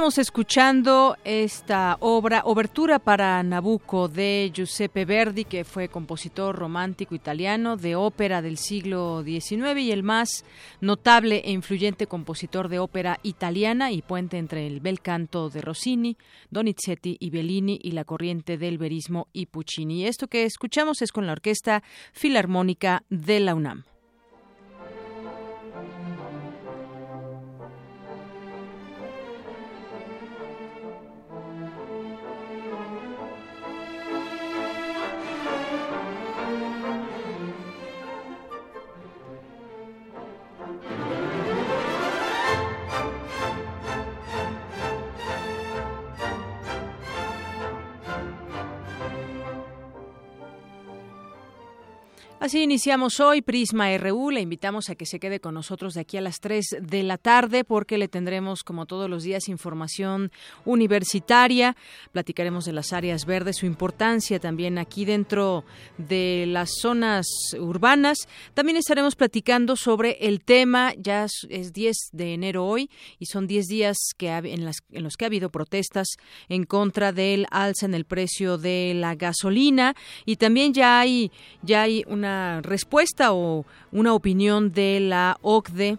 Estamos escuchando esta obra, Obertura para Nabucco de Giuseppe Verdi, que fue compositor romántico italiano de ópera del siglo XIX y el más notable e influyente compositor de ópera italiana y puente entre el bel canto de Rossini, Donizetti y Bellini y la corriente del verismo y Puccini. esto que escuchamos es con la Orquesta Filarmónica de la UNAM. Así iniciamos hoy Prisma RU. Le invitamos a que se quede con nosotros de aquí a las 3 de la tarde porque le tendremos, como todos los días, información universitaria. Platicaremos de las áreas verdes, su importancia también aquí dentro de las zonas urbanas. También estaremos platicando sobre el tema, ya es 10 de enero hoy y son 10 días que en, en los que ha habido protestas en contra del alza en el precio de la gasolina y también ya hay, ya hay una respuesta o una opinión de la OCDE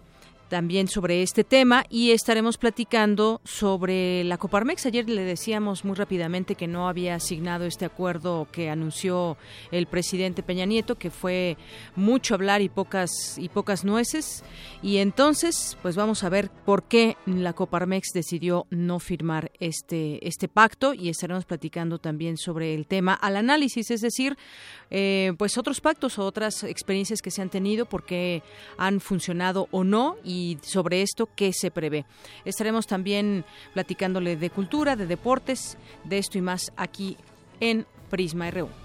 también sobre este tema y estaremos platicando sobre la Coparmex. Ayer le decíamos muy rápidamente que no había asignado este acuerdo que anunció el presidente Peña Nieto, que fue mucho hablar y pocas y pocas nueces. Y entonces, pues vamos a ver por qué la Coparmex decidió no firmar este este pacto y estaremos platicando también sobre el tema al análisis, es decir, eh, pues otros pactos o otras experiencias que se han tenido, por qué han funcionado o no y y sobre esto qué se prevé. Estaremos también platicándole de cultura, de deportes, de esto y más aquí en Prisma RU.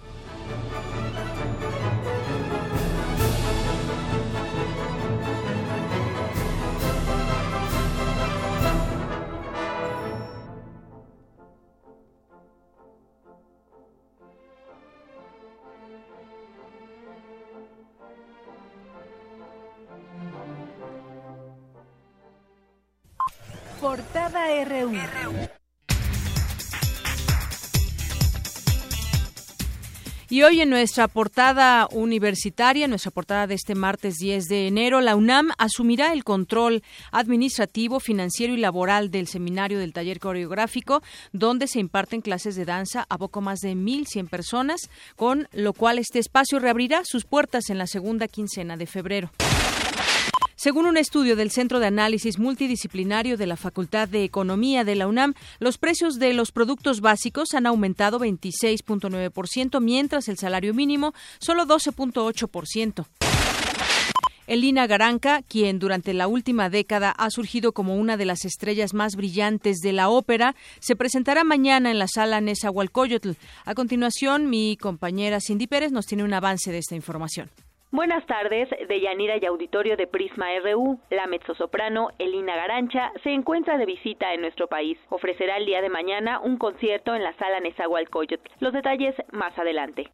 RU. Y hoy en nuestra portada universitaria, nuestra portada de este martes 10 de enero, la UNAM asumirá el control administrativo, financiero y laboral del seminario del taller coreográfico, donde se imparten clases de danza a poco más de 1.100 personas, con lo cual este espacio reabrirá sus puertas en la segunda quincena de febrero. Según un estudio del Centro de Análisis Multidisciplinario de la Facultad de Economía de la UNAM, los precios de los productos básicos han aumentado 26.9%, mientras el salario mínimo solo 12.8%. Elina Garanca, quien durante la última década ha surgido como una de las estrellas más brillantes de la ópera, se presentará mañana en la sala Nezahualcóyotl. A continuación, mi compañera Cindy Pérez nos tiene un avance de esta información. Buenas tardes, de Yanira y Auditorio de Prisma RU. La mezzosoprano Elina Garancha se encuentra de visita en nuestro país. Ofrecerá el día de mañana un concierto en la sala Nezahualcóyotl. Los detalles más adelante.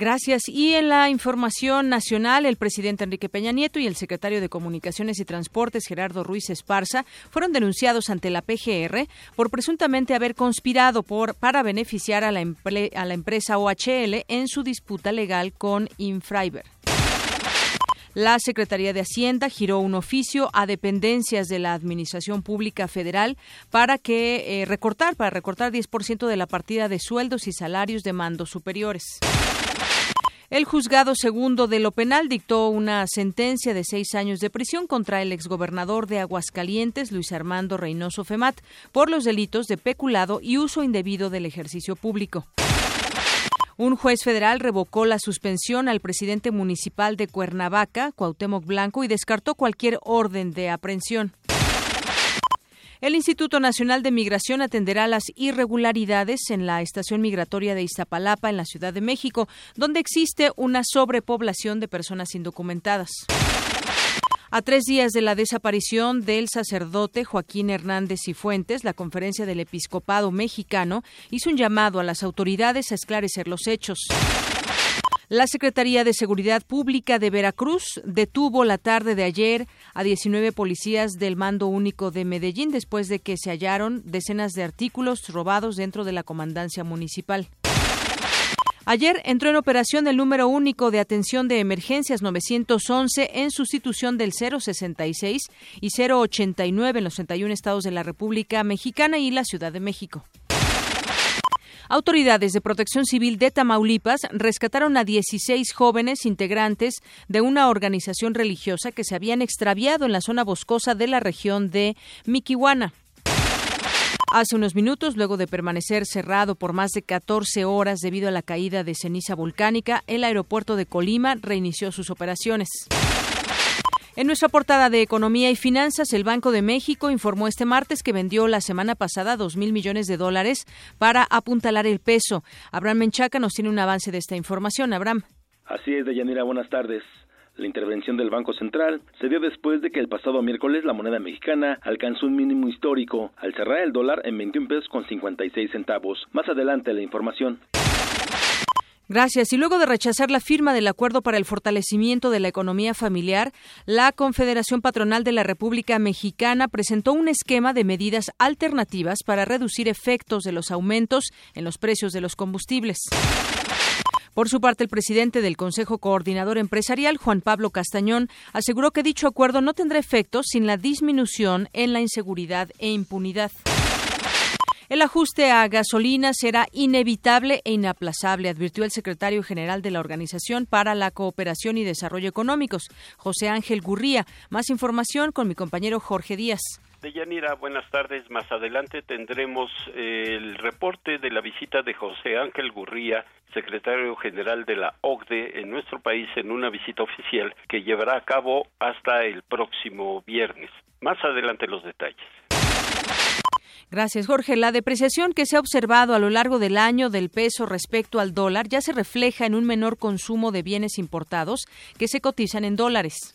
Gracias. Y en la información nacional, el presidente Enrique Peña Nieto y el secretario de Comunicaciones y Transportes, Gerardo Ruiz Esparza, fueron denunciados ante la PGR por presuntamente haber conspirado por, para beneficiar a la, empresa OHL en su disputa legal con Infraiber. La Secretaría de Hacienda giró un oficio a dependencias de la Administración Pública Federal para que eh, recortar, para recortar 10% de la partida de sueldos y salarios de mandos superiores. El juzgado segundo de lo penal dictó una sentencia de seis años de prisión contra el exgobernador de Aguascalientes, Luis Armando Reynoso Femat, por los delitos de peculado y uso indebido del ejercicio público. Un juez federal revocó la suspensión al presidente municipal de Cuernavaca, Cuauhtémoc Blanco, y descartó cualquier orden de aprehensión. El Instituto Nacional de Migración atenderá las irregularidades en la estación migratoria de Iztapalapa, en la Ciudad de México, donde existe una sobrepoblación de personas indocumentadas. A tres días de la desaparición del sacerdote Joaquín Hernández y Fuentes, la Conferencia del Episcopado Mexicano hizo un llamado a las autoridades a esclarecer los hechos. La Secretaría de Seguridad Pública de Veracruz detuvo la tarde de ayer a 19 policías del Mando Único de Medellín después de que se hallaron decenas de artículos robados dentro de la comandancia municipal. Ayer entró en operación el número único de atención de emergencias 911 en sustitución del 066 y 089 en los 31 estados de la República Mexicana y la Ciudad de México. Autoridades de Protección Civil de Tamaulipas rescataron a 16 jóvenes integrantes de una organización religiosa que se habían extraviado en la zona boscosa de la región de Miquihuana. Hace unos minutos, luego de permanecer cerrado por más de 14 horas debido a la caída de ceniza volcánica, el aeropuerto de Colima reinició sus operaciones. En nuestra portada de Economía y Finanzas, el Banco de México informó este martes que vendió la semana pasada dos mil millones de dólares para apuntalar el peso. Abraham Menchaca nos tiene un avance de esta información. Abraham. Así es, Deyanira, buenas tardes. La intervención del Banco Central se dio después de que el pasado miércoles la moneda mexicana alcanzó un mínimo histórico al cerrar el dólar en 21 pesos con 56 centavos. Más adelante la información. Gracias. Y luego de rechazar la firma del acuerdo para el fortalecimiento de la economía familiar, la Confederación Patronal de la República Mexicana presentó un esquema de medidas alternativas para reducir efectos de los aumentos en los precios de los combustibles. Por su parte, el presidente del Consejo Coordinador Empresarial, Juan Pablo Castañón, aseguró que dicho acuerdo no tendrá efectos sin la disminución en la inseguridad e impunidad. El ajuste a gasolina será inevitable e inaplazable, advirtió el secretario general de la Organización para la Cooperación y Desarrollo Económicos, José Ángel Gurría. Más información con mi compañero Jorge Díaz. Deyanira, buenas tardes. Más adelante tendremos eh, el reporte de la visita de José Ángel Gurría, secretario general de la OCDE en nuestro país en una visita oficial que llevará a cabo hasta el próximo viernes. Más adelante los detalles. Gracias, Jorge. La depreciación que se ha observado a lo largo del año del peso respecto al dólar ya se refleja en un menor consumo de bienes importados que se cotizan en dólares.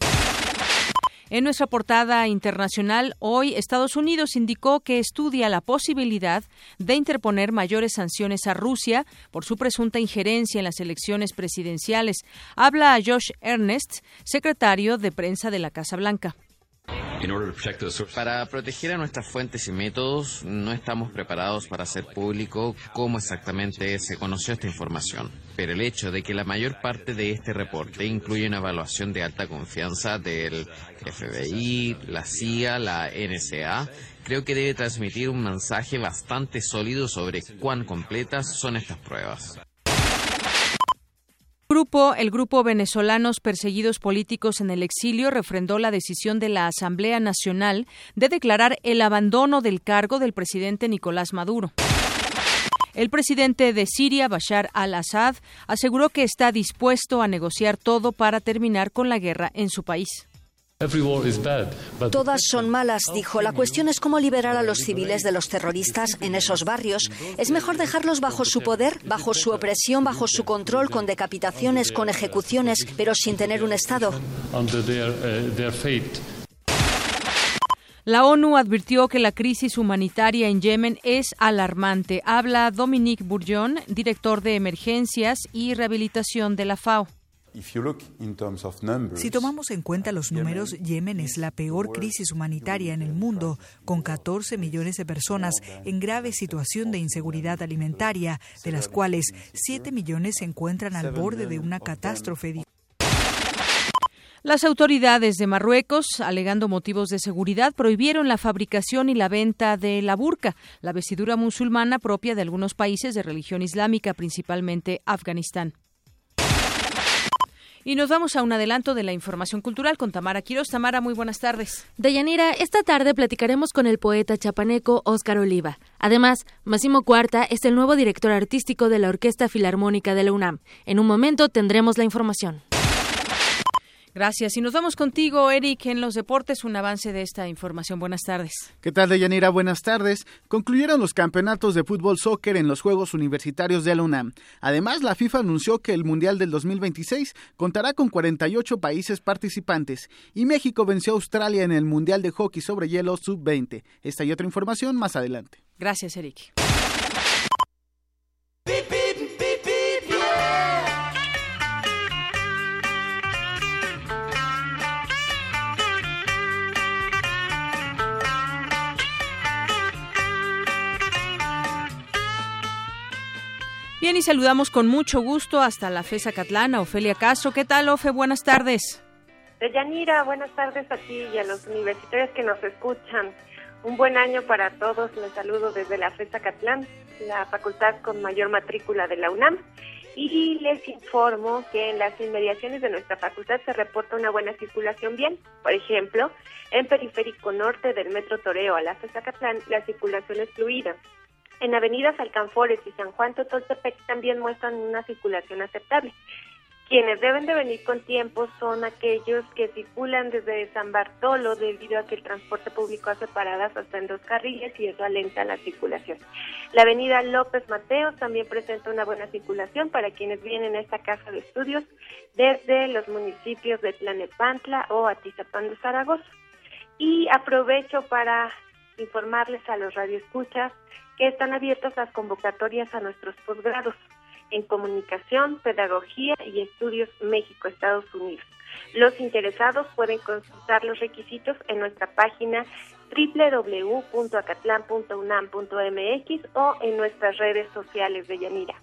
En nuestra portada internacional, hoy Estados Unidos indicó que estudia la posibilidad de interponer mayores sanciones a Rusia por su presunta injerencia en las elecciones presidenciales. Habla a Josh Ernest, secretario de prensa de la Casa Blanca. Para proteger a nuestras fuentes y métodos, no estamos preparados para hacer público cómo exactamente se conoció esta información. Pero el hecho de que la mayor parte de este reporte incluye una evaluación de alta confianza del FBI, la CIA, la NSA, creo que debe transmitir un mensaje bastante sólido sobre cuán completas son estas pruebas. Grupo, el grupo Venezolanos Perseguidos Políticos en el Exilio refrendó la decisión de la Asamblea Nacional de declarar el abandono del cargo del presidente Nicolás Maduro. El presidente de Siria, Bashar al-Assad, aseguró que está dispuesto a negociar todo para terminar con la guerra en su país. Todas son malas, dijo. La cuestión es cómo liberar a los civiles de los terroristas en esos barrios. Es mejor dejarlos bajo su poder, bajo su opresión, bajo su control, con decapitaciones, con ejecuciones, pero sin tener un Estado. La ONU advirtió que la crisis humanitaria en Yemen es alarmante. Habla Dominique Bourgeon, director de emergencias y rehabilitación de la FAO. Si tomamos en cuenta los números, Yemen es la peor crisis humanitaria en el mundo, con 14 millones de personas en grave situación de inseguridad alimentaria, de las cuales 7 millones se encuentran al borde de una catástrofe. Las autoridades de Marruecos, alegando motivos de seguridad, prohibieron la fabricación y la venta de la burka, la vestidura musulmana propia de algunos países de religión islámica, principalmente Afganistán. Y nos vamos a un adelanto de la información cultural con Tamara Quiroz. Tamara, muy buenas tardes. Deyanira, esta tarde platicaremos con el poeta chapaneco Óscar Oliva. Además, Máximo Cuarta es el nuevo director artístico de la Orquesta Filarmónica de la UNAM. En un momento tendremos la información. Gracias. Y nos vamos contigo, Eric, en los deportes, un avance de esta información. Buenas tardes. ¿Qué tal, Deyanira? Buenas tardes. Concluyeron los campeonatos de fútbol soccer en los Juegos Universitarios de la UNAM. Además, la FIFA anunció que el Mundial del 2026 contará con 48 países participantes y México venció a Australia en el Mundial de Hockey sobre Hielo Sub-20. Esta y otra información más adelante. Gracias, Eric. Bien, y saludamos con mucho gusto hasta la FESA Catlán a Ofelia Castro. ¿Qué tal, Ofe? Buenas tardes. Deyanira, buenas tardes a ti y a los universitarios que nos escuchan. Un buen año para todos. Les saludo desde la FESA Catlán, la facultad con mayor matrícula de la UNAM. Y les informo que en las inmediaciones de nuestra facultad se reporta una buena circulación bien. Por ejemplo, en Periférico Norte del Metro Toreo a la FESA Catlán, la circulación es fluida. En avenidas Alcanfores y San Juan Totoltepec también muestran una circulación aceptable. Quienes deben de venir con tiempo son aquellos que circulan desde San Bartolo debido a que el transporte público hace paradas hasta en dos carriles y eso alenta la circulación. La avenida López Mateos también presenta una buena circulación para quienes vienen a esta casa de estudios desde los municipios de Tlanepantla o Atizapán de Zaragoza. Y aprovecho para informarles a los radioescuchas que están abiertas las convocatorias a nuestros posgrados en Comunicación, Pedagogía y Estudios México-Estados Unidos. Los interesados pueden consultar los requisitos en nuestra página www.acatlan.unam.mx o en nuestras redes sociales de Yanira.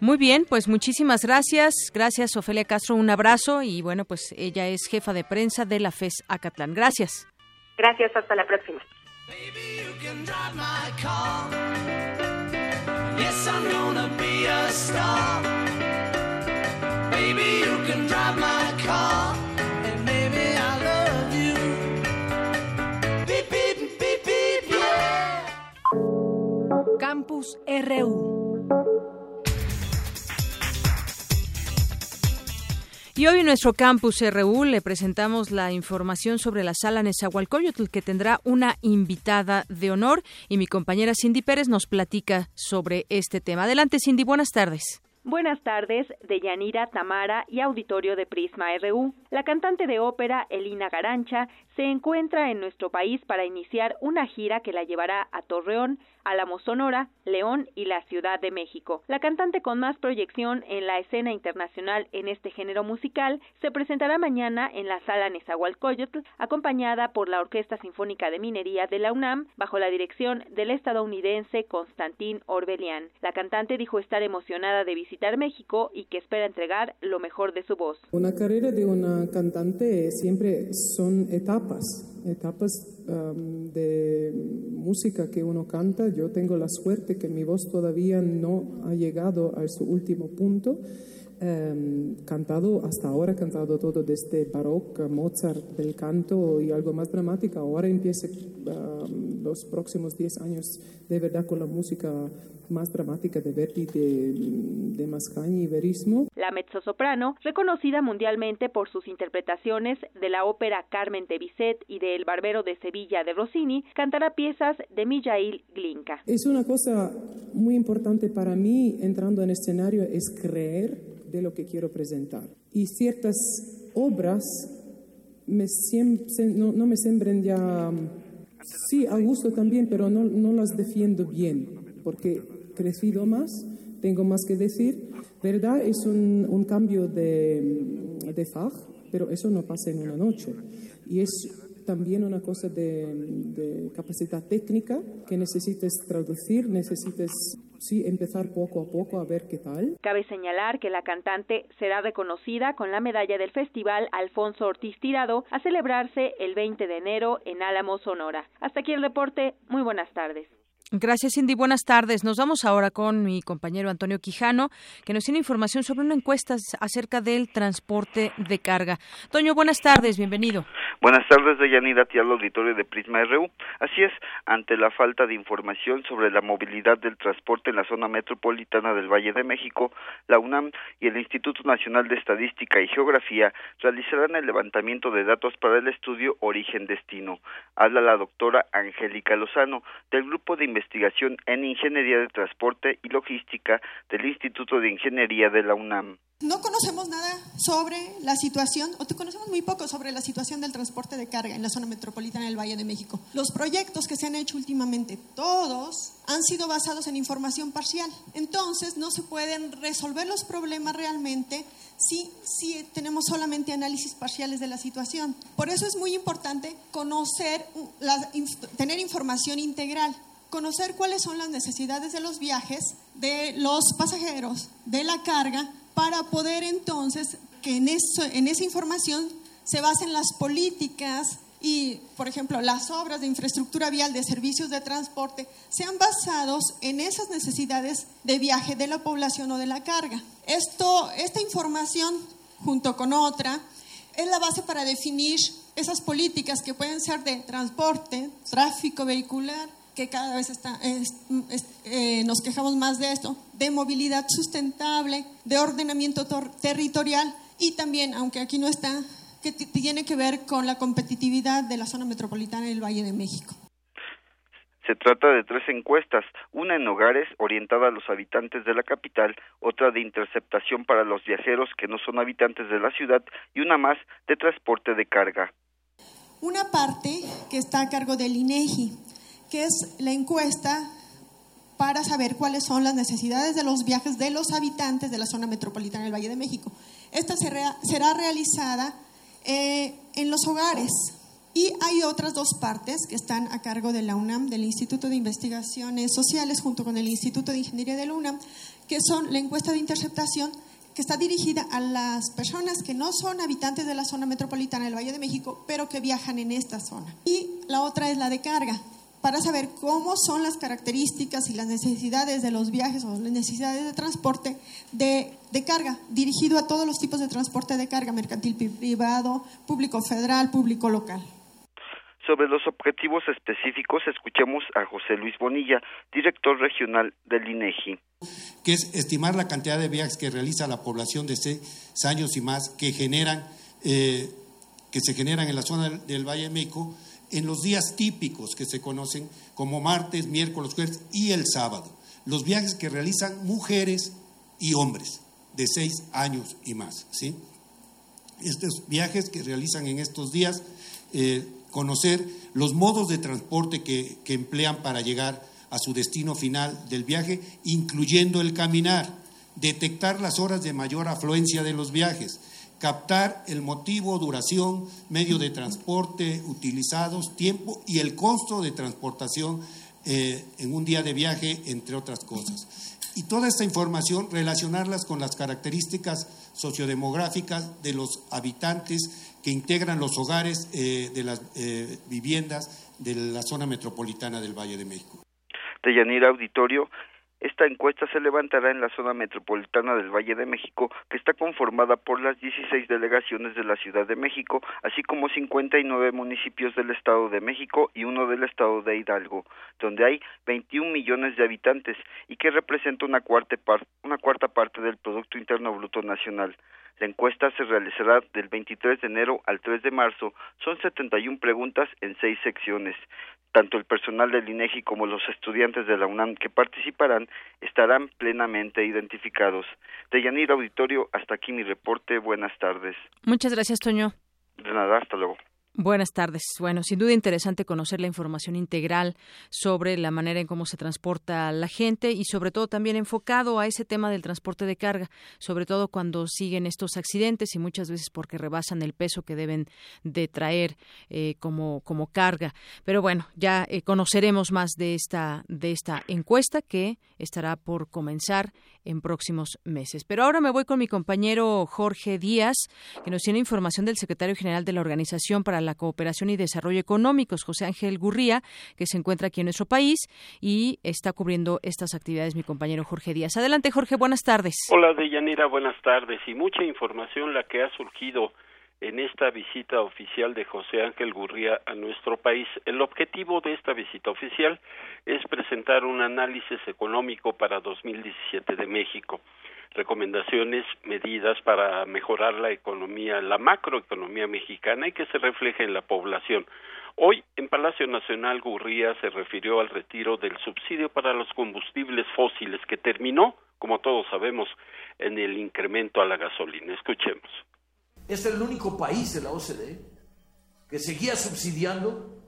Muy bien, pues muchísimas gracias. Gracias, Ofelia Castro. Un abrazo y bueno, pues ella es jefa de prensa de la FES Acatlán. Gracias. Gracias, hasta la próxima. Yes, I'm gonna be a star. Baby, you can drive my car. And maybe I love you. Beep, beep, beep, beep, yeah. Campus RU. Y hoy en nuestro campus RU le presentamos la información sobre la sala Nezahualcóyotl que tendrá una invitada de honor y mi compañera Cindy Pérez nos platica sobre este tema. Adelante Cindy, buenas tardes. Buenas tardes, de Yanira Tamara y auditorio de Prisma RU. La cantante de ópera Elina Garancha se encuentra en nuestro país para iniciar una gira que la llevará a Torreón, Álamo Sonora, León y la Ciudad de México. La cantante con más proyección en la escena internacional en este género musical se presentará mañana en la Sala Nezahualcóyotl, acompañada por la Orquesta Sinfónica de Minería de la UNAM, bajo la dirección del estadounidense Constantín Orbelian. La cantante dijo estar emocionada de visitar México y que espera entregar lo mejor de su voz. Una carrera de una cantante siempre son etapas etapas de música que uno canta. Yo tengo la suerte que mi voz todavía no ha llegado a su último punto. Em, cantado hasta ahora, cantado todo desde barroco, Mozart del canto y algo más dramático. Ahora empieza los próximos 10 años de verdad con la música más dramática de Verdi, de, de Mascagni y Verismo. La mezzosoprano, reconocida mundialmente por sus interpretaciones de la ópera Carmen de Bizet y de El Barbero de Sevilla de Rossini, cantará piezas de Mijail Glinka. Es una cosa muy importante para mí entrando en escenario es creer de lo que quiero presentar. Y ciertas obras me no, no, me sembren ya, sí, a gusto también, pero no, no las defiendo bien, porque crecido más, tengo más que decir. ¿Verdad? Es un, un cambio de, de fag, pero eso no pasa en una noche. Y es también una cosa de, de, capacidad técnica que necesites traducir, necesites sí empezar poco a poco a ver qué tal. Cabe señalar que la cantante será reconocida con la medalla del Festival Alfonso Ortiz Tirado a celebrarse el 20 de enero en Álamo, Sonora. Hasta aquí el reporte. Muy buenas tardes. Gracias, Cindy. Buenas tardes. Nos vamos ahora con mi compañero Antonio Quijano, que nos tiene información sobre una encuesta acerca del transporte de carga. Toño, buenas tardes. Bienvenido. Buenas tardes, Deyanira, y al auditorio de Prisma RU. Así es, ante la falta de información sobre la movilidad del transporte en la zona metropolitana del Valle de México, la UNAM y el Instituto Nacional de Estadística y Geografía realizarán el levantamiento de datos para el estudio Origen-Destino. Habla la doctora Angélica Lozano, del Grupo de Investigación en Ingeniería de Transporte y Logística del Instituto de Ingeniería de la UNAM. No conocemos nada sobre la situación, o te conocemos muy poco sobre la situación del transporte de carga en la zona metropolitana del Valle de México. Los proyectos que se han hecho últimamente, todos han sido basados en información parcial. Entonces, no se pueden resolver los problemas realmente si, si tenemos solamente análisis parciales de la situación. Por eso es muy importante conocer, la, tener información integral conocer cuáles son las necesidades de los viajes, de los pasajeros, de la carga, para poder entonces que en, esa información se basen las políticas y, por ejemplo, las obras de infraestructura vial de servicios de transporte sean basados en esas necesidades de viaje de la población o de la carga. Esto, esta información, junto con otra, es la base para definir esas políticas que pueden ser de transporte, tráfico vehicular, que cada vez está, eh, nos quejamos más de esto, de movilidad sustentable, de ordenamiento territorial y también, aunque aquí no está, que tiene que ver con la competitividad de la zona metropolitana del Valle de México. Se trata de tres encuestas, una en hogares orientada a los habitantes de la capital, otra de interceptación para los viajeros que no son habitantes de la ciudad y una más de transporte de carga. Una parte que está a cargo del INEGI, que es la encuesta para saber cuáles son las necesidades de los viajes de los habitantes de la zona metropolitana del Valle de México. Esta será realizada eh, en los hogares y hay otras dos partes que están a cargo de la UNAM, del Instituto de Investigaciones Sociales, junto con el Instituto de Ingeniería de la UNAM, que son la encuesta de interceptación que está dirigida a las personas que no son habitantes de la zona metropolitana del Valle de México, pero que viajan en esta zona. Y la otra es la de carga, para saber cómo son las características y las necesidades de los viajes o las necesidades de transporte de, carga, dirigido a todos los tipos de transporte de carga, mercantil privado, público federal, público local. Sobre los objetivos específicos, escuchemos a José Luis Bonilla, director regional del INEGI. Que es estimar la cantidad de viajes que realiza la población de seis años y más que generan, eh, que se generan en la zona del Valle de México en los días típicos que se conocen como martes, miércoles, jueves y el sábado. Los viajes que realizan mujeres y hombres de seis años y más. ¿sí? Estos viajes que realizan en estos días, eh, conocer los modos de transporte que, que emplean para llegar a su destino final del viaje, incluyendo el caminar, detectar las horas de mayor afluencia de los viajes, captar el motivo, duración, medio de transporte utilizados, tiempo y el costo de transportación eh, en un día de viaje, entre otras cosas. Y toda esta información relacionarlas con las características sociodemográficas de los habitantes que integran los hogares eh, de las eh, viviendas de la zona metropolitana del Valle de México. De Yanira Auditorio, esta encuesta se levantará en la zona metropolitana del Valle de México, que está conformada por las 16 delegaciones de la Ciudad de México, así como 59 municipios del Estado de México y uno del Estado de Hidalgo, donde hay 21 millones de habitantes y que representa una cuarta, una cuarta parte del Producto Interno Bruto Nacional. La encuesta se realizará del 23 de enero al 3 de marzo. Son 71 preguntas en seis secciones. Tanto el personal del INEGI como los estudiantes de la UNAM que participarán estarán plenamente identificados. De Yanir Auditorio, hasta aquí mi reporte. Buenas tardes. Muchas gracias, Toño. De nada, hasta luego. Buenas tardes. Bueno, sin duda interesante conocer la información integral sobre la manera en cómo se transporta la gente y sobre todo también enfocado a ese tema del transporte de carga, sobre todo cuando siguen estos accidentes y muchas veces porque rebasan el peso que deben de traer eh, como, como carga. Pero bueno, ya eh, conoceremos más de esta, de esta encuesta que estará por comenzar en próximos meses. Pero ahora me voy con mi compañero Jorge Díaz, que nos tiene información del secretario general de la Organización para la Cooperación y Desarrollo Económicos, José Ángel Gurría, que se encuentra aquí en nuestro país y está cubriendo estas actividades mi compañero Jorge Díaz. Adelante, Jorge, buenas tardes. Hola, Deyanira, buenas tardes. Y mucha información la que ha surgido en esta visita oficial de José Ángel Gurría a nuestro país. El objetivo de esta visita oficial es presentar un análisis económico para 2017 de México, recomendaciones, medidas para mejorar la economía, la macroeconomía mexicana y que se refleje en la población. Hoy en Palacio Nacional Gurría se refirió al retiro del subsidio para los combustibles fósiles que terminó, como todos sabemos, en el incremento a la gasolina. Escuchemos es el único país de la OCDE que seguía subsidiando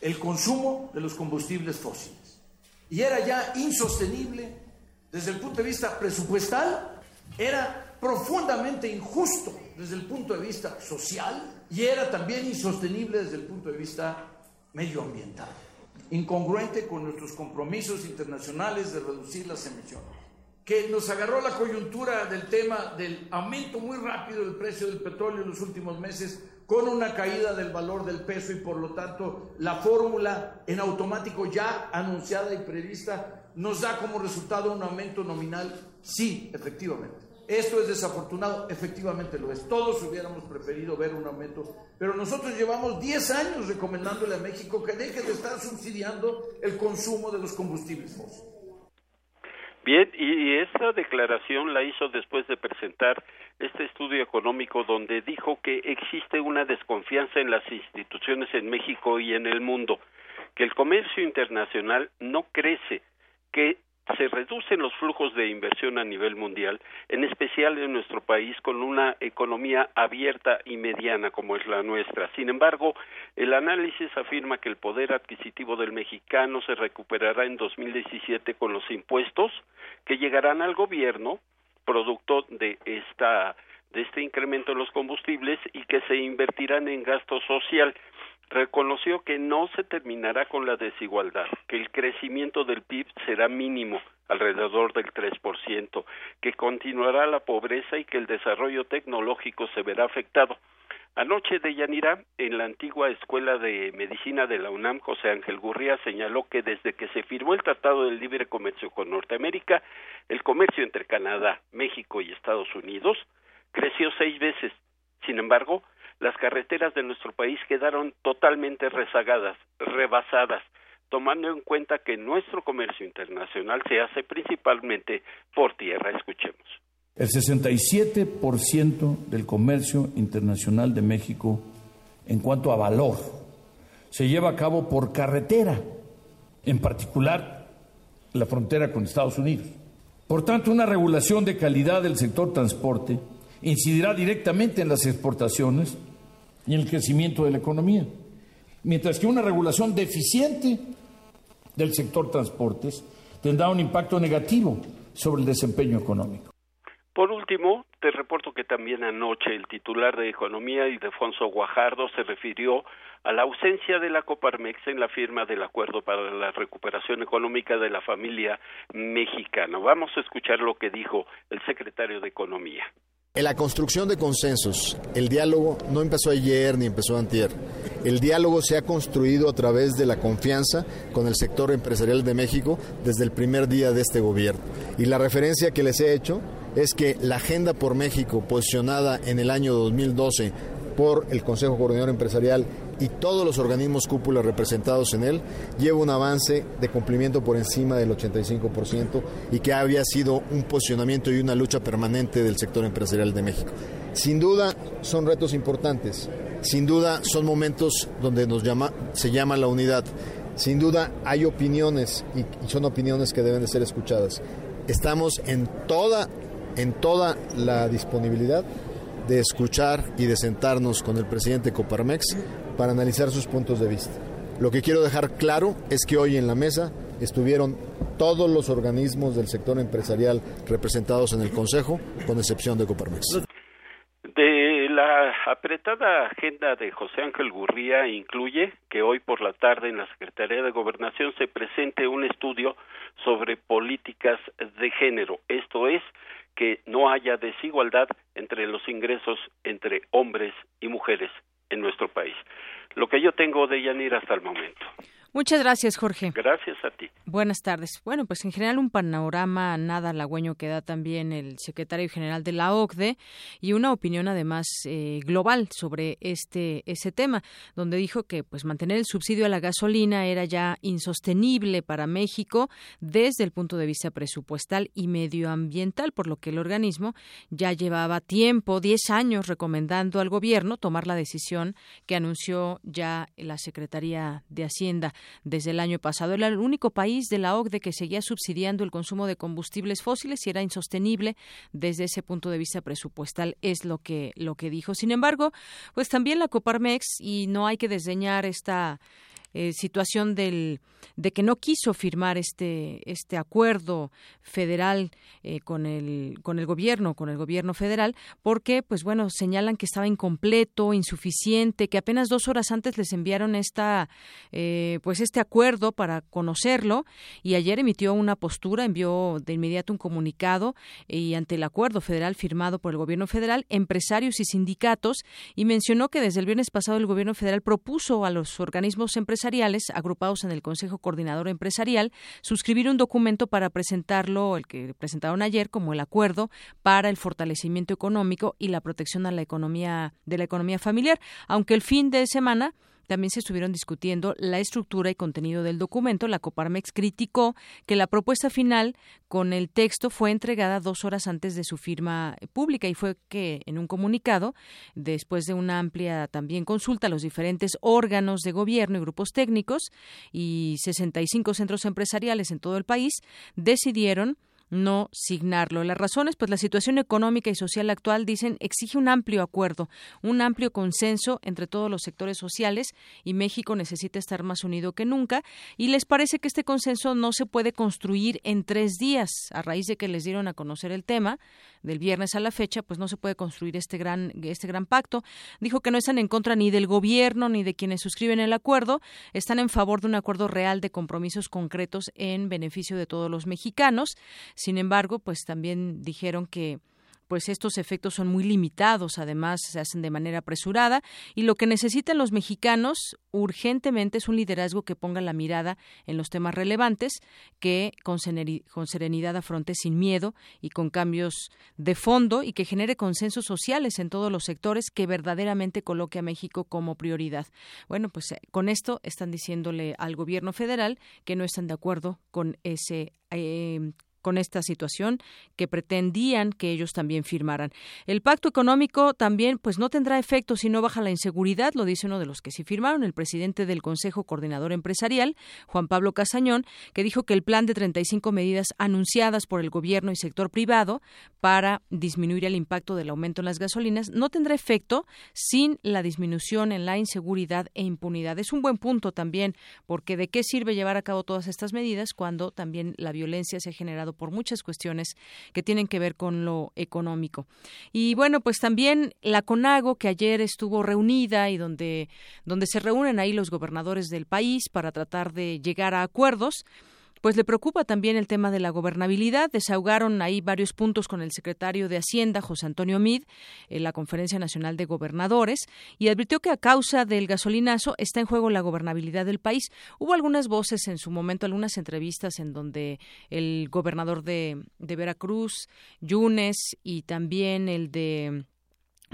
el consumo de los combustibles fósiles. Y era ya insostenible desde el punto de vista presupuestal, era profundamente injusto desde el punto de vista social y era también insostenible desde el punto de vista medioambiental, incongruente con nuestros compromisos internacionales de reducir las emisiones. Que nos agarró la coyuntura del tema del aumento muy rápido del precio del petróleo en los últimos meses, con una caída del valor del peso y por lo tanto la fórmula en automático ya anunciada y prevista nos da como resultado un aumento nominal, sí, efectivamente. Esto es desafortunado, efectivamente lo es. Todos hubiéramos preferido ver un aumento, pero nosotros llevamos 10 años recomendándole a México que deje de estar subsidiando el consumo de los combustibles fósiles. Bien, y esta declaración la hizo después de presentar este estudio económico donde dijo que existe una desconfianza en las instituciones en México y en el mundo, que el comercio internacional no crece, que se reducen los flujos de inversión a nivel mundial, en especial en nuestro país con una economía abierta y mediana como es la nuestra. Sin embargo, el análisis afirma que el poder adquisitivo del mexicano se recuperará en 2017 con los impuestos que llegarán al gobierno producto de esta de este incremento en los combustibles y que se invertirán en gasto social reconoció que no se terminará con la desigualdad, que el crecimiento del PIB será mínimo, alrededor del 3%, que continuará la pobreza y que el desarrollo tecnológico se verá afectado. Anoche de Yanira, en la antigua Escuela de Medicina de la UNAM, José Ángel Gurría señaló que desde que se firmó el Tratado del Libre Comercio con Norteamérica, el comercio entre Canadá, México y Estados Unidos creció seis veces. Sin embargo, las carreteras de nuestro país quedaron totalmente rezagadas, rebasadas, tomando en cuenta que nuestro comercio internacional se hace principalmente por tierra. Escuchemos. El 67% del comercio internacional de México en cuanto a valor se lleva a cabo por carretera, en particular la frontera con Estados Unidos. Por tanto, una regulación de calidad del sector transporte incidirá directamente en las exportaciones y en el crecimiento de la economía. Mientras que una regulación deficiente del sector transportes tendrá un impacto negativo sobre el desempeño económico. Por último, te reporto que también anoche el titular de Economía, Ildefonso Guajardo, se refirió a la ausencia de la Coparmex en la firma del acuerdo para la recuperación económica de la familia mexicana. Vamos a escuchar lo que dijo el secretario de Economía. En la construcción de consensos, el diálogo no empezó ayer ni empezó antier. El diálogo se ha construido a través de la confianza con el sector empresarial de México desde el primer día de este gobierno. Y la referencia que les he hecho es que la Agenda por México, posicionada en el año 2012 por el Consejo Coordinador Empresarial y todos los organismos cúpula representados en él, lleva un avance de cumplimiento por encima del 85% y que había sido un posicionamiento y una lucha permanente del sector empresarial de México. Sin duda son retos importantes, sin duda son momentos donde nos llama, se llama la unidad, sin duda hay opiniones y, son opiniones que deben de ser escuchadas. Estamos en toda, en toda la disponibilidad de escuchar y de sentarnos con el presidente Coparmex para analizar sus puntos de vista. Lo que quiero dejar claro es que hoy en la mesa estuvieron todos los organismos del sector empresarial representados en el Consejo, con excepción de Coparmex. De la apretada agenda de José Ángel Gurría incluye que hoy por la tarde en la Secretaría de Gobernación se presente un estudio sobre políticas de género. Esto es, que no haya desigualdad entre los ingresos entre hombres y mujeres en nuestro país. Lo que yo tengo de Yanir hasta el momento. Muchas gracias, Jorge. Gracias a ti. Buenas tardes. Bueno, pues en general un panorama nada halagüeño que da también el secretario general de la OCDE y una opinión además eh, global sobre este ese tema, donde dijo que pues mantener el subsidio a la gasolina era ya insostenible para México desde el punto de vista presupuestal y medioambiental, por lo que el organismo ya llevaba tiempo, 10 años, recomendando al gobierno tomar la decisión que anunció ya la Secretaría de Hacienda desde el año pasado. Era el único país de la OCDE que seguía subsidiando el consumo de combustibles fósiles y era insostenible desde ese punto de vista presupuestal, es lo que, lo que dijo. Sin embargo, pues también la Coparmex, y no hay que desdeñar esta eh, situación del, de que no quiso firmar este, este acuerdo federal eh, con, el, con el gobierno, con el gobierno federal, porque, pues bueno, señalan que estaba incompleto, insuficiente, que apenas dos horas antes les enviaron esta, eh, pues este acuerdo para conocerlo y ayer emitió una postura, envió de inmediato un comunicado y ante el acuerdo federal firmado por el gobierno federal, empresarios y sindicatos y mencionó que desde el viernes pasado el gobierno federal propuso a los organismos empresariales agrupados en el Consejo Coordinador Empresarial suscribir un documento para presentarlo, el que presentaron ayer, como el acuerdo para el fortalecimiento económico y la protección a la economía de la economía familiar, aunque el fin de semana también se estuvieron discutiendo la estructura y contenido del documento. La Coparmex criticó que la propuesta final con el texto fue entregada dos horas antes de su firma pública y fue que en un comunicado, después de una amplia también consulta a los diferentes órganos de gobierno y grupos técnicos y 65 centros empresariales en todo el país, decidieron no signarlo. Las razones, pues la situación económica y social actual, dicen, exige un amplio acuerdo, un amplio consenso entre todos los sectores sociales y México necesita estar más unido que nunca y les parece que este consenso no se puede construir en tres días. A raíz de que les dieron a conocer el tema, del viernes a la fecha, pues no se puede construir este gran, este gran pacto. Dijo que no están en contra ni del gobierno ni de quienes suscriben el acuerdo, están en favor de un acuerdo real de compromisos concretos en beneficio de todos los mexicanos. Sin embargo, pues también dijeron que pues estos efectos son muy limitados, además se hacen de manera apresurada y lo que necesitan los mexicanos urgentemente es un liderazgo que ponga la mirada en los temas relevantes, que con, serenidad afronte sin miedo y con cambios de fondo y que genere consensos sociales en todos los sectores que verdaderamente coloque a México como prioridad. Bueno, pues eh, con esto están diciéndole al gobierno federal que no están de acuerdo con ese eh, con esta situación que pretendían que ellos también firmaran. El pacto económico también pues no tendrá efecto si no baja la inseguridad, lo dice uno de los que sí firmaron, el presidente del Consejo Coordinador Empresarial, Juan Pablo Casañón, que dijo que el plan de 35 medidas anunciadas por el gobierno y sector privado para disminuir el impacto del aumento en las gasolinas no tendrá efecto sin la disminución en la inseguridad e impunidad. Es un buen punto también, porque de qué sirve llevar a cabo todas estas medidas cuando también la violencia se ha generado por muchas cuestiones que tienen que ver con lo económico. Y bueno, pues también la CONAGO, que ayer estuvo reunida y donde, donde se reúnen ahí los gobernadores del país para tratar de llegar a acuerdos, pues le preocupa también el tema de la gobernabilidad. Desahogaron ahí varios puntos con el secretario de Hacienda, José Antonio Mid, en la Conferencia Nacional de Gobernadores, y advirtió que a causa del gasolinazo está en juego la gobernabilidad del país. Hubo algunas voces en su momento, algunas entrevistas en donde el gobernador de, de Veracruz, Yunes, y también el de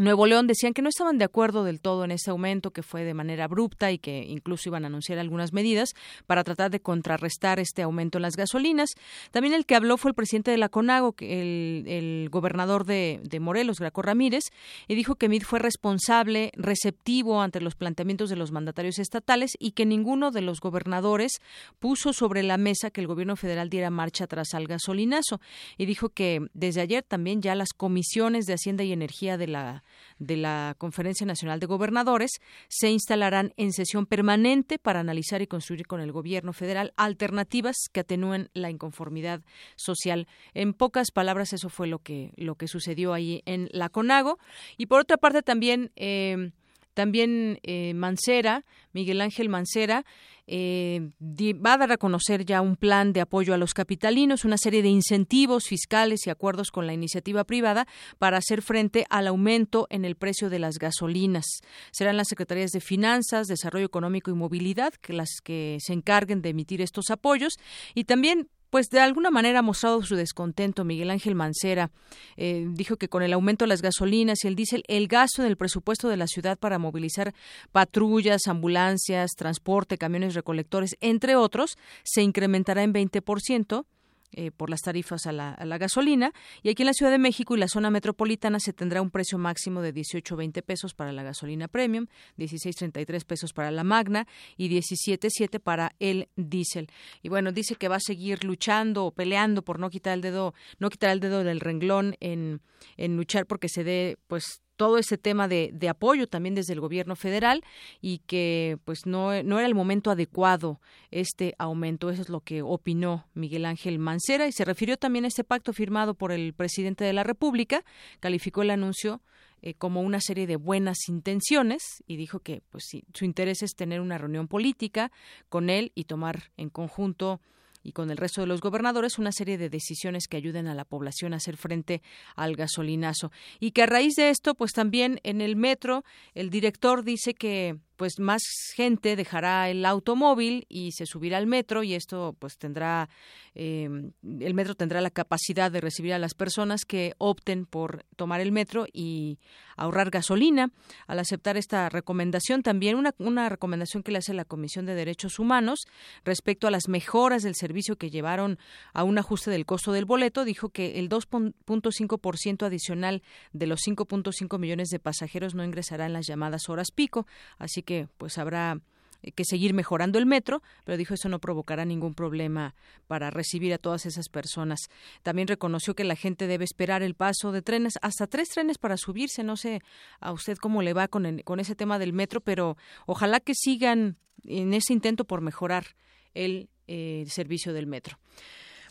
Nuevo León decían que no estaban de acuerdo del todo en ese aumento que fue de manera abrupta y que incluso iban a anunciar algunas medidas para tratar de contrarrestar este aumento en las gasolinas. También el que habló fue el presidente de la CONAGO, el, el gobernador de, de, Morelos, Graco Ramírez, y dijo que MID fue responsable, receptivo ante los planteamientos de los mandatarios estatales y que ninguno de los gobernadores puso sobre la mesa que el gobierno federal diera marcha atrás al gasolinazo. Y dijo que desde ayer también ya las comisiones de Hacienda y Energía de la de la Conferencia Nacional de Gobernadores se instalarán en sesión permanente para analizar y construir con el gobierno federal alternativas que atenúen la inconformidad social. En pocas palabras, eso fue lo que, lo que sucedió ahí en la CONAGO. Y por otra parte, también eh, también eh, Mancera, Miguel Ángel Mancera, eh, va a dar a conocer ya un plan de apoyo a los capitalinos, una serie de incentivos fiscales y acuerdos con la iniciativa privada para hacer frente al aumento en el precio de las gasolinas. Serán las Secretarías de Finanzas, Desarrollo Económico y Movilidad las que se encarguen de emitir estos apoyos y también pues de alguna manera ha mostrado su descontento. Miguel Ángel Mancera eh, dijo que con el aumento de las gasolinas y el diésel, el gasto en el presupuesto de la ciudad para movilizar patrullas, ambulancias, transporte, camiones recolectores, entre otros, se incrementará en 20%. Eh, por las tarifas a la, gasolina. Y aquí en la Ciudad de México y la zona metropolitana se tendrá un precio máximo de 18.20 pesos para la gasolina premium, 16.33 pesos para la magna y 17.7 para el diésel. Y bueno, dice que va a seguir luchando o peleando por no quitar el dedo, no quitar el dedo del renglón en, en luchar porque se dé pues todo ese tema de, de, apoyo también desde el gobierno federal y que pues no, no era el momento adecuado este aumento. Eso es lo que opinó Miguel Ángel Mancera y se refirió también a este pacto firmado por el presidente de la República. Calificó el anuncio eh, como una serie de buenas intenciones y dijo que pues su interés es tener una reunión política con él y tomar en conjunto y con el resto de los gobernadores una serie de decisiones que ayuden a la población a hacer frente al gasolinazo. Y que a raíz de esto, pues también en el metro, el director dice que pues más gente dejará el automóvil y se subirá al metro y esto pues tendrá em, el metro tendrá la capacidad de recibir a las personas que opten por tomar el metro y ahorrar gasolina. Al aceptar esta recomendación también una, una recomendación que le hace la Comisión de Derechos Humanos respecto a las mejoras del servicio que llevaron a un ajuste del costo del boleto dijo que el 2.5% adicional de los 5.5 millones de pasajeros no ingresará en las llamadas horas pico así que que pues habrá eh, que seguir mejorando el metro, pero dijo eso no provocará ningún problema para recibir a todas esas personas. También reconoció que la gente debe esperar el paso de trenes, hasta tres trenes para subirse. No sé a usted cómo le va con, con ese tema del metro, pero ojalá que sigan en ese intento por mejorar el eh, servicio del metro.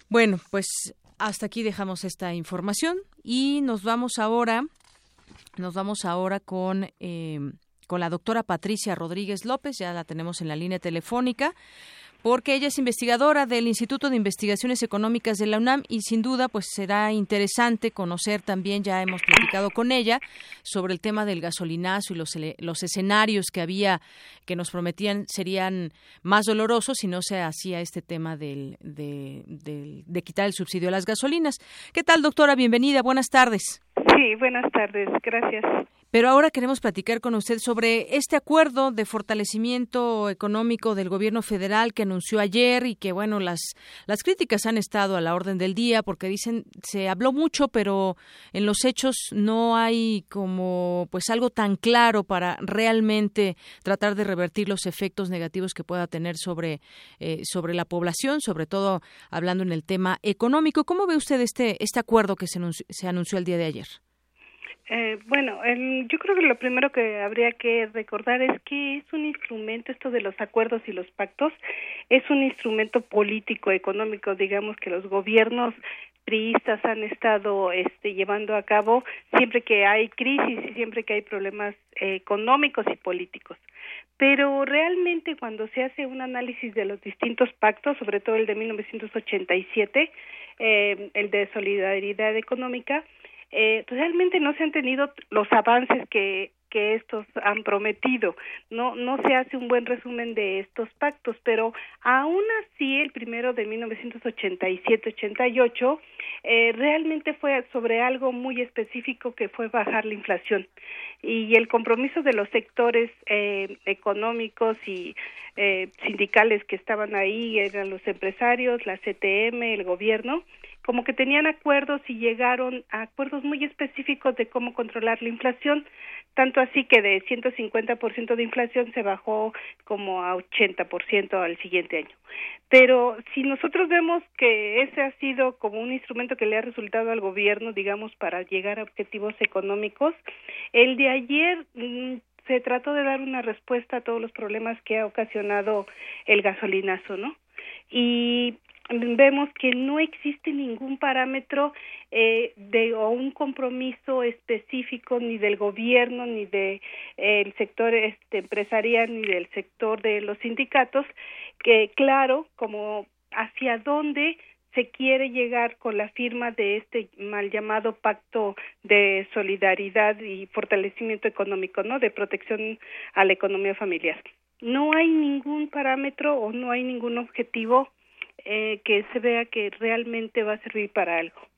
Bueno, pues hasta aquí dejamos esta información y nos vamos ahora, nos vamos ahora con eh, con la doctora Patricia Rodríguez López, ya la tenemos en la línea telefónica porque ella es investigadora del Instituto de Investigaciones Económicas de la UNAM y sin duda pues será interesante conocer también, ya hemos platicado con ella, sobre el tema del gasolinazo y los, los escenarios que había que nos prometían serían más dolorosos si no se hacía este tema del, de, de quitar el subsidio a las gasolinas. ¿Qué tal, doctora? Bienvenida, buenas tardes. Sí, buenas tardes, gracias. Pero ahora queremos platicar con usted sobre este acuerdo de fortalecimiento económico del gobierno federal que anunció ayer y que, bueno, las, las críticas han estado a la orden del día porque dicen, se habló mucho, pero en los hechos no hay como, pues, algo tan claro para realmente tratar de revertir los efectos negativos que pueda tener sobre, eh, sobre la población, sobre todo hablando en el tema económico. ¿Cómo ve usted este, este acuerdo que se se anunció el día de ayer? Eh, bueno, yo creo que lo primero que habría que recordar es que es un instrumento, esto de los acuerdos y los pactos, es un instrumento político, económico, digamos que los gobiernos priistas han estado este, llevando a cabo siempre que hay crisis y siempre que hay problemas eh, económicos y políticos. Pero realmente cuando se hace un análisis de los distintos pactos, sobre todo el de 1987, eh, el de solidaridad económica, eh, realmente no se han tenido los avances que que estos han prometido. No, no se hace un buen resumen de estos pactos, pero aún así el primero de 1987-88 eh, realmente fue sobre algo muy específico que fue bajar la inflación y el compromiso de los sectores eh, económicos y eh, sindicales que estaban ahí eran los empresarios, la CTM, el gobierno como que tenían acuerdos y llegaron a acuerdos muy específicos de cómo controlar la inflación, tanto así que de 150% de inflación se bajó como a 80% al siguiente año. Pero si nosotros vemos que ese ha sido como un instrumento que le ha resultado al gobierno, digamos, para llegar a objetivos económicos, el de ayer mm, se trató de dar una respuesta a todos los problemas que ha ocasionado el gasolinazo, ¿no? Y vemos que no existe ningún parámetro eh, de o un compromiso específico ni del gobierno ni del de, sector este, empresarial ni del sector de los sindicatos que claro como hacia dónde se quiere llegar con la firma de este mal llamado pacto de solidaridad y fortalecimiento económico, ¿no? De protección a la economía familiar. No hay ningún parámetro o no hay ningún objetivo eh, que se vea que realmente va a servir para algo.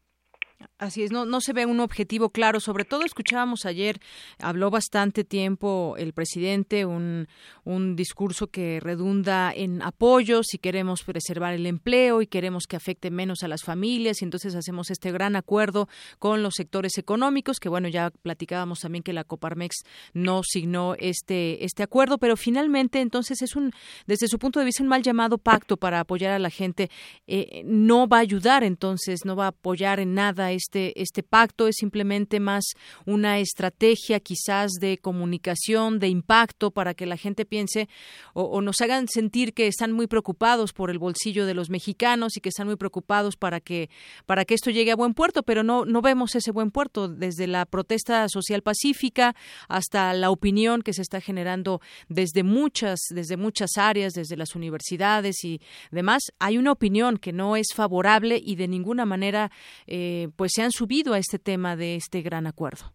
Así es, no, no se ve un objetivo claro. Sobre todo escuchábamos ayer, habló bastante tiempo el presidente, un, un discurso que redunda en apoyo, si queremos preservar el empleo y queremos que afecte menos a las familias, y entonces hacemos este gran acuerdo con los sectores económicos, que bueno, ya platicábamos también que la Coparmex no signó este, este acuerdo, pero finalmente entonces es un, desde su punto de vista, un mal llamado pacto para apoyar a la gente. Eh, no va a ayudar entonces, no va a apoyar en nada este, este pacto es simplemente más una estrategia quizás de comunicación, de impacto para que la gente piense o, nos hagan sentir que están muy preocupados por el bolsillo de los mexicanos y que están muy preocupados para que, para que esto llegue a buen puerto, pero no, no vemos ese buen puerto desde la protesta social pacífica hasta la opinión que se está generando desde muchas, desde muchas áreas, desde las universidades y demás. Hay una opinión que no es favorable y de ninguna manera eh, pues se han subido a este tema de este gran acuerdo.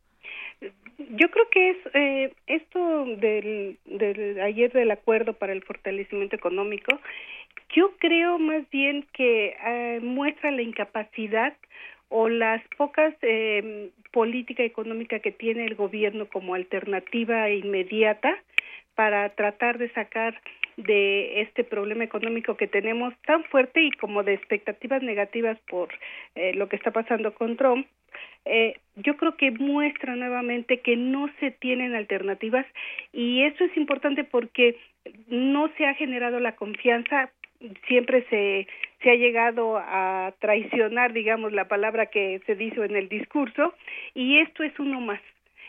Yo creo que es eh, esto del, del ayer del acuerdo para el fortalecimiento económico. Yo creo más bien que eh, muestra la incapacidad o las pocas eh, política económica que tiene el gobierno como alternativa inmediata para tratar de sacar de este problema económico que tenemos tan fuerte y como de expectativas negativas por eh, lo que está pasando con Trump, eh, yo creo que muestra nuevamente que no se tienen alternativas y eso es importante porque no se ha generado la confianza siempre se, se ha llegado a traicionar, digamos, la palabra que se dice en el discurso, y esto es uno más.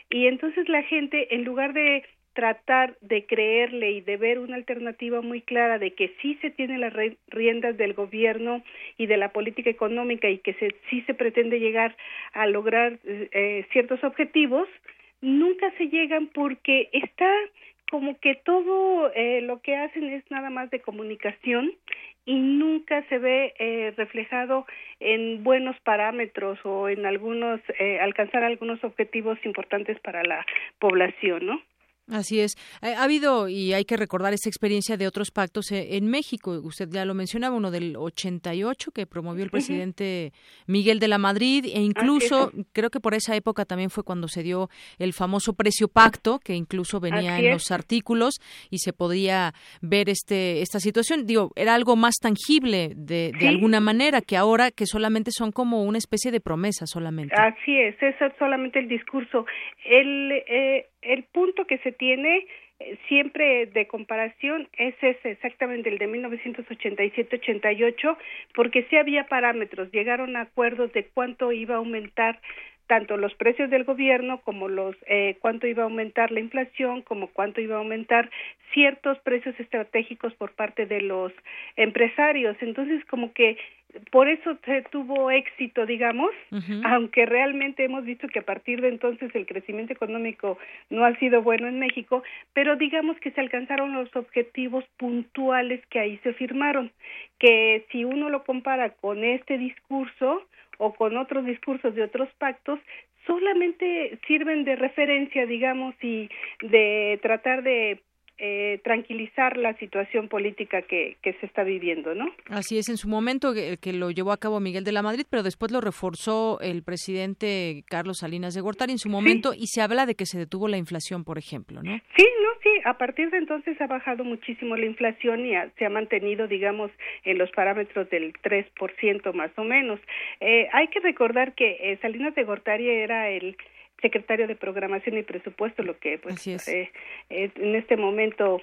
Y entonces la gente, en lugar de tratar de creerle y de ver una alternativa muy clara de que sí se tienen las riendas del gobierno y de la política económica y que se, sí se pretende llegar a lograr eh, ciertos objetivos, nunca se llegan porque está como que todo eh, lo que hacen es nada más de comunicación y nunca se ve eh, reflejado en buenos parámetros o en algunos eh, alcanzar algunos objetivos importantes para la población, ¿no? Así es. Eh, ha habido, y hay que recordar esta experiencia de otros pactos eh, en México. Usted ya lo mencionaba, uno del 88 que promovió el presidente Miguel de la Madrid, e incluso creo que por esa época también fue cuando se dio el famoso precio pacto, que incluso venía en los artículos y se podía ver este esta situación. Digo, era algo más tangible de, de alguna manera que ahora que solamente son como una especie de promesa solamente. Así es, es solamente el discurso. El, eh, el punto que se tiene eh, siempre de comparación es ese exactamente el de 1987-88 porque sí había parámetros, llegaron a acuerdos de cuánto iba a aumentar tanto los precios del gobierno como los eh, cuánto iba a aumentar la inflación como cuánto iba a aumentar ciertos precios estratégicos por parte de los empresarios. Entonces como que por eso se tuvo éxito, digamos, aunque realmente hemos visto que a partir de entonces el crecimiento económico no ha sido bueno en México, pero digamos que se alcanzaron los objetivos puntuales que ahí se firmaron, que si uno lo compara con este discurso o con otros discursos de otros pactos, solamente sirven de referencia, digamos, y de tratar de eh, tranquilizar la situación política que, que, se está viviendo, ¿no? Así es, en su momento que, que, lo llevó a cabo Miguel de la Madrid, pero después lo reforzó el presidente Carlos Salinas de Gortari en su momento y se habla de que se detuvo la inflación, por ejemplo, ¿no? Sí, no, sí, a partir de entonces ha bajado muchísimo la inflación y se ha mantenido, digamos, en los parámetros del 3% más o menos. Eh, hay que recordar que eh, Salinas de Gortari era el secretario de Programación y Presupuesto, lo que pues eh, eh, en este momento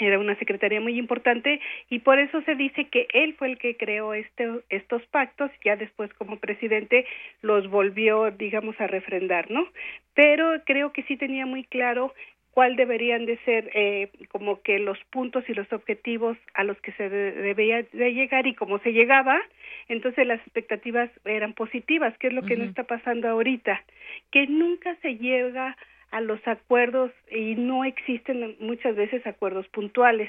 era una secretaría muy importante y por eso se dice que él fue el que creó este, estos pactos, ya después como presidente los volvió, digamos, a refrendar, ¿no? Pero creo que sí tenía muy claro cuál deberían de ser eh, como que los puntos y los objetivos a los que se debía de llegar y cómo se llegaba, entonces las expectativas eran positivas, que es lo que no está pasando ahorita, que nunca se llega a los acuerdos y no existen muchas veces acuerdos puntuales.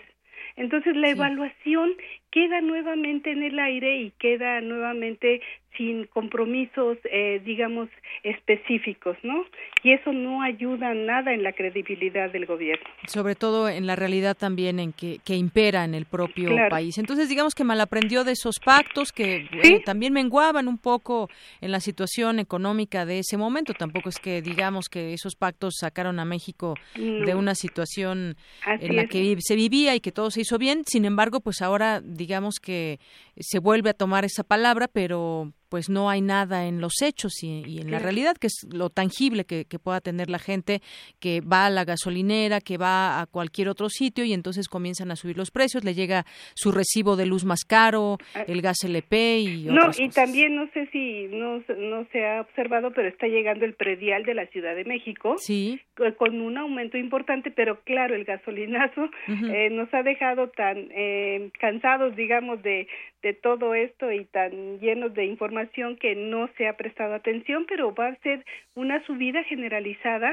Entonces la evaluación queda nuevamente en el aire y queda nuevamente sin compromisos, eh, digamos, específicos, ¿no? Y eso no ayuda nada en la credibilidad del gobierno. Sobre todo en la realidad también en que, que impera en el propio país. Entonces, digamos que malaprendió de esos pactos que también menguaban un poco en la situación económica de ese momento. Tampoco es que digamos que esos pactos sacaron a México de una situación en la que se vivía y que todo se hizo bien. Sin embargo, pues ahora digamos que se vuelve a tomar esa palabra, pero pues no hay nada en los hechos y, en la realidad, que es lo tangible que, pueda tener la gente que va a la gasolinera, que va a cualquier otro sitio y entonces comienzan a subir los precios, le llega su recibo de luz más caro, ah. el gas LP y No, y también no sé si no, no se ha observado, pero está llegando el predial de la Ciudad de México. Sí. Con un aumento importante, pero claro, el gasolinazo eh, nos ha dejado tan eh, cansados, digamos, de, de todo esto y tan llenos de información que no se ha prestado atención, pero va a ser una subida generalizada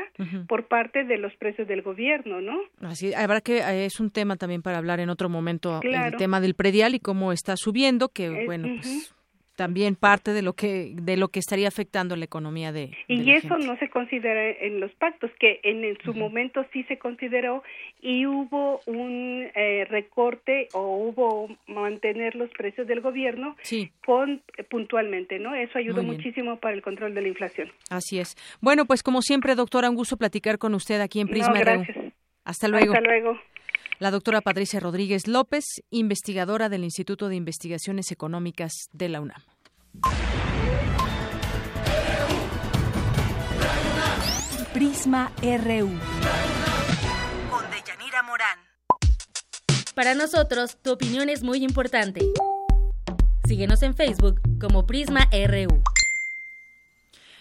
por parte de los precios del gobierno, ¿no? Así, habrá que eh, es un tema también para hablar en otro momento el tema del predial y cómo está subiendo, que bueno, pues también parte de lo que de lo que estaría afectando la economía de, y eso no se considera en los pactos que en, su momento sí se consideró y hubo un eh, recorte o hubo mantener los precios del gobierno con puntualmente no eso ayudó muchísimo para el control de la inflación. Así es. Bueno pues como siempre doctora un gusto platicar con usted aquí en Prisma gracias. hasta luego. Hasta luego la doctora Patricia Rodríguez López, investigadora del Instituto de Investigaciones Económicas de la UNAM. Prisma RU. Con Deyanira Morán. Para nosotros, tu opinión es muy importante. Síguenos en Facebook como Prisma RU.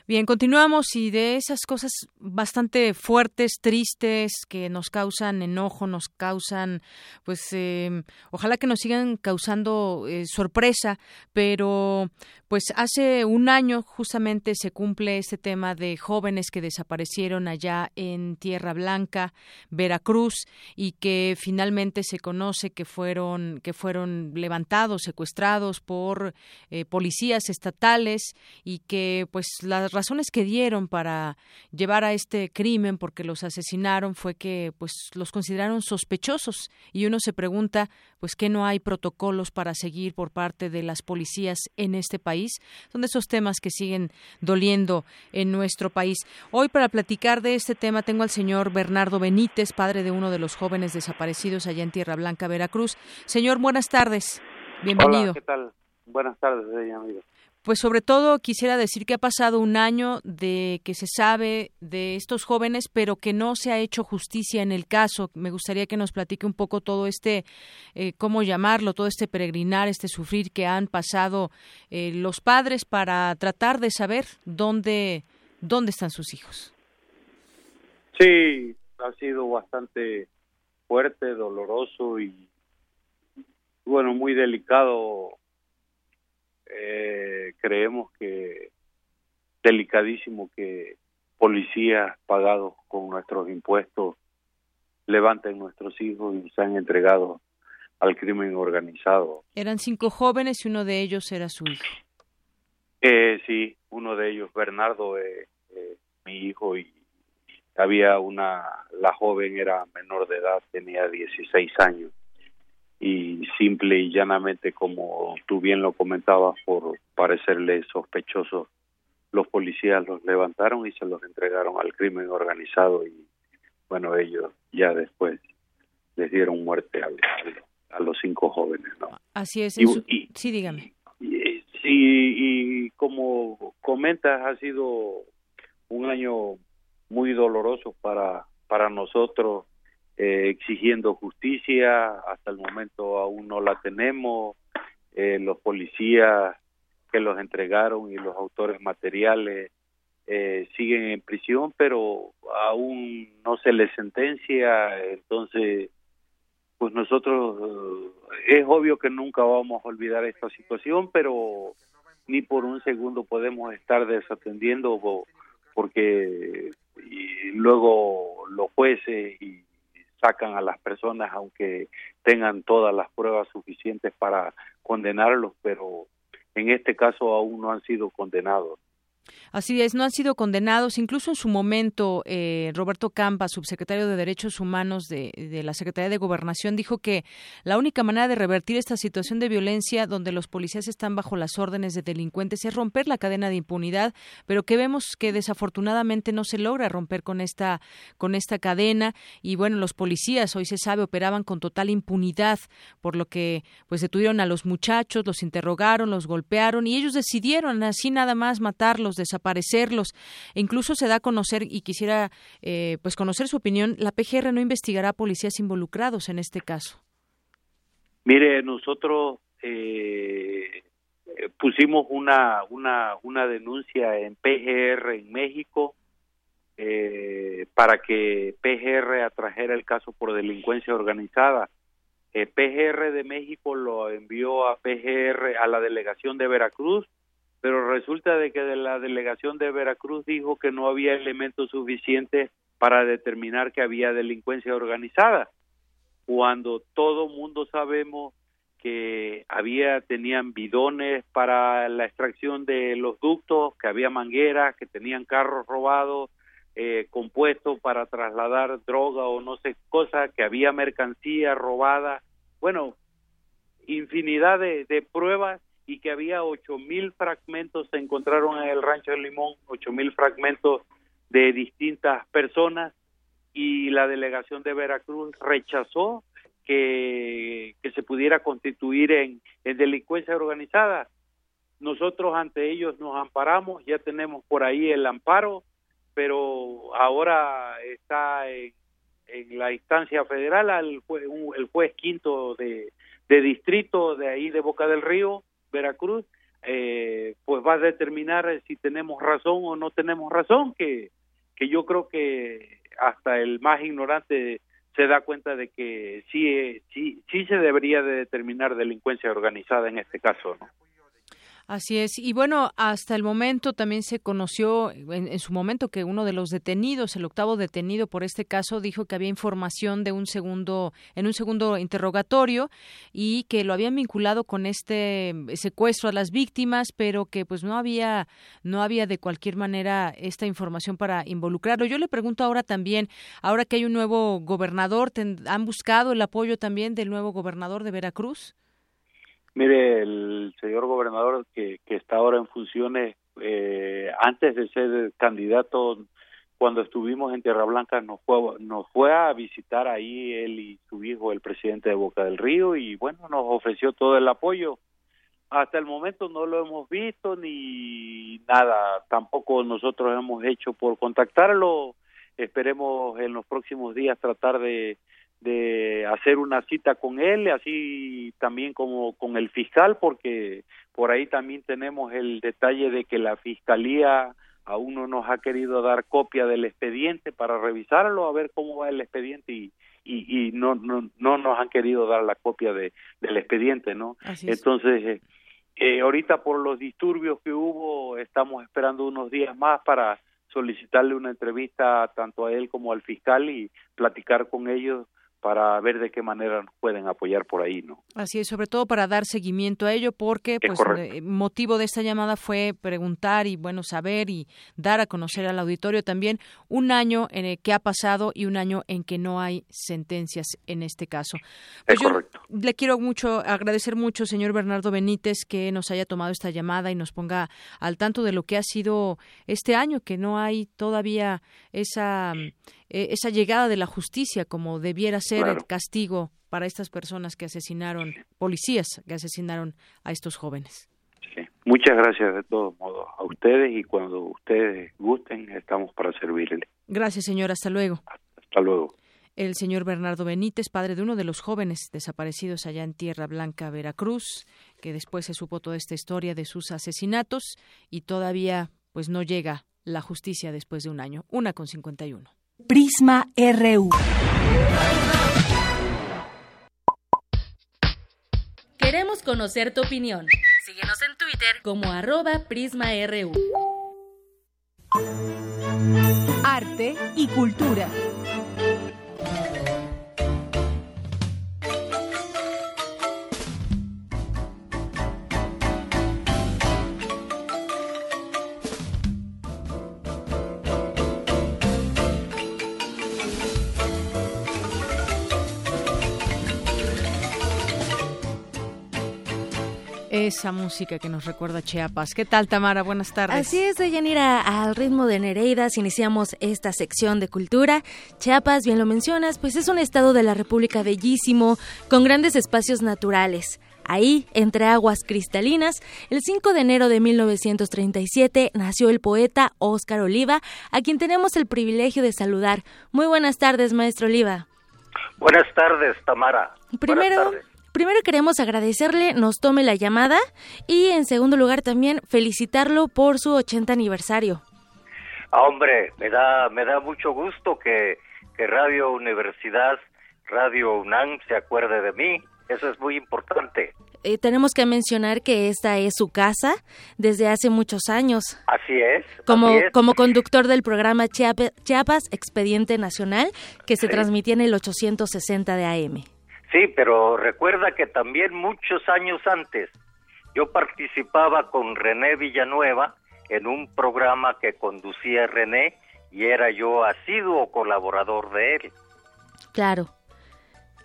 Bien, continuamos y de esas cosas bastante fuertes, tristes, que nos causan enojo, nos causan, pues, eh, ojalá que nos sigan causando eh, sorpresa, pero pues hace un año justamente se cumple este tema de jóvenes que desaparecieron allá en Tierra Blanca, Veracruz, y que finalmente se conoce que fueron, que fueron levantados, secuestrados por eh, policías estatales y que pues las razones que dieron para llevar a este crimen porque los asesinaron fue que pues los consideraron sospechosos. Y uno se pregunta pues que no hay protocolos para seguir por parte de las policías en este país son de esos temas que siguen doliendo en nuestro país. Hoy para platicar de este tema tengo al señor Bernardo Benítez padre de uno de los jóvenes desaparecidos allá en Tierra Blanca Veracruz. Señor buenas tardes. Bienvenido. Hola, ¿qué tal? Buenas tardes, amigo pues sobre todo quisiera decir que ha pasado un año de que se sabe de estos jóvenes, pero que no se ha hecho justicia en el caso. Me gustaría que nos platique un poco todo este, eh, cómo llamarlo, todo este peregrinar, este sufrir que han pasado eh, los padres para tratar de saber dónde, dónde están sus hijos. Sí, ha sido bastante fuerte, doloroso y bueno, muy delicado eh, creemos que delicadísimo que policías pagados con nuestros impuestos levanten nuestros hijos y sean entregados al crimen organizado. Eran cinco jóvenes y uno de ellos era su hijo. Eh, sí, uno de ellos, Bernardo, es mi hijo y había una, la joven era menor de edad, tenía 16 años y simple y llanamente como tú bien lo comentabas por parecerle sospechosos los policías los levantaron y se los entregaron al crimen organizado y bueno ellos ya después les dieron muerte a, a, los cinco jóvenes no así es sí dígame. y, sí y como comentas ha sido un año muy doloroso para para nosotros eh, exigiendo justicia. Hasta el momento aún no la tenemos. Eh, los policías que los entregaron y los autores materiales eh, siguen en prisión, pero aún no se les sentencia, entonces, pues nosotros, eh, es obvio que nunca vamos a olvidar esta situación, pero ni por un segundo podemos estar desatendiendo porque luego los jueces y sacan a las personas aunque tengan todas las pruebas suficientes para condenarlos, pero en este caso aún no han sido condenados. Así es, no han sido condenados. Incluso en su momento, eh, Roberto Campa, subsecretario de Derechos Humanos de, la Secretaría de Gobernación, dijo que la única manera de revertir esta situación de violencia donde los policías están bajo las órdenes de delincuentes es romper la cadena de impunidad, pero que vemos que desafortunadamente no se logra romper con esta, con esta cadena. Y bueno, los policías, hoy se sabe, operaban con total impunidad, por lo que pues detuvieron a los muchachos, los interrogaron, los golpearon y ellos decidieron así nada más matarlos, desaparecerlos. E incluso se da a conocer, y quisiera eh, pues conocer su opinión, la PGR no investigará a policías involucrados en este caso. Mire, nosotros eh, pusimos una, una, una denuncia en PGR en México eh, para que PGR atrajera el caso por delincuencia organizada. PGR de México lo envió a PGR a la delegación de Veracruz pero resulta de que de la delegación de Veracruz dijo que no había elementos suficientes para determinar que había delincuencia organizada, cuando todo mundo sabemos que había tenían bidones para la extracción de los ductos, que había mangueras, que tenían carros robados, eh, compuestos para trasladar droga o no sé cosa, que había mercancía robada, bueno, infinidad de, de pruebas y que había ocho mil fragmentos, se encontraron en el rancho de Limón, ocho mil fragmentos de distintas personas y la delegación de Veracruz rechazó que, que se pudiera constituir en, en delincuencia organizada. Nosotros ante ellos nos amparamos, ya tenemos por ahí el amparo, pero ahora está en, en la instancia federal el juez, el juez quinto de, de distrito de ahí de Boca del Río Veracruz, eh, pues va a determinar si tenemos razón o no tenemos razón, que, que yo creo que hasta el más ignorante se da cuenta de que sí, sí, sí se debería de determinar delincuencia organizada en este caso, ¿no? Así es. Y bueno, hasta el momento también se conoció en, su momento que uno de los detenidos, el octavo detenido por este caso, dijo que había información de un segundo, en un segundo interrogatorio y que lo habían vinculado con este secuestro a las víctimas, pero que pues no había, no había de cualquier manera esta información para involucrarlo. Yo le pregunto ahora también, ahora que hay un nuevo gobernador, ¿han buscado el apoyo también del nuevo gobernador de Veracruz? Mire, el señor gobernador que, que está ahora en funciones, eh, antes de ser candidato, cuando estuvimos en Tierra Blanca, nos fue, nos fue a visitar ahí él y su hijo, el presidente de Boca del Río, y bueno, nos ofreció todo el apoyo. Hasta el momento no lo hemos visto ni nada, tampoco nosotros hemos hecho por contactarlo. Esperemos en los próximos días tratar de, de hacer una cita con él, así también como con el fiscal, porque por ahí también tenemos el detalle de que la fiscalía aún no nos ha querido dar copia del expediente para revisarlo, a ver cómo va el expediente y, y, y no, no, no nos han querido dar la copia de, del expediente, ¿no? Entonces, eh, eh, ahorita por los disturbios que hubo, estamos esperando unos días más para solicitarle una entrevista tanto a él como al fiscal y platicar con ellos para ver de qué manera nos pueden apoyar por ahí, ¿no? Así es, sobre todo para dar seguimiento a ello, porque pues el motivo de esta llamada fue preguntar y bueno saber y dar a conocer al auditorio también un año en el que ha pasado y un año en que no hay sentencias en este caso. Pues correcto. Le quiero mucho agradecer mucho, señor Bernardo Benítez, que nos haya tomado esta llamada y nos ponga al tanto de lo que ha sido este año, que no hay todavía esa eh, esa llegada de la justicia como debiera ser el castigo para estas personas que asesinaron, policías que asesinaron a estos jóvenes. Muchas gracias de todos modos a ustedes y cuando ustedes gusten estamos para servirles. Gracias, señor. Hasta luego. Hasta luego. El señor Bernardo Benítez, padre de uno de los jóvenes desaparecidos allá en Tierra Blanca, Veracruz, que después se supo toda esta historia de sus asesinatos y todavía pues no llega la justicia después de un año. Una con cincuenta y uno. Prisma RU. Queremos conocer tu opinión. Síguenos en Twitter como arroba PrismaRU. Arte y cultura. Esa música que nos recuerda a Chiapas. ¿Qué tal, Tamara? Buenas tardes. Así es, Deyanira. Al ritmo de Nereidas iniciamos esta sección de cultura. Chiapas, bien lo mencionas, pues es un estado de la República bellísimo, con grandes espacios naturales. Ahí, entre aguas cristalinas, el 5 de enero de 1937 nació el poeta Óscar Oliva, a quien tenemos el privilegio de saludar. Muy buenas tardes, maestro Oliva. Buenas tardes, Tamara. Primero, Primero queremos agradecerle, nos tome la llamada y en segundo lugar también felicitarlo por su 80 aniversario. Ah, hombre, me da, me da mucho gusto que, que Radio Universidad, Radio UNAM se acuerde de mí. Eso es muy importante. Eh, tenemos que mencionar que esta es su casa desde hace muchos años. Así es. Como, así es. como conductor del programa Chiapas, Expediente Nacional, que se transmitía en el 860 de AM. Sí, pero recuerda que también muchos años antes yo participaba con René Villanueva en un programa que conducía René y era yo asiduo colaborador de él. Claro.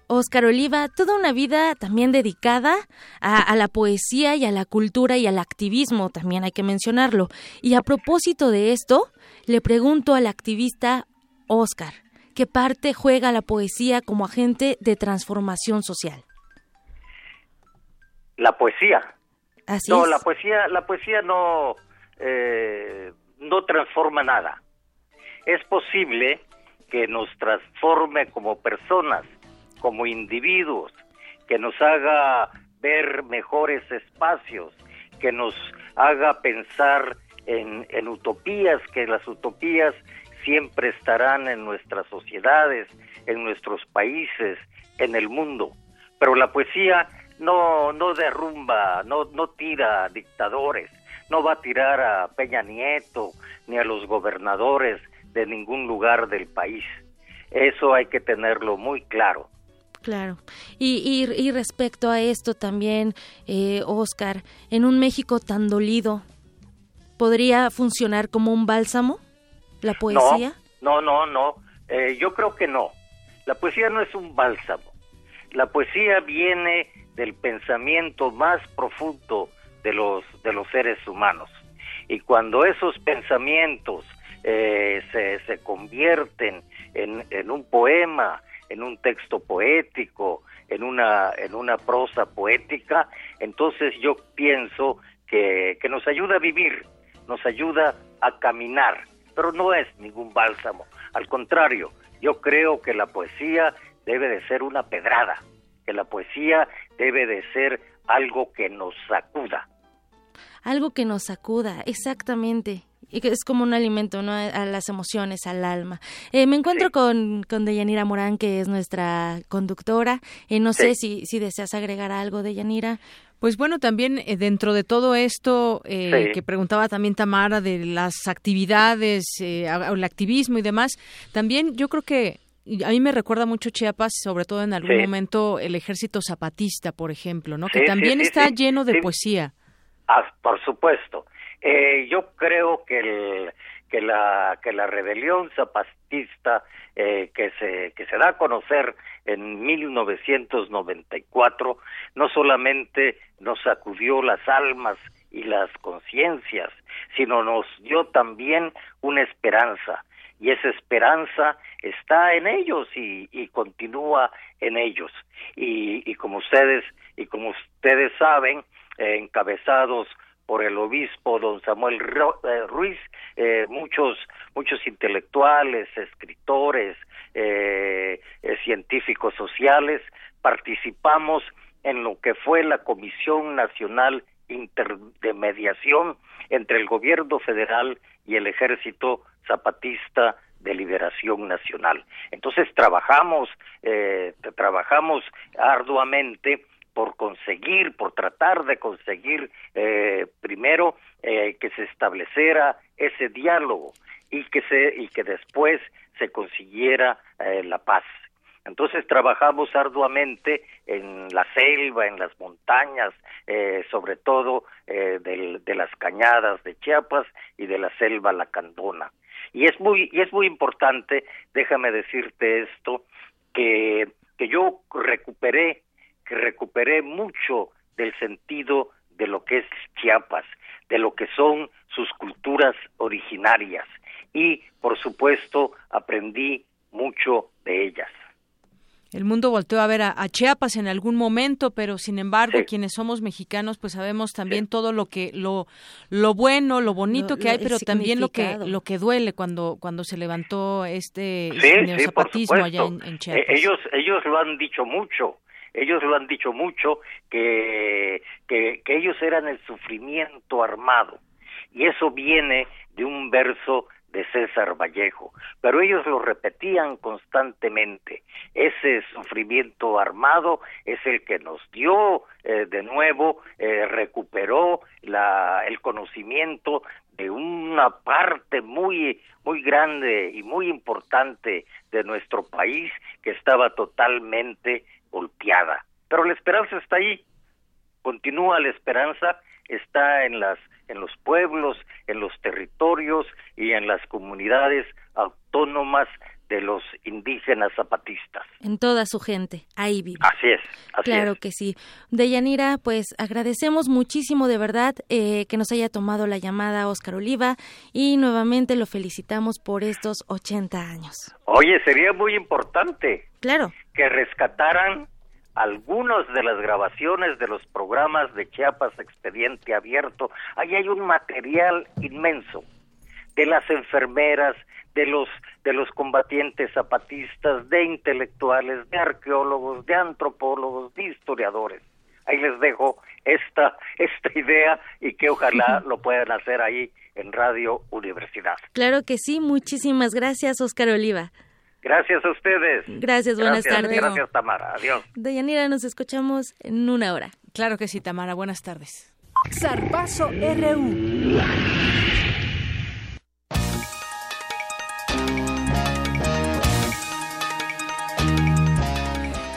Oscar Oliva, toda una vida también dedicada a, la poesía y a la cultura y al activismo, también hay que mencionarlo. Y a propósito de esto, le pregunto al activista Oscar, ¿qué parte juega la poesía como agente de transformación social? La poesía. Así no, es. la poesía, la poesía no, eh, no transforma nada. Es posible que nos transforme como personas, como individuos, que nos haga ver mejores espacios, que nos haga pensar en, en utopías, que las utopías siempre estarán en nuestras sociedades, en nuestros países, en el mundo. Pero la poesía no, no derrumba, no, no tira a dictadores, no va a tirar a Peña Nieto ni a los gobernadores de ningún lugar del país. Eso hay que tenerlo muy claro. Claro. Y, y, y respecto a esto también, eh, Oscar, en un México tan dolido, ¿podría funcionar como un bálsamo la poesía? No, no, no, no. Eh, yo creo que no. La poesía no es un bálsamo. La poesía viene del pensamiento más profundo de los de los seres humanos. Y cuando esos pensamientos eh, se, se convierten en, en un poema, en un texto poético, en una, en una prosa poética, entonces yo pienso que, que nos ayuda a vivir, nos ayuda a caminar, pero no es ningún bálsamo. Al contrario, yo creo que la poesía debe de ser una pedrada, que la poesía debe de ser algo que nos sacuda. Algo que nos sacuda, exactamente y que es como un alimento ¿no? a las emociones, al alma. Eh, me encuentro sí. con, con Deyanira Morán, que es nuestra conductora. Eh, no sí. sé si, si deseas agregar algo, Deyanira. Pues bueno, también eh, dentro de todo esto eh, sí. que preguntaba también Tamara de las actividades, eh, el activismo y demás, también yo creo que a mí me recuerda mucho Chiapas, sobre todo en algún momento el ejército zapatista, por ejemplo, ¿no? que también está lleno de poesía. Ah, por supuesto. Eh, yo creo que el, que la que la rebelión zapatista eh, que se que se da a conocer en 1994 no solamente nos sacudió las almas y las conciencias, sino nos dio también una esperanza y esa esperanza está en ellos y, y continúa en ellos. Y, y, como ustedes y como ustedes saben eh, encabezados por el obispo don Samuel eh, Ruiz, eh, muchos muchos intelectuales, escritores, eh, científicos sociales participamos en lo que fue la Comisión Nacional de Mediación entre el Gobierno Federal y el Ejército Zapatista de Liberación Nacional. Entonces trabajamos, trabajamos arduamente por conseguir, por tratar de conseguir eh, primero eh, que se estableciera ese diálogo y que se y que después se consiguiera eh, la paz. Entonces trabajamos arduamente en la selva, en las montañas, sobre todo de las cañadas de Chiapas y de la selva lacandona. Y es muy y es muy importante, déjame decirte esto, que que yo recuperé que recuperé mucho del sentido de lo que es Chiapas, de lo que son sus culturas originarias. Y, por supuesto, aprendí mucho de ellas. El mundo volteó a ver a, Chiapas en algún momento, pero sin embargo, quienes somos mexicanos, pues sabemos también todo lo que lo lo bueno, lo bonito que hay, pero también lo que lo que duele cuando cuando se levantó este, neozapatismo allá en, en Chiapas. ellos ellos lo han dicho mucho ellos lo han dicho mucho, que, que, ellos eran el sufrimiento armado. Y eso viene de un verso de César Vallejo, pero ellos lo repetían constantemente. Ese sufrimiento armado es el que nos dio eh, de nuevo, eh, recuperó la, el conocimiento de una parte muy muy grande y muy importante de nuestro país que estaba totalmente golpeada. Pero la esperanza está ahí, continúa la esperanza, está en las en los pueblos, en los territorios y en las comunidades autónomas de los indígenas zapatistas. En toda su gente, ahí vive. Así es. claro que sí. Deyanira, pues agradecemos muchísimo de verdad eh, que nos haya tomado la llamada Oscar Oliva y nuevamente lo felicitamos por estos 80 años. Oye, sería muy importante. Claro. Que rescataran algunas de las grabaciones de los programas de Chiapas Expediente Abierto. Ahí hay un material inmenso de las enfermeras, de los de los combatientes zapatistas, de intelectuales, de arqueólogos, de antropólogos, de historiadores. Ahí les dejo esta esta idea y que ojalá lo puedan hacer ahí en Radio Universidad. Claro que sí, muchísimas gracias, Oscar Oliva. Gracias a ustedes. Gracias, buenas tardes. Gracias, Tamara. Adiós. Deyanira, nos escuchamos en una hora. Claro que sí, Tamara. Buenas tardes. Zarpazo RU.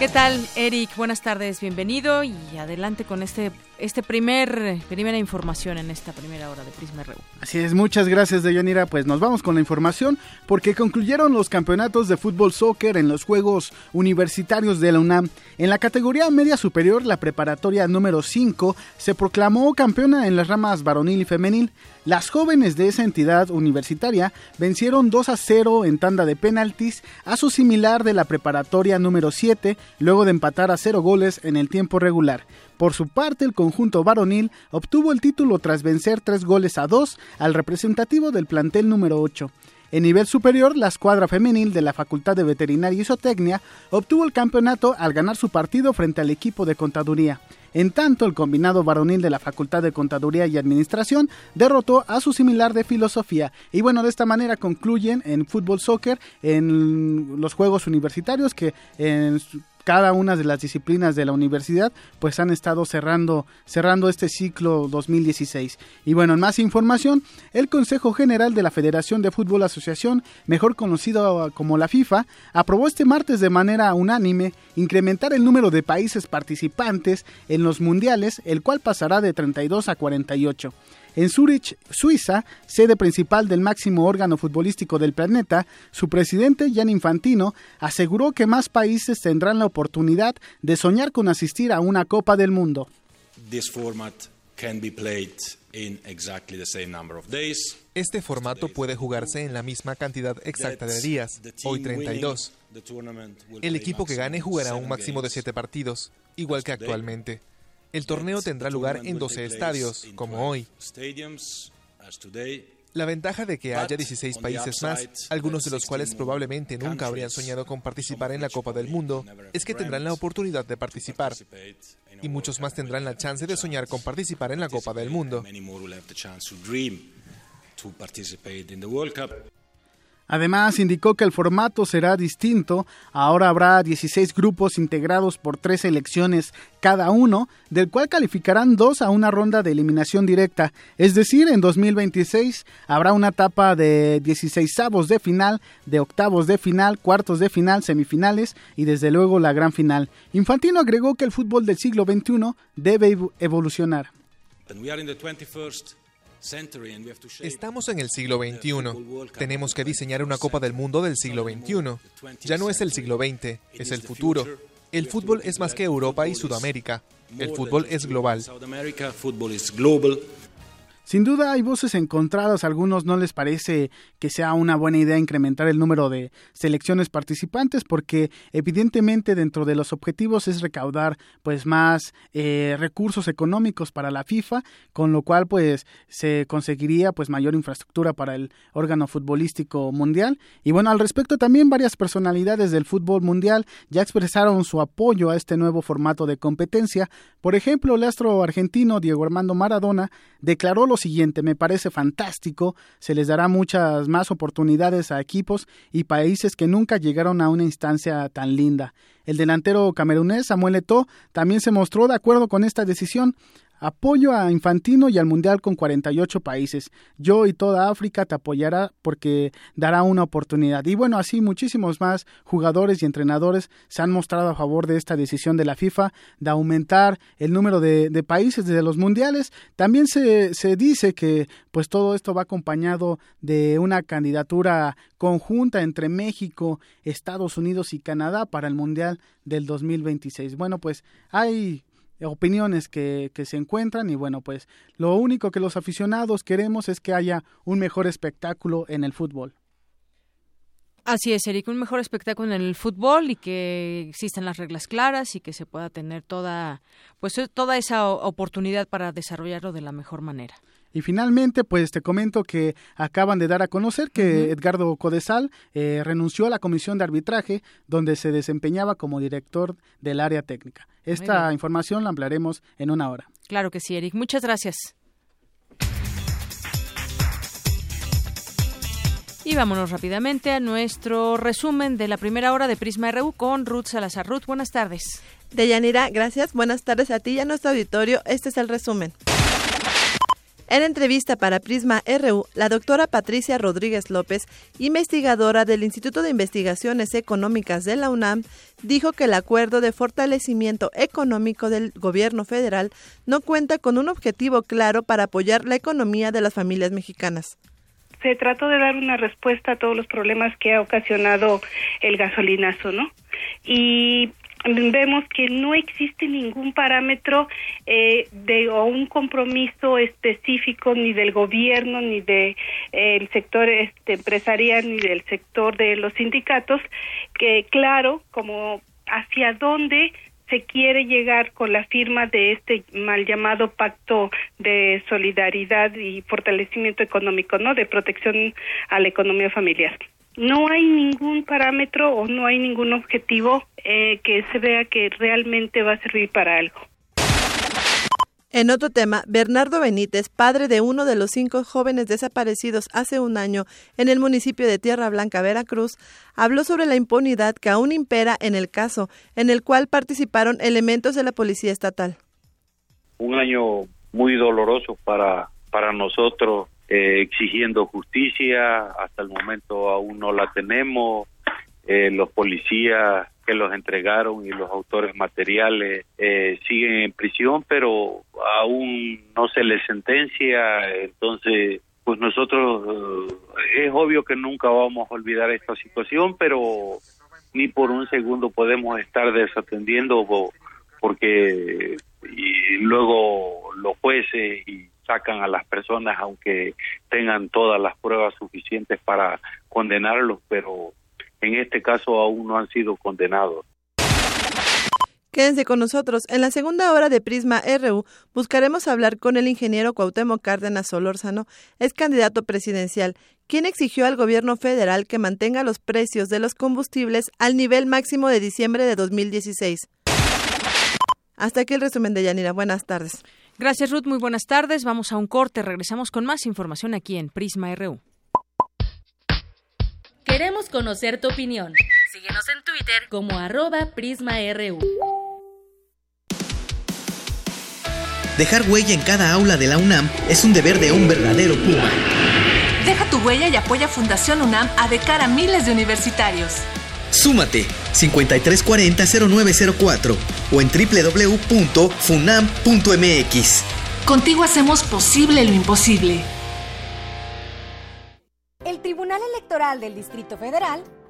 ¿Qué tal, Eric? Buenas tardes, bienvenido y adelante con este este primer primera información en esta primera hora de Prisma RU. Así es, muchas gracias, Deyanira. Pues nos vamos con la información porque concluyeron los campeonatos de fútbol soccer en los Juegos Universitarios de la UNAM. En la categoría media superior, la preparatoria número 5 se proclamó campeona en las ramas varonil y femenil. Las jóvenes de esa entidad universitaria vencieron 2 a 0 en tanda de penaltis a su similar de la preparatoria número 7, luego de empatar a 0 goles en el tiempo regular. Por su parte, el conjunto varonil obtuvo el título tras vencer 3 goles a 2 al representativo del plantel número 8. En nivel superior, la escuadra femenil de la Facultad de Veterinaria y Zootecnia obtuvo el campeonato al ganar su partido frente al equipo de contaduría. En tanto, el combinado varonil de la Facultad de Contaduría y Administración derrotó a su similar de Filosofía. Y bueno, de esta manera concluyen en fútbol soccer en los Juegos Universitarios que cada una de las disciplinas de la universidad pues han estado cerrando cerrando este ciclo 2016 y bueno en más información el Consejo General de la Federación de Fútbol Asociación mejor conocido como la FIFA aprobó este martes de manera unánime incrementar el número de países participantes en los mundiales el cual pasará de 32 a 48 en Zurich, Suiza, sede principal del máximo órgano futbolístico del planeta, su presidente, Jan Infantino, aseguró que más países tendrán la oportunidad de soñar con asistir a una Copa del Mundo. Este formato puede jugarse en la misma cantidad exacta de días, hoy 32. El equipo que gane jugará un máximo de siete partidos, igual que actualmente. El torneo tendrá lugar en 12 estadios, como hoy. La ventaja de que haya 16 países más, algunos de los cuales probablemente nunca habrían soñado con participar en la Copa del Mundo, es que tendrán la oportunidad de participar. Y muchos más tendrán la chance de soñar con participar en la Copa del Mundo. Además, indicó que el formato será distinto. Ahora habrá 16 grupos integrados por tres selecciones cada uno, del cual calificarán dos a una ronda de eliminación directa. Es decir, en 2026 habrá una etapa de 16 avos de final, de octavos de final, cuartos de final, semifinales y desde luego la gran final. Infantino agregó que el fútbol del siglo XXI debe evolucionar. Estamos en el siglo XXI. Tenemos que diseñar una Copa del Mundo del siglo XXI. Ya no es el siglo XX, es el futuro. El fútbol es más que Europa y Sudamérica. El fútbol es global. Sin duda hay voces encontradas, a algunos no les parece que sea una buena idea incrementar el número de selecciones participantes porque evidentemente dentro de los objetivos es recaudar pues más eh, recursos económicos para la FIFA, con lo cual pues se conseguiría pues mayor infraestructura para el órgano futbolístico mundial. Y bueno al respecto también varias personalidades del fútbol mundial ya expresaron su apoyo a este nuevo formato de competencia, por ejemplo el astro argentino Diego Armando Maradona declaró lo siguiente, me parece fantástico, se les dará muchas más oportunidades a equipos y países que nunca llegaron a una instancia tan linda. El delantero camerunés Samuel Eto'o también se mostró de acuerdo con esta decisión. Apoyo a Infantino y al Mundial con 48 países. Yo y toda África te apoyará porque dará una oportunidad. Y bueno, así muchísimos más jugadores y entrenadores se han mostrado a favor de esta decisión de la FIFA de aumentar el número de, países de los mundiales. También se, se dice que pues todo esto va acompañado de una candidatura conjunta entre México, Estados Unidos y Canadá para el Mundial del 2026. Bueno, pues hay opiniones que, que, se encuentran y bueno, pues lo único que los aficionados queremos es que haya un mejor espectáculo en el fútbol. Así es, Eric, un mejor espectáculo en el fútbol y que existan las reglas claras y que se pueda tener toda, pues toda esa oportunidad para desarrollarlo de la mejor manera. Y finalmente, pues te comento que acaban de dar a conocer que Edgardo Codesal eh, renunció a la comisión de arbitraje donde se desempeñaba como director del área técnica. Esta información la ampliaremos en una hora. Claro que sí, Eric. Muchas gracias. Y vámonos rápidamente a nuestro resumen de la primera hora de Prisma RU con Ruth Salazar. Ruth, buenas tardes. Deyanira, gracias. Buenas tardes a ti y a nuestro auditorio. Este es el resumen. En entrevista para Prisma RU, la doctora Patricia Rodríguez López, investigadora del Instituto de Investigaciones Económicas de la UNAM, dijo que el acuerdo de fortalecimiento económico del gobierno federal no cuenta con un objetivo claro para apoyar la economía de las familias mexicanas se trató de dar una respuesta a todos los problemas que ha ocasionado el gasolinazo, ¿no? Y vemos que no existe ningún parámetro eh, de o un compromiso específico ni del gobierno ni de eh, sector este, empresarial ni del sector de los sindicatos que claro como hacia dónde se quiere llegar con la firma de este mal llamado pacto de solidaridad y fortalecimiento económico, ¿no? De protección a la economía familiar no hay ningún parámetro o no hay ningún objetivo eh, que se vea que realmente va a servir para algo. En otro tema, Bernardo Benítez, padre de uno de los cinco jóvenes desaparecidos hace un año en el municipio de Tierra Blanca, Veracruz, habló sobre la impunidad que aún impera en el caso, en el cual participaron elementos de la Policía Estatal. Un año muy doloroso para, para nosotros, eh, exigiendo justicia, hasta el momento aún no la tenemos, eh, los policías que los entregaron y los autores materiales eh, siguen en prisión, pero aún no se les sentencia, entonces pues nosotros eh, es obvio que nunca vamos a olvidar esta situación, pero ni por un segundo podemos estar desatendiendo porque y luego los jueces y sacan a las personas aunque tengan todas las pruebas suficientes para condenarlos, pero en este caso aún no han sido condenados. Quédense con nosotros. En la segunda hora de Prisma RU buscaremos hablar con el ingeniero Cuauhtémoc Cárdenas Solórzano, es candidato presidencial, quien exigió al gobierno federal que mantenga los precios de los combustibles al nivel máximo de diciembre de 2016. Hasta aquí el resumen de Yanira. Buenas tardes. Gracias, Ruth. Muy buenas tardes. Vamos a un corte. Regresamos con más información aquí en Prisma RU. Queremos conocer tu opinión. Síguenos en Twitter como arroba PrismaRU. Dejar huella en cada aula de la UNAM es un deber de un verdadero Puma. Deja tu huella y apoya Fundación UNAM a de cara a miles de universitarios. Súmate 5340-0904 o en www.funam.mx. Contigo hacemos posible lo imposible. El Tribunal Electoral del Distrito Federal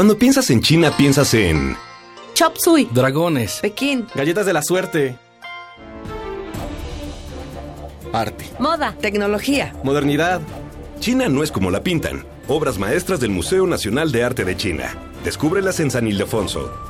Cuando piensas en China, piensas en... Chop Suey. Dragones. Pekín. Galletas de la suerte. Arte. Moda. Tecnología. Modernidad. China no es como la pintan. Obras maestras del Museo Nacional de Arte de China. Descúbrelas en San Ildefonso.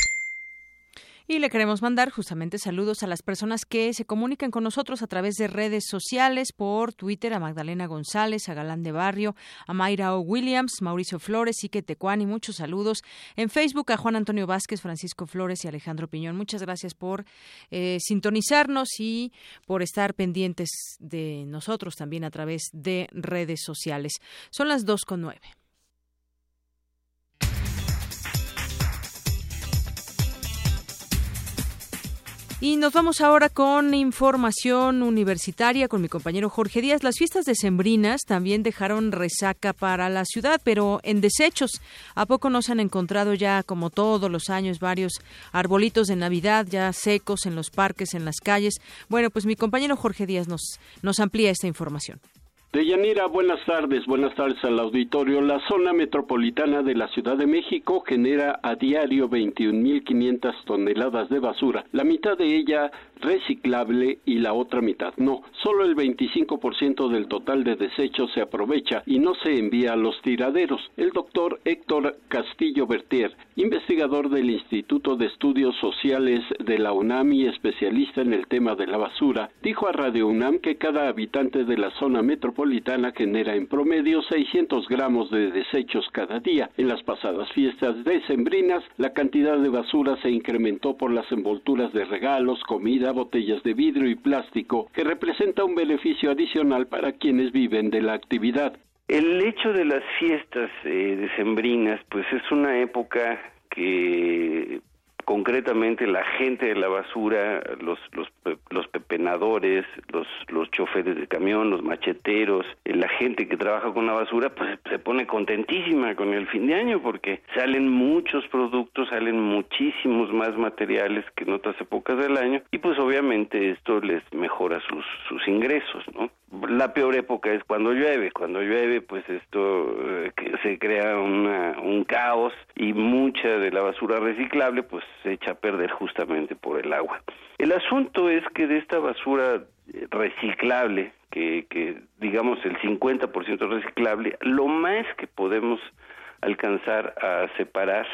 Y le queremos mandar justamente saludos a las personas que se comunican con nosotros a través de redes sociales, por Twitter, a Magdalena González, a Galán de Barrio, a Mayra O. Williams, Mauricio Flores, Ike Tecuani, muchos saludos. En Facebook a Juan Antonio Vázquez, Francisco Flores y Alejandro Piñón. Muchas gracias por eh, sintonizarnos y por estar pendientes de nosotros también a través de redes sociales. Son las dos con nueve. Y nos vamos ahora con información universitaria con mi compañero Jorge Díaz. Las fiestas decembrinas también dejaron resaca para la ciudad, pero en desechos. ¿A poco no se han encontrado ya, como todos los años, varios arbolitos de Navidad ya secos en los parques, en las calles? Bueno, pues mi compañero Jorge Díaz nos, nos amplía esta información. Deyanira, buenas tardes, buenas tardes al auditorio. La zona metropolitana de la Ciudad de México genera a diario 21.500 toneladas de basura, la mitad de ella reciclable y la otra mitad no. Solo el 25% del total de desechos se aprovecha y no se envía a los tiraderos. El doctor Héctor Castillo Bertier, investigador del Instituto de Estudios Sociales de la UNAM y especialista en el tema de la basura, dijo a Radio UNAM que cada habitante de la zona metropolitana genera en promedio 600 gramos de desechos cada día. En las pasadas fiestas decembrinas, la cantidad de basura se incrementó por las envolturas de regalos, comida, botellas de vidrio y plástico, que representa un beneficio adicional para quienes viven de la actividad. El hecho de las fiestas eh, decembrinas, pues es una época que concretamente la gente de la basura, los, los, los pepenadores, los, los choferes de camión, los macheteros, eh, la gente que trabaja con la basura, pues se pone contentísima con el fin de año porque salen muchos productos, salen muchísimos más materiales que en otras épocas del año y pues obviamente esto les mejora sus, sus ingresos, ¿no? La peor época es cuando llueve, cuando llueve pues esto eh, se crea una, un caos y mucha de la basura reciclable pues se echa a perder justamente por el agua. El asunto es que de esta basura reciclable, que, que digamos el 50% reciclable, lo más que podemos alcanzar a separar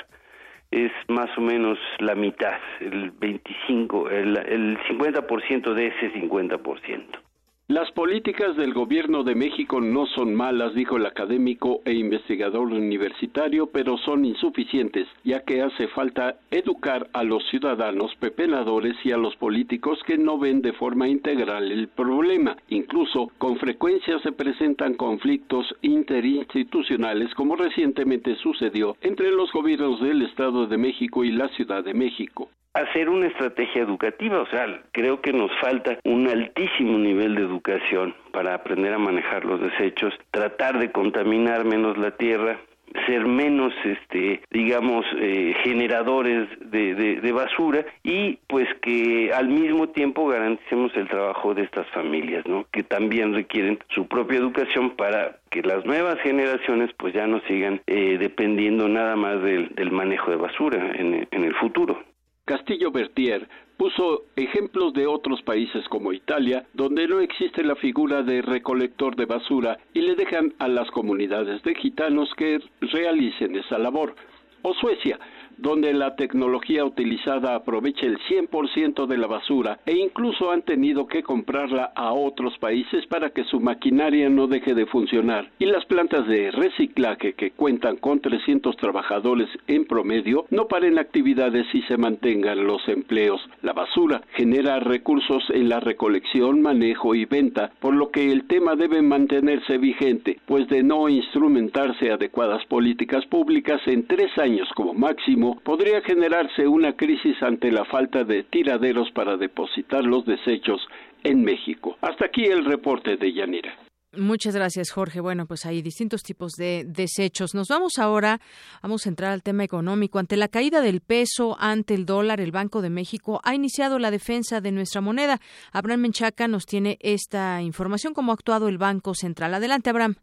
es más o menos la mitad, el 25, el, el 50% de ese 50%. Las políticas del gobierno de México no son malas, dijo el académico e investigador universitario, pero son insuficientes, ya que hace falta educar a los ciudadanos pepenadores y a los políticos que no ven de forma integral el problema. Incluso, con frecuencia se presentan conflictos interinstitucionales, como recientemente sucedió entre los gobiernos del Estado de México y la Ciudad de México hacer una estrategia educativa, o sea, creo que nos falta un altísimo nivel de educación para aprender a manejar los desechos, tratar de contaminar menos la tierra, ser menos, este, digamos, eh, generadores de, basura y pues que al mismo tiempo garanticemos el trabajo de estas familias, ¿no? Que también requieren su propia educación para que las nuevas generaciones pues ya no sigan eh, dependiendo nada más del, del manejo de basura en, en el futuro. Castillo Bertier puso ejemplos de otros países como Italia, donde no existe la figura de recolector de basura y le dejan a las comunidades de gitanos que realicen esa labor, o Suecia, donde la tecnología utilizada aprovecha el 100% de la basura e incluso han tenido que comprarla a otros países para que su maquinaria no deje de funcionar. Y las plantas de reciclaje que cuentan con 300 trabajadores en promedio no paren actividades y se mantengan los empleos. La basura genera recursos en la recolección, manejo y venta, por lo que el tema debe mantenerse vigente, pues de no instrumentarse adecuadas políticas públicas en tres años como máximo, podría generarse una crisis ante la falta de tiraderos para depositar los desechos en México. Hasta aquí el reporte de Yanira. Muchas gracias, Jorge. Bueno, pues hay distintos tipos de desechos. Nos vamos ahora, vamos a entrar al tema económico. Ante la caída del peso, ante el dólar, el Banco de México ha iniciado la defensa de nuestra moneda. Abraham Menchaca nos tiene esta información, cómo ha actuado el Banco Central. Adelante, Abraham.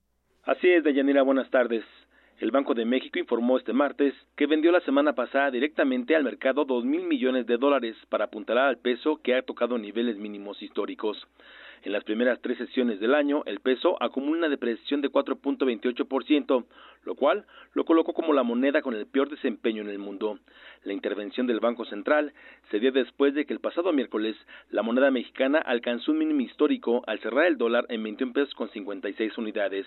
Así es, Deyanira, buenas tardes. El Banco de México informó este martes que vendió la semana pasada directamente al mercado dos mil millones de dólares para apuntalar al peso que ha tocado niveles mínimos históricos. En las primeras tres sesiones del año, el peso acumula una depreciación de 4.28%, lo cual lo colocó como la moneda con el peor desempeño en el mundo. La intervención del Banco Central se dio después de que el pasado miércoles la moneda mexicana alcanzó un mínimo histórico al cerrar el dólar en 21 pesos con 56 unidades.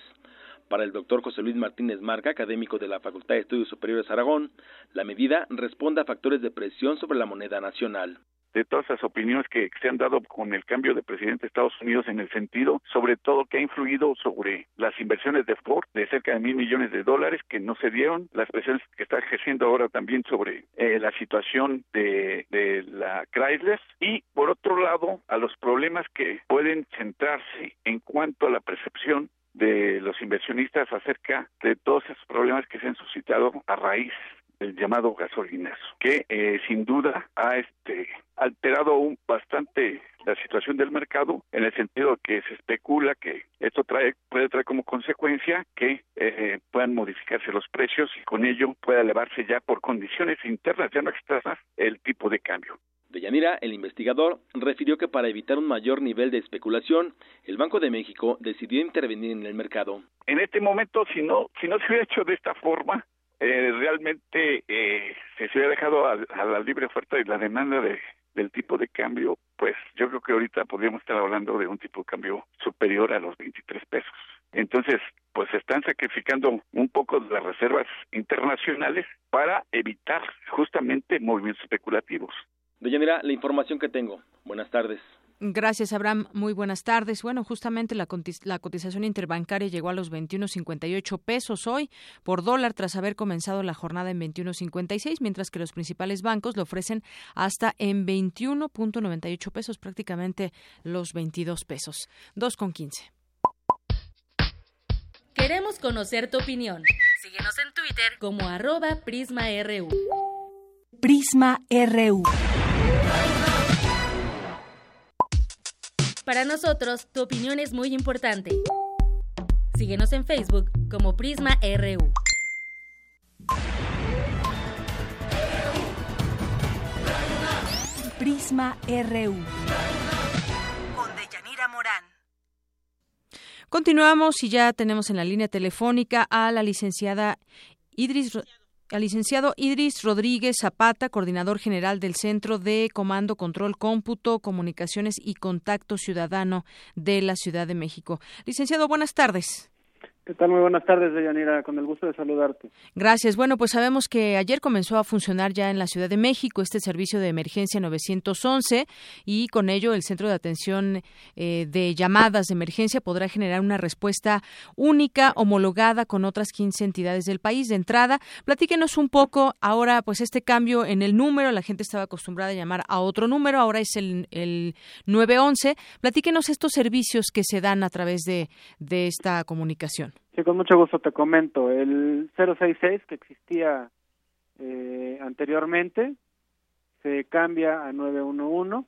Para el doctor José Luis Martínez Marca, académico de la Facultad de Estudios Superiores Aragón, la medida responde a factores de presión sobre la moneda nacional. De todas las opiniones que se han dado con el cambio de presidente de Estados Unidos en el sentido, sobre todo, que ha influido sobre las inversiones de Ford de cerca de mil millones de dólares que no se dieron, las presiones que está ejerciendo ahora también sobre eh, la situación de, de la Chrysler y, por otro lado, a los problemas que pueden centrarse en cuanto a la percepción de los inversionistas acerca de todos esos problemas que se han suscitado a raíz del llamado gasolinazo, que eh, sin duda ha este alterado un, bastante la situación del mercado en el sentido que se especula que esto trae puede traer como consecuencia que eh, puedan modificarse los precios y con ello pueda elevarse ya por condiciones internas, ya no externas, el tipo de cambio. Deyanira, el investigador, refirió que para evitar un mayor nivel de especulación, el Banco de México decidió intervenir en el mercado. En este momento, si no, si no se hubiera hecho de esta forma, eh, realmente eh, se hubiera dejado a, la libre oferta y la demanda de, del tipo de cambio, pues yo creo que ahorita podríamos estar hablando de un tipo de cambio superior a los 23 pesos. Entonces, pues están sacrificando un poco de las reservas internacionales para evitar justamente movimientos especulativos. Deyanira, la información que tengo. Buenas tardes. Gracias, Abraham. Muy buenas tardes. Bueno, justamente la, cotización interbancaria llegó a los 21.58 pesos hoy por dólar tras haber comenzado la jornada en 21.56, mientras que los principales bancos lo ofrecen hasta en 21.98 pesos, prácticamente los 22 pesos. 2.15. Queremos conocer tu opinión. Síguenos en Twitter como arroba PrismaRU. Prisma RU. Para nosotros, tu opinión es muy importante. Síguenos en Facebook como Prisma RU. Prisma RU. Con Deyanira Morán. Continuamos y ya tenemos en la línea telefónica a la licenciada Idris al licenciado Idris Rodríguez Zapata, coordinador general del Centro de Comando, Control, Cómputo, Comunicaciones y Contacto Ciudadano de la Ciudad de México. Licenciado, buenas tardes. ¿Qué tal? Muy buenas tardes, Deyanira. Con el gusto de saludarte. Gracias. Bueno, pues sabemos que ayer comenzó a funcionar ya en la Ciudad de México este servicio de emergencia 911 y con ello el Centro de Atención eh, de Llamadas de Emergencia podrá generar una respuesta única, homologada con otras 15 entidades del país. De entrada, platíquenos un poco ahora, pues este cambio en el número. La gente estaba acostumbrada a llamar a otro número, ahora es el, el 911. Platíquenos estos servicios que se dan a través de, de esta comunicación. Sí, con mucho gusto te comento. El 066 que existía eh, anteriormente se cambia a 911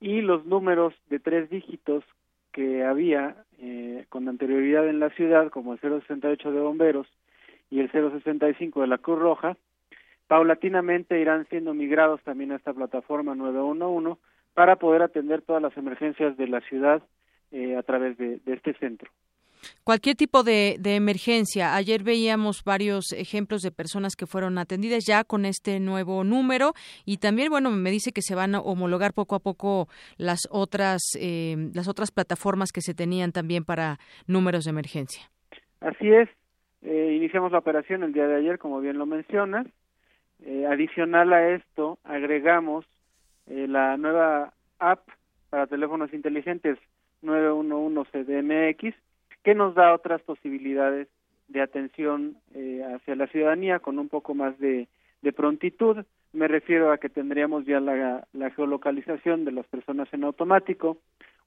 y los números de tres dígitos que había eh, con anterioridad en la ciudad, como el 068 de bomberos y el 065 de la Cruz Roja, paulatinamente irán siendo migrados también a esta plataforma 911 para poder atender todas las emergencias de la ciudad eh, a través de este centro. Cualquier tipo de, emergencia. Ayer veíamos varios ejemplos de personas que fueron atendidas ya con este nuevo número y también, bueno, me dice que se van a homologar poco a poco las otras, eh, las otras plataformas que se tenían también para números de emergencia. Así es. Eh, iniciamos la operación el día de ayer, como bien lo mencionas. Eh, adicional a esto, agregamos la nueva app para teléfonos inteligentes 911 CDMX que nos da otras posibilidades de atención eh, hacia la ciudadanía con un poco más de, prontitud. Me refiero a que tendríamos ya la, geolocalización de las personas en automático,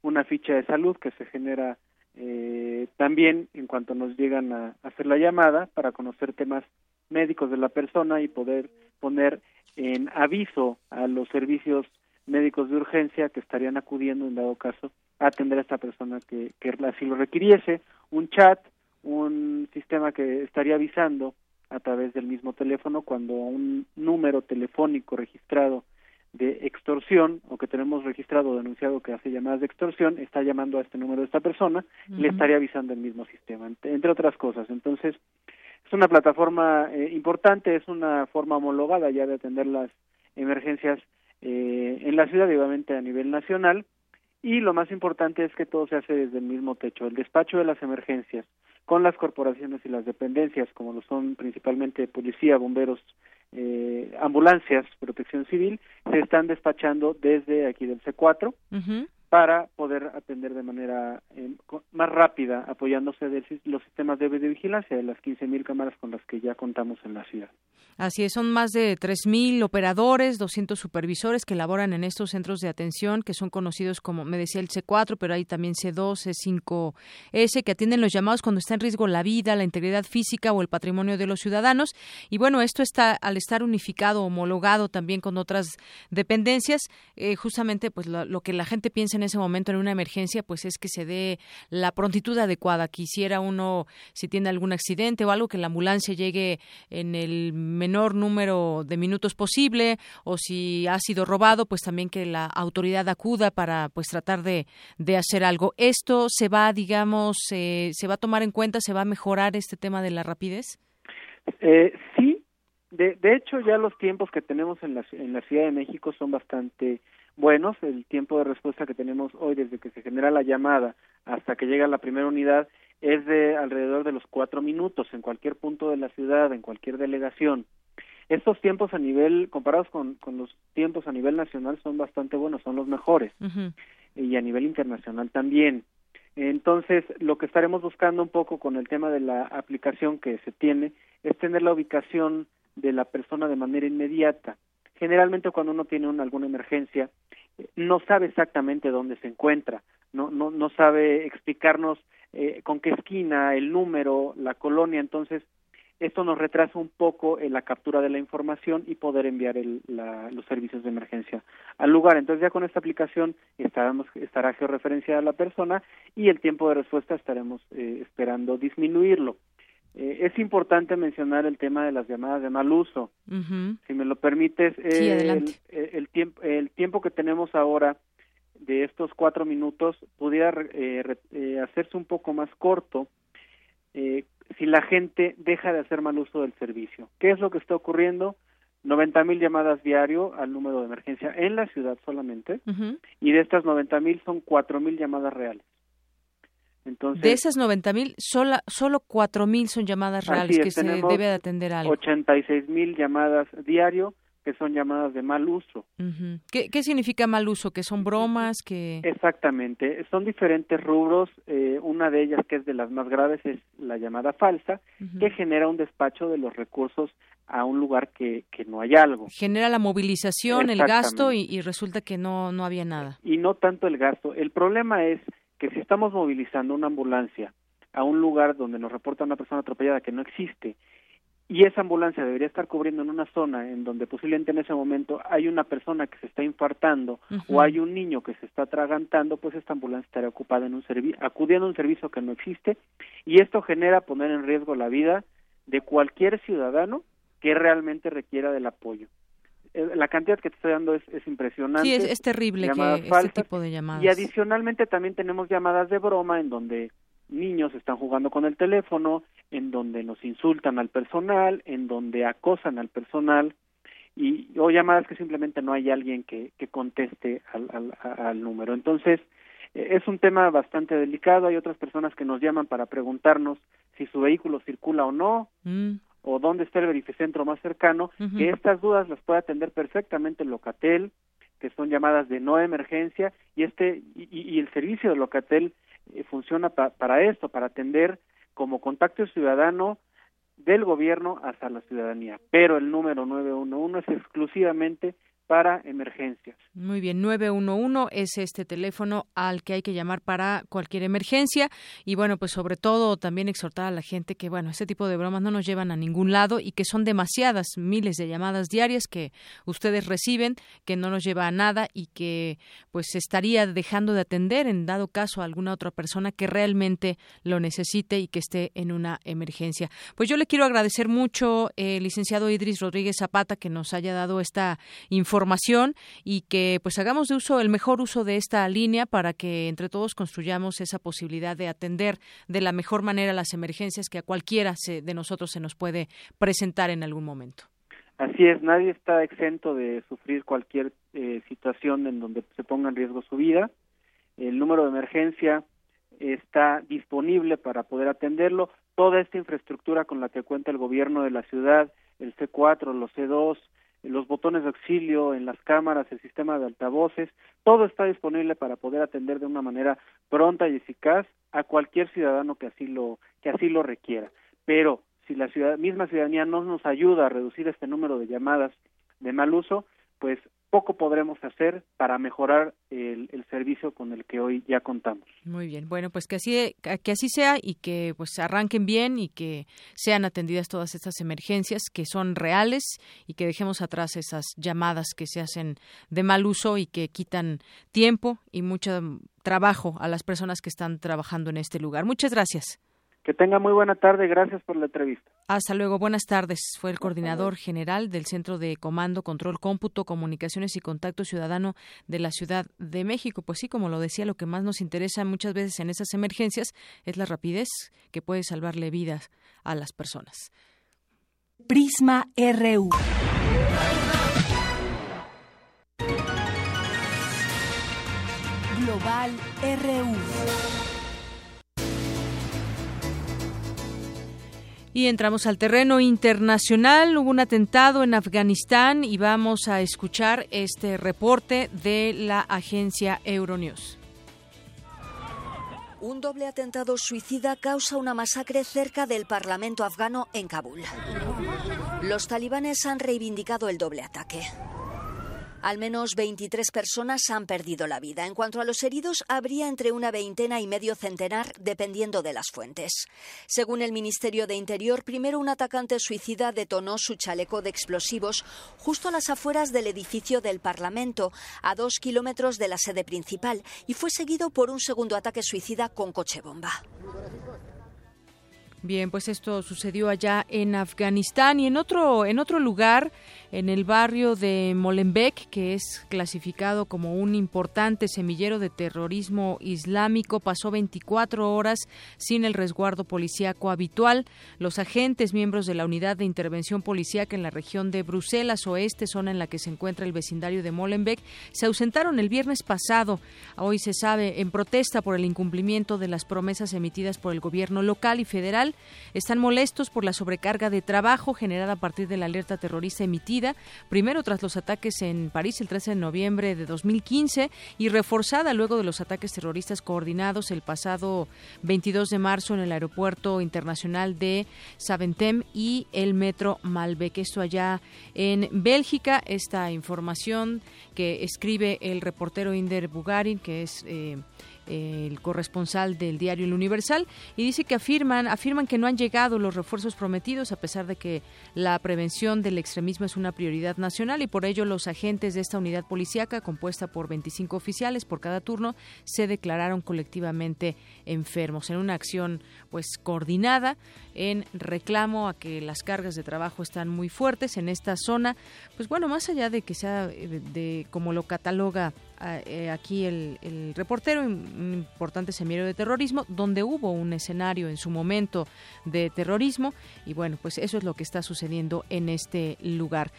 una ficha de salud que se genera eh, también en cuanto nos llegan a, hacer la llamada para conocer temas médicos de la persona y poder poner en aviso a los servicios médicos de urgencia que estarían acudiendo en dado caso a atender a esta persona que, que así lo requiriese, un chat, un sistema que estaría avisando a través del mismo teléfono cuando un número telefónico registrado de extorsión o que tenemos registrado o denunciado que hace llamadas de extorsión está llamando a este número de esta persona y le estaría avisando el mismo sistema, entre otras cosas. Entonces, es una plataforma eh, importante, es una forma homologada ya de atender las emergencias eh, en la ciudad y obviamente a nivel nacional y lo más importante es que todo se hace desde el mismo techo. El despacho de las emergencias con las corporaciones y las dependencias, como lo son principalmente policía, bomberos, eh, ambulancias, protección civil, se están despachando desde aquí del C4 para poder atender de manera eh, más rápida, apoyándose de los sistemas de vigilancia de las 15.000 cámaras con las que ya contamos en la ciudad. Así es, son más de 3.000 operadores, 200 supervisores que laboran en estos centros de atención, que son conocidos como, me decía el C4, pero hay también C2, C5S, que atienden los llamados cuando está en riesgo la vida, la integridad física o el patrimonio de los ciudadanos. Y bueno, esto está al estar unificado, homologado también con otras dependencias, eh, justamente pues lo que la gente piensa en ese momento en una emergencia, pues es que se dé la prontitud adecuada. Quisiera uno, si tiene algún accidente o algo, que la ambulancia llegue en el menor número de minutos posible, o si ha sido robado, pues también que la autoridad acuda para pues tratar de, de hacer algo. ¿Esto se va, digamos, eh, se va a tomar en cuenta, se va a mejorar este tema de la rapidez? Eh, sí, de, de hecho ya los tiempos que tenemos en la, en la Ciudad de México son bastante buenos. El tiempo de respuesta que tenemos hoy desde que se genera la llamada hasta que llega la primera unidad es de alrededor de los cuatro minutos en cualquier punto de la ciudad, en cualquier delegación. Estos tiempos a nivel, comparados con, con los tiempos a nivel nacional, son bastante buenos, son los mejores. Y a nivel internacional también. Entonces, lo que estaremos buscando un poco con el tema de la aplicación que se tiene es tener la ubicación de la persona de manera inmediata. Generalmente cuando uno tiene una, alguna emergencia, no sabe exactamente dónde se encuentra, no, no, no sabe explicarnos eh, con qué esquina, el número, la colonia, entonces esto nos retrasa un poco en la captura de la información y poder enviar el, la, los servicios de emergencia al lugar. Entonces ya con esta aplicación estaremos, estará georreferenciada la persona y el tiempo de respuesta estaremos eh, esperando disminuirlo. Eh, es importante mencionar el tema de las llamadas de mal uso. Si me lo permites, el, el, tiempo, el tiempo que tenemos ahora de estos cuatro minutos pudiera eh, eh, hacerse un poco más corto eh, si la gente deja de hacer mal uso del servicio. ¿Qué es lo que está ocurriendo? 90 mil llamadas diario al número de emergencia en la ciudad solamente, y de estas 90 mil son 4 mil llamadas reales. Entonces, de esas 90 mil, solo 4 mil son llamadas reales que se debe de atender algo. 86 mil llamadas diario, que son llamadas de mal uso. ¿Qué, ¿Qué, significa mal uso? ¿Que son bromas? que Exactamente, son diferentes rubros. Eh, una de ellas, que es de las más graves, es la llamada falsa, que genera un despacho de los recursos a un lugar que, que no hay algo. Genera la movilización, el gasto y, y, resulta que no, no había nada. Y no tanto el gasto. El problema es que si estamos movilizando una ambulancia a un lugar donde nos reporta una persona atropellada que no existe y esa ambulancia debería estar cubriendo en una zona en donde posiblemente en ese momento hay una persona que se está infartando o hay un niño que se está atragantando, pues esta ambulancia estaría ocupada en un servicio, acudiendo a un servicio que no existe y esto genera poner en riesgo la vida de cualquier ciudadano que realmente requiera del apoyo. Eh, la cantidad que te estoy dando es, es impresionante. Sí, es, terrible que este tipo de llamadas. Y adicionalmente también tenemos llamadas de broma en donde niños están jugando con el teléfono, en donde nos insultan al personal, en donde acosan al personal y o llamadas que simplemente no hay alguien que, que conteste al, al, al número. Entonces, eh, es un tema bastante delicado. Hay otras personas que nos llaman para preguntarnos si su vehículo circula o no, mm. O dónde está el verificentro más cercano, que estas dudas las puede atender perfectamente el Locatel, que son llamadas de no emergencia, y este y, y el servicio de Locatel eh, funciona para esto, para atender como contacto ciudadano del gobierno hasta la ciudadanía. Pero el número 911 es exclusivamente para emergencias. Muy bien, 911 es este teléfono al que hay que llamar para cualquier emergencia y bueno, pues sobre todo también exhortar a la gente que bueno, este tipo de bromas no nos llevan a ningún lado y que son demasiadas miles de llamadas diarias que ustedes reciben que no nos lleva a nada y que pues estaría dejando de atender en dado caso a alguna otra persona que realmente lo necesite y que esté en una emergencia. Pues yo le quiero agradecer mucho, eh, licenciado Idris Rodríguez Zapata, que nos haya dado esta información información y que pues hagamos de uso el mejor uso de esta línea para que entre todos construyamos esa posibilidad de atender de la mejor manera las emergencias que a cualquiera de nosotros se nos puede presentar en algún momento. Así es, nadie está exento de sufrir cualquier eh, situación en donde se ponga en riesgo su vida. El número de emergencia está disponible para poder atenderlo. Toda esta infraestructura con la que cuenta el gobierno de la ciudad, el C4, los C2, los botones de auxilio en las cámaras, el sistema de altavoces, todo está disponible para poder atender de una manera pronta y eficaz a cualquier ciudadano que así lo que así lo requiera. Pero si la ciudad, misma ciudadanía no nos ayuda a reducir este número de llamadas de mal uso, pues poco podremos hacer para mejorar el, servicio con el que hoy ya contamos. Muy bien, bueno, pues que así que así sea y que pues arranquen bien y que sean atendidas todas estas emergencias que son reales y que dejemos atrás esas llamadas que se hacen de mal uso y que quitan tiempo y mucho trabajo a las personas que están trabajando en este lugar. Muchas gracias. Que tenga muy buena tarde. Gracias por la entrevista. Hasta luego. Buenas tardes. Fue el coordinador general del Centro de Comando, Control, Cómputo, Comunicaciones y Contacto Ciudadano de la Ciudad de México. Pues sí, como lo decía, lo que más nos interesa muchas veces en esas emergencias es la rapidez que puede salvarle vidas a las personas. Prisma RU. Global RU. Y entramos al terreno internacional. Hubo un atentado en Afganistán y vamos a escuchar este reporte de la agencia Euronews. Un doble atentado suicida causa una masacre cerca del Parlamento afgano en Kabul. Los talibanes han reivindicado el doble ataque. Al menos 23 personas han perdido la vida. En cuanto a los heridos, habría entre una veintena y medio centenar, dependiendo de las fuentes. Según el Ministerio de Interior, primero un atacante suicida detonó su chaleco de explosivos justo a las afueras del edificio del Parlamento, a dos kilómetros de la sede principal, y fue seguido por un segundo ataque suicida con coche bomba. Bien, pues esto sucedió allá en Afganistán y en otro en otro lugar en el barrio de Molenbeek, que es clasificado como un importante semillero de terrorismo islámico, pasó 24 horas sin el resguardo policíaco habitual. Los agentes, miembros de la Unidad de Intervención Policíaca en la región de Bruselas Oeste, zona en la que se encuentra el vecindario de Molenbeek, se ausentaron el viernes pasado, hoy se sabe, en protesta por el incumplimiento de las promesas emitidas por el gobierno local y federal. Están molestos por la sobrecarga de trabajo generada a partir de la alerta terrorista emitida primero tras los ataques en París el 13 de noviembre de 2015 y reforzada luego de los ataques terroristas coordinados el pasado 22 de marzo en el aeropuerto internacional de Saventem y el metro Malbec. Esto allá en Bélgica, esta información que escribe el reportero Inder Bugarin, que es... Eh, el corresponsal del diario El Universal, y dice que afirman, afirman que no han llegado los refuerzos prometidos a pesar de que la prevención del extremismo es una prioridad nacional y por ello los agentes de esta unidad policíaca, compuesta por 25 oficiales por cada turno, se declararon colectivamente enfermos en una acción pues coordinada en reclamo a que las cargas de trabajo están muy fuertes en esta zona, pues bueno, más allá de que sea eh, de, como lo cataloga eh, aquí el, el, reportero, un importante semillero de terrorismo, donde hubo un escenario en su momento de terrorismo y bueno, pues eso es lo que está sucediendo en este lugar.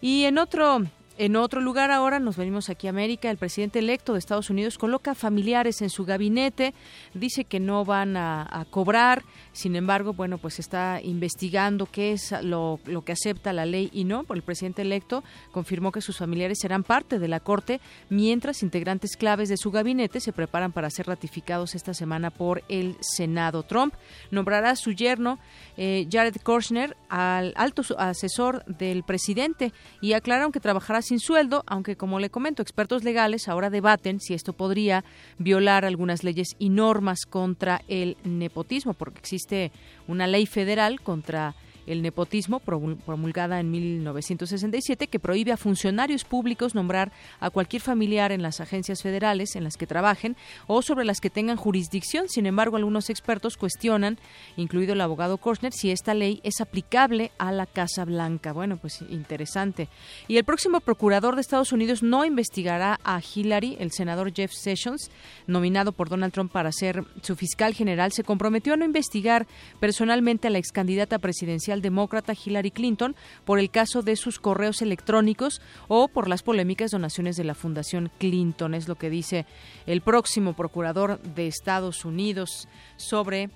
Y en otro en otro lugar ahora nos venimos aquí a América. El presidente electo de Estados Unidos coloca familiares en su gabinete, dice que no van a, cobrar, sin embargo, bueno, pues está investigando qué es lo, lo, que acepta la ley y no. El presidente electo confirmó que sus familiares serán parte de la Corte, mientras integrantes claves de su gabinete se preparan para ser ratificados esta semana por el Senado. Trump nombrará a su yerno, eh, Jared Kushner, al alto asesor del presidente y aclararon que trabajará sin sueldo, aunque como le comento, expertos legales ahora debaten si esto podría violar algunas leyes y normas contra el nepotismo, porque existe una ley federal contra el nepotismo, promulgada en 1967, que prohíbe a funcionarios públicos nombrar a cualquier familiar en las agencias federales en las que trabajen o sobre las que tengan jurisdicción. Sin embargo, algunos expertos cuestionan, incluido el abogado Korsner, si esta ley es aplicable a la Casa Blanca. Bueno, pues interesante. Y el próximo procurador de Estados Unidos no investigará a Hillary, el senador Jeff Sessions, nominado por Donald Trump para ser su fiscal general, se comprometió a no investigar personalmente a la ex candidata presidencial demócrata Hillary Clinton por el caso de sus correos electrónicos o por las polémicas donaciones de la Fundación Clinton. Es lo que dice el próximo procurador de Estados Unidos sobre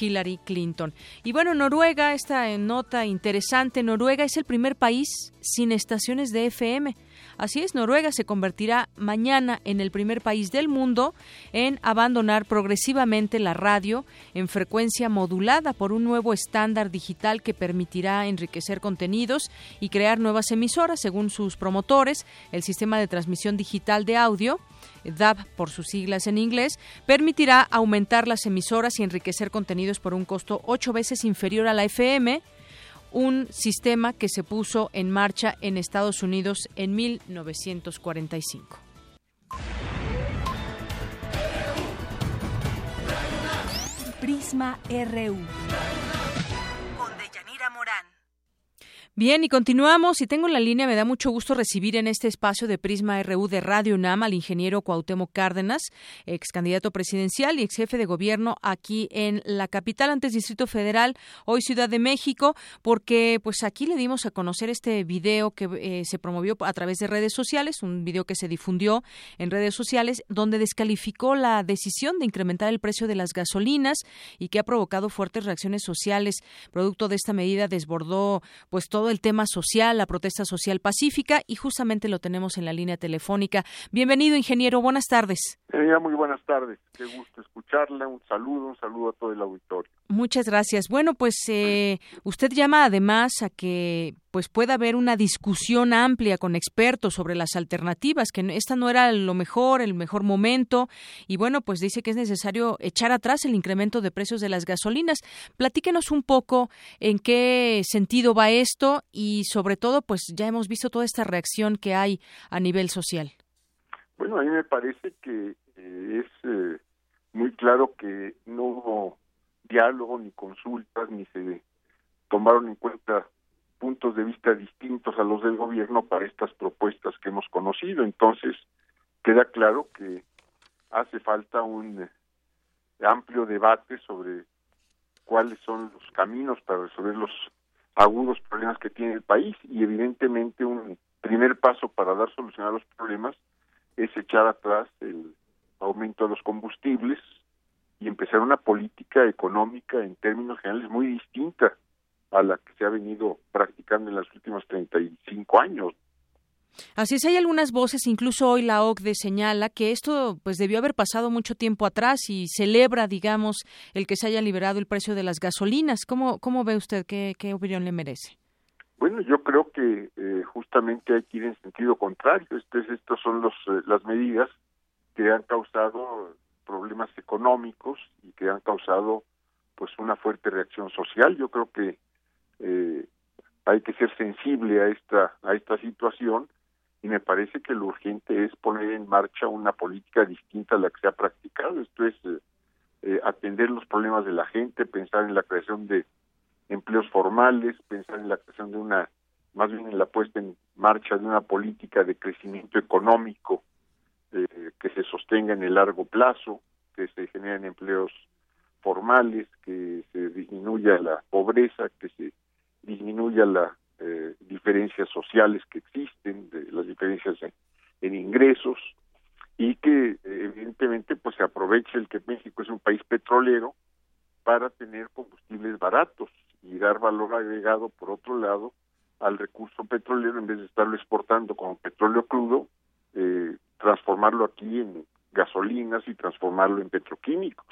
Hillary Clinton. Y bueno, Noruega, esta nota interesante, Noruega es el primer país sin estaciones de FM. Así es, Noruega se convertirá mañana en el primer país del mundo en abandonar progresivamente la radio en frecuencia modulada por un nuevo estándar digital que permitirá enriquecer contenidos y crear nuevas emisoras, según sus promotores. El sistema de transmisión digital de audio DAB por sus siglas en inglés, permitirá aumentar las emisoras y enriquecer contenidos por un costo ocho veces inferior a la FM, un sistema que se puso en marcha en Estados Unidos en 1945. Prisma RU. Bien, y continuamos. Y tengo en la línea, me da mucho gusto recibir en este espacio de Prisma RU de Radio UNAM al ingeniero Cuauhtémoc Cárdenas, ex candidato presidencial y ex jefe de gobierno aquí en la capital, antes Distrito Federal, hoy Ciudad de México, porque pues aquí le dimos a conocer este video que eh, se promovió a través de redes sociales, un video que se difundió en redes sociales, donde descalificó la decisión de incrementar el precio de las gasolinas y que ha provocado fuertes reacciones sociales. Producto de esta medida desbordó pues todo el tema social, la protesta social pacífica y justamente lo tenemos en la línea telefónica. Bienvenido, ingeniero. Buenas tardes. muy buenas tardes. Qué gusto escucharla. Un saludo, un saludo a todo el auditorio. Muchas gracias. Bueno, pues eh, usted llama además a que pues pueda haber una discusión amplia con expertos sobre las alternativas, que esta no era lo mejor, el mejor momento, y bueno, pues dice que es necesario echar atrás el incremento de precios de las gasolinas. Platíquenos un poco en qué sentido va esto y sobre todo, pues ya hemos visto toda esta reacción que hay a nivel social. Bueno, a mí me parece que eh, es eh, muy claro que no diálogo ni consultas ni se tomaron en cuenta puntos de vista distintos a los del gobierno para estas propuestas que hemos conocido. Entonces, queda claro que hace falta un eh, amplio debate sobre cuáles son los caminos para resolver los agudos problemas que tiene el país y evidentemente un primer paso para dar solución a los problemas es echar atrás el aumento de los combustibles y empezar una política económica en términos generales muy distinta a la que se ha venido practicando en los últimos 35 años. Así es, hay algunas voces, incluso hoy la OCDE señala que esto pues debió haber pasado mucho tiempo atrás y celebra, digamos, el que se haya liberado el precio de las gasolinas. ¿Cómo, cómo ve usted? ¿Qué, qué opinión le merece? Bueno, yo creo que eh, justamente hay que ir en sentido contrario. Estas estos son los, eh, las medidas que han causado problemas económicos y que han causado pues una fuerte reacción social. Yo creo que eh, hay que ser sensible a esta a esta situación y me parece que lo urgente es poner en marcha una política distinta a la que se ha practicado. Esto es eh, eh, atender los problemas de la gente, pensar en la creación de empleos formales, pensar en la creación de una, más bien en la puesta en marcha de una política de crecimiento económico eh, que se sostenga en el largo plazo, que se generen empleos formales, que se disminuya la pobreza, que se disminuya las eh, diferencias sociales que existen, de las diferencias en, ingresos y que evidentemente pues se aproveche el que México es un país petrolero para tener combustibles baratos y dar valor agregado por otro lado al recurso petrolero en vez de estarlo exportando como petróleo crudo eh, transformarlo aquí en gasolinas y transformarlo en petroquímicos.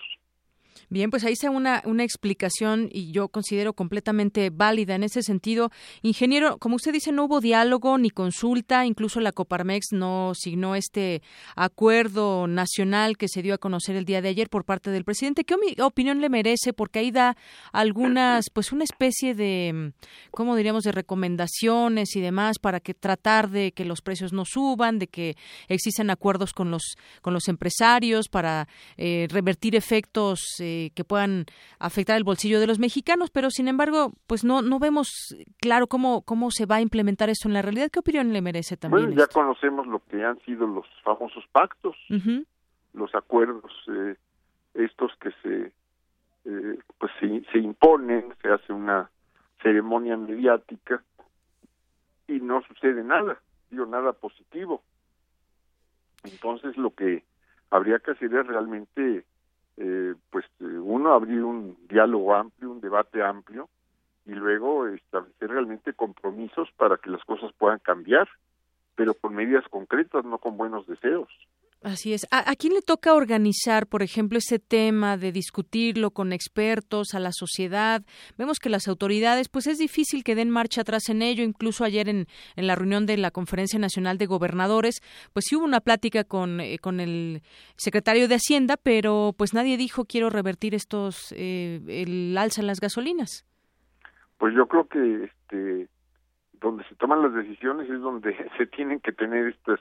Bien, pues ahí está una, una explicación y yo considero completamente válida en ese sentido. Ingeniero, como usted dice, no hubo diálogo ni consulta, incluso la Coparmex no signó este acuerdo nacional que se dio a conocer el día de ayer por parte del presidente. ¿Qué opinión le merece? Porque ahí da algunas, pues una especie de, ¿cómo diríamos?, de recomendaciones y demás para que tratar de que los precios no suban, de que existan acuerdos con los, con los empresarios para eh, revertir efectos. Eh, que puedan afectar el bolsillo de los mexicanos, pero sin embargo, pues no no vemos claro cómo cómo se va a implementar esto en la realidad. ¿Qué opinión le merece también? Bueno, ya conocemos lo que han sido los famosos pactos, los acuerdos eh, estos que se eh, pues se, se imponen, se hace una ceremonia mediática y no sucede nada, digo nada positivo. Entonces lo que habría que hacer es realmente eh, pues eh, uno abrir un diálogo amplio, un debate amplio y luego establecer realmente compromisos para que las cosas puedan cambiar. pero con medidas concretas, no con buenos deseos. Así es. ¿A, quién le toca organizar, por ejemplo, ese tema de discutirlo con expertos, a la sociedad? Vemos que las autoridades, pues es difícil que den marcha atrás en ello. Incluso ayer en, en la reunión de la Conferencia Nacional de Gobernadores, pues sí hubo una plática con, eh, con el secretario de Hacienda, pero pues nadie dijo quiero revertir estos, eh, el alza en las gasolinas. Pues yo creo que este, donde se toman las decisiones es donde se tienen que tener estos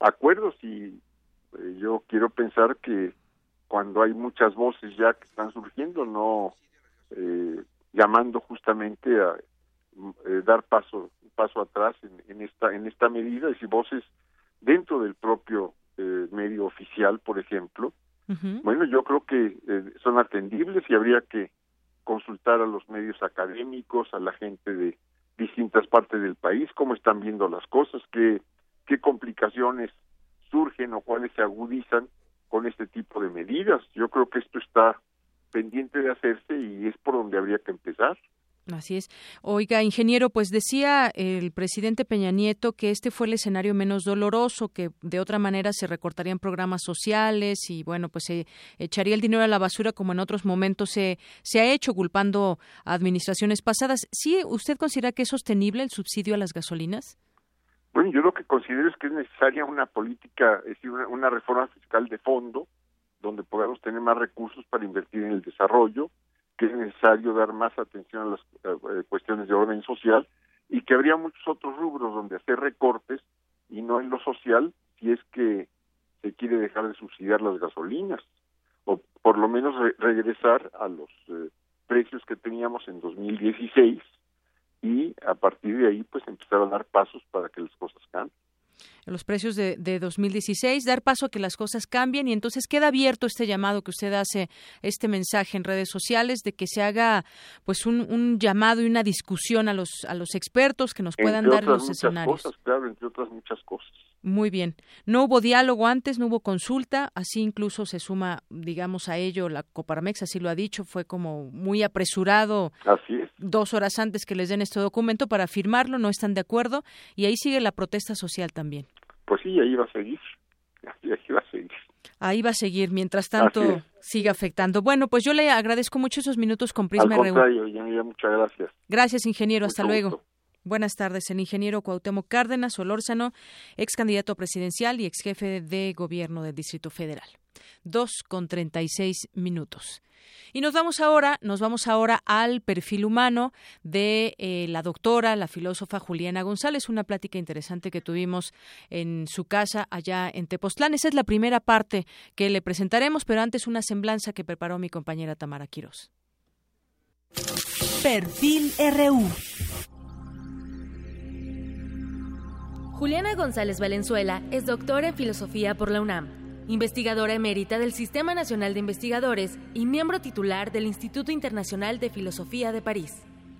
acuerdos y eh, yo quiero pensar que cuando hay muchas voces ya que están surgiendo, no eh, llamando justamente a eh, dar paso paso atrás en, esta en esta medida, y si voces dentro del propio medio oficial, por ejemplo, bueno, yo creo que son atendibles y habría que consultar a los medios académicos, a la gente de distintas partes del país, cómo están viendo las cosas, qué, qué complicaciones surgen o cuáles se agudizan con este tipo de medidas. Yo creo que esto está pendiente de hacerse y es por donde habría que empezar. Así es. Oiga, ingeniero, pues decía el presidente Peña Nieto que este fue el escenario menos doloroso, que de otra manera se recortarían programas sociales y bueno, pues se echaría el dinero a la basura como en otros momentos se, se ha hecho culpando a administraciones pasadas. ¿Sí usted considera que es sostenible el subsidio a las gasolinas? Bueno, yo lo que considero es que es necesaria una política, es decir, una, reforma fiscal de fondo, donde podamos tener más recursos para invertir en el desarrollo, que es necesario dar más atención a las eh, cuestiones de orden social y que habría muchos otros rubros donde hacer recortes y no en lo social si es que se quiere dejar de subsidiar las gasolinas o por lo menos regresar a los eh, precios que teníamos en 2016 y a partir de ahí pues empezar a dar pasos para que las cosas cambien los precios de, de, 2016, dar paso a que las cosas cambien y entonces queda abierto este llamado que usted hace, este mensaje en redes sociales de que se haga pues un, un llamado y una discusión a los a los expertos que nos puedan dar los escenarios. Cosas, claro, entre otras muchas cosas. Muy bien. No hubo diálogo antes, no hubo consulta, así incluso se suma, digamos, a ello la Coparmex, así lo ha dicho, fue como muy apresurado. Así es. Dos horas antes que les den este documento para firmarlo, no están de acuerdo y ahí sigue la protesta social también. Pues sí, ahí va a seguir. Ahí va a seguir. Ahí va a seguir, mientras tanto sigue afectando. Bueno, pues yo le agradezco mucho esos minutos con Prisma Al contrario, ya, muchas gracias. Gracias, ingeniero. hasta luego. Buenas tardes, el ingeniero Cuauhtémoc Cárdenas Olórzano, ex candidato presidencial y ex jefe de gobierno del Distrito Federal. Dos con treinta y seis minutos. Y nos vamos ahora, nos vamos ahora al perfil humano de eh, la doctora, la filósofa Juliana González, una plática interesante que tuvimos en su casa allá en Tepoztlán. Esa es la primera parte que le presentaremos, pero antes una semblanza que preparó mi compañera Tamara Quirós. Perfil RU. Juliana González Valenzuela es doctora en filosofía por la UNAM, investigadora emérita del Sistema Nacional de Investigadores y miembro titular del Instituto Internacional de Filosofía de París.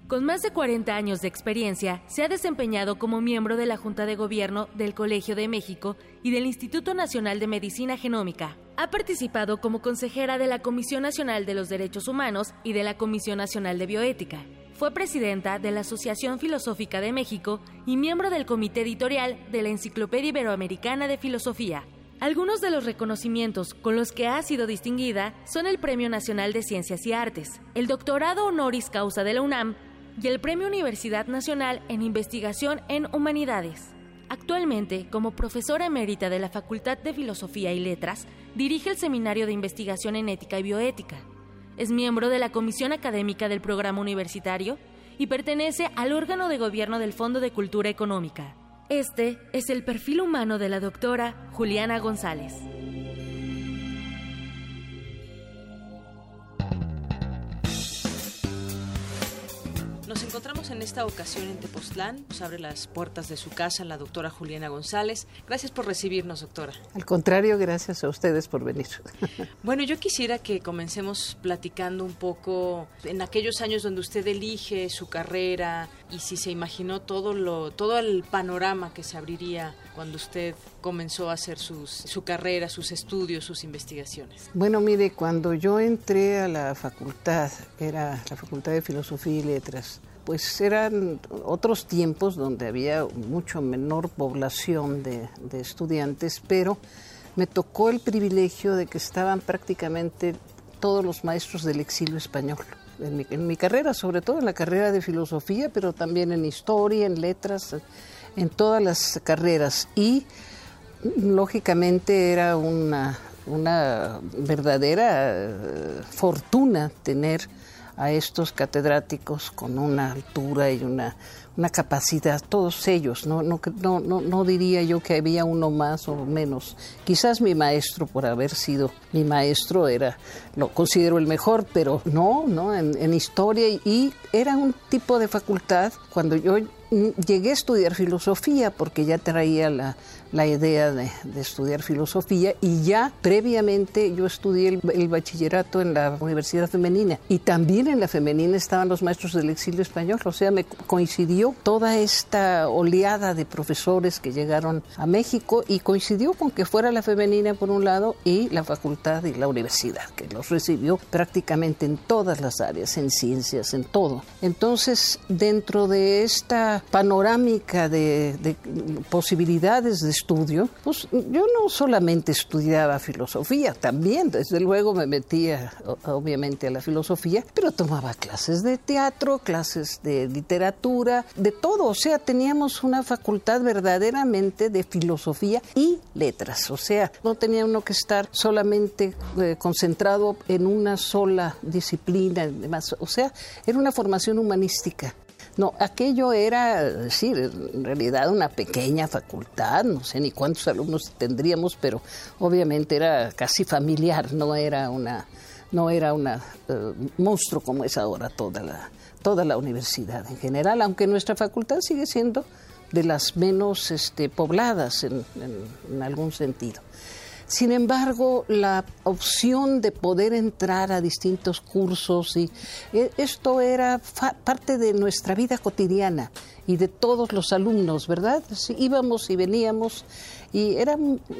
Con más de 40 años de experiencia, se ha desempeñado como miembro de la Junta de Gobierno del Colegio de México y del Instituto Nacional de Medicina Genómica. Ha participado como consejera de la Comisión Nacional de los Derechos Humanos y de la Comisión Nacional de Bioética. Fue presidenta de la Asociación Filosófica de México y miembro del comité editorial de la Enciclopedia Iberoamericana de Filosofía. Algunos de los reconocimientos con los que ha sido distinguida son el Premio Nacional de Ciencias y Artes, el Doctorado Honoris Causa de la UNAM y el Premio Universidad Nacional en Investigación en Humanidades. Actualmente, como profesora emérita de la Facultad de Filosofía y Letras, dirige el Seminario de Investigación en Ética y Bioética. Es miembro de la Comisión Académica del Programa Universitario y pertenece al órgano de gobierno del Fondo de Cultura Económica. Este es el perfil humano de la doctora Juliana González. Encontramos en esta ocasión en Tepoztlán. Nos abre las puertas de su casa la doctora Juliana González. Gracias por recibirnos, doctora. Al contrario, gracias a ustedes por venir. Bueno, yo quisiera que comencemos platicando un poco en aquellos años donde usted elige su carrera y si se imaginó todo lo todo el panorama que se abriría cuando usted comenzó a hacer sus, su carrera, sus estudios, sus investigaciones. Bueno, mire, cuando yo entré a la facultad, era la Facultad de Filosofía y Letras, pues eran otros tiempos donde había mucho menor población de, estudiantes, pero me tocó el privilegio de que estaban prácticamente todos los maestros del exilio español. En mi, en mi, carrera, sobre todo en la carrera de filosofía, pero también en historia, en letras, en todas las carreras. Y lógicamente era una, una verdadera eh, fortuna tener a estos catedráticos con una altura y una, una capacidad, todos ellos, no, no, no, no, diría yo que había uno más o menos. Quizás mi maestro, por haber sido mi maestro, era, lo considero el mejor, pero no, no, en, historia y era un tipo de facultad, cuando yo llegué a estudiar filosofía porque ya traía la, la idea de, estudiar filosofía y ya previamente yo estudié el, bachillerato en la Universidad Femenina. Y también en la femenina estaban los maestros del exilio español, o sea, me coincidió toda esta oleada de profesores que llegaron a México y coincidió con que fuera la femenina por un lado y la facultad y la universidad, que los recibió prácticamente en todas las áreas, en ciencias, en todo. Entonces, dentro de esta panorámica de, de posibilidades de estudio, pues yo no solamente estudiaba filosofía, también, desde luego me metía obviamente a la filosofía, pero tomaba clases de teatro, clases de literatura, de todo, o sea, teníamos una facultad verdaderamente de filosofía y letras, o sea, no tenía uno que estar solamente eh, concentrado en una sola disciplina, o sea, era una formación humanística. No, aquello era, sí, en realidad una pequeña facultad, no sé ni cuántos alumnos tendríamos, pero obviamente era casi familiar, no era una, no era una eh, monstruo como es ahora toda la, toda la universidad en general, aunque nuestra facultad sigue siendo de las menos este, pobladas en, algún sentido. Sin embargo, la opción de poder entrar a distintos cursos y e, esto era parte de nuestra vida cotidiana y de todos los alumnos, ¿verdad? íbamos y veníamos y era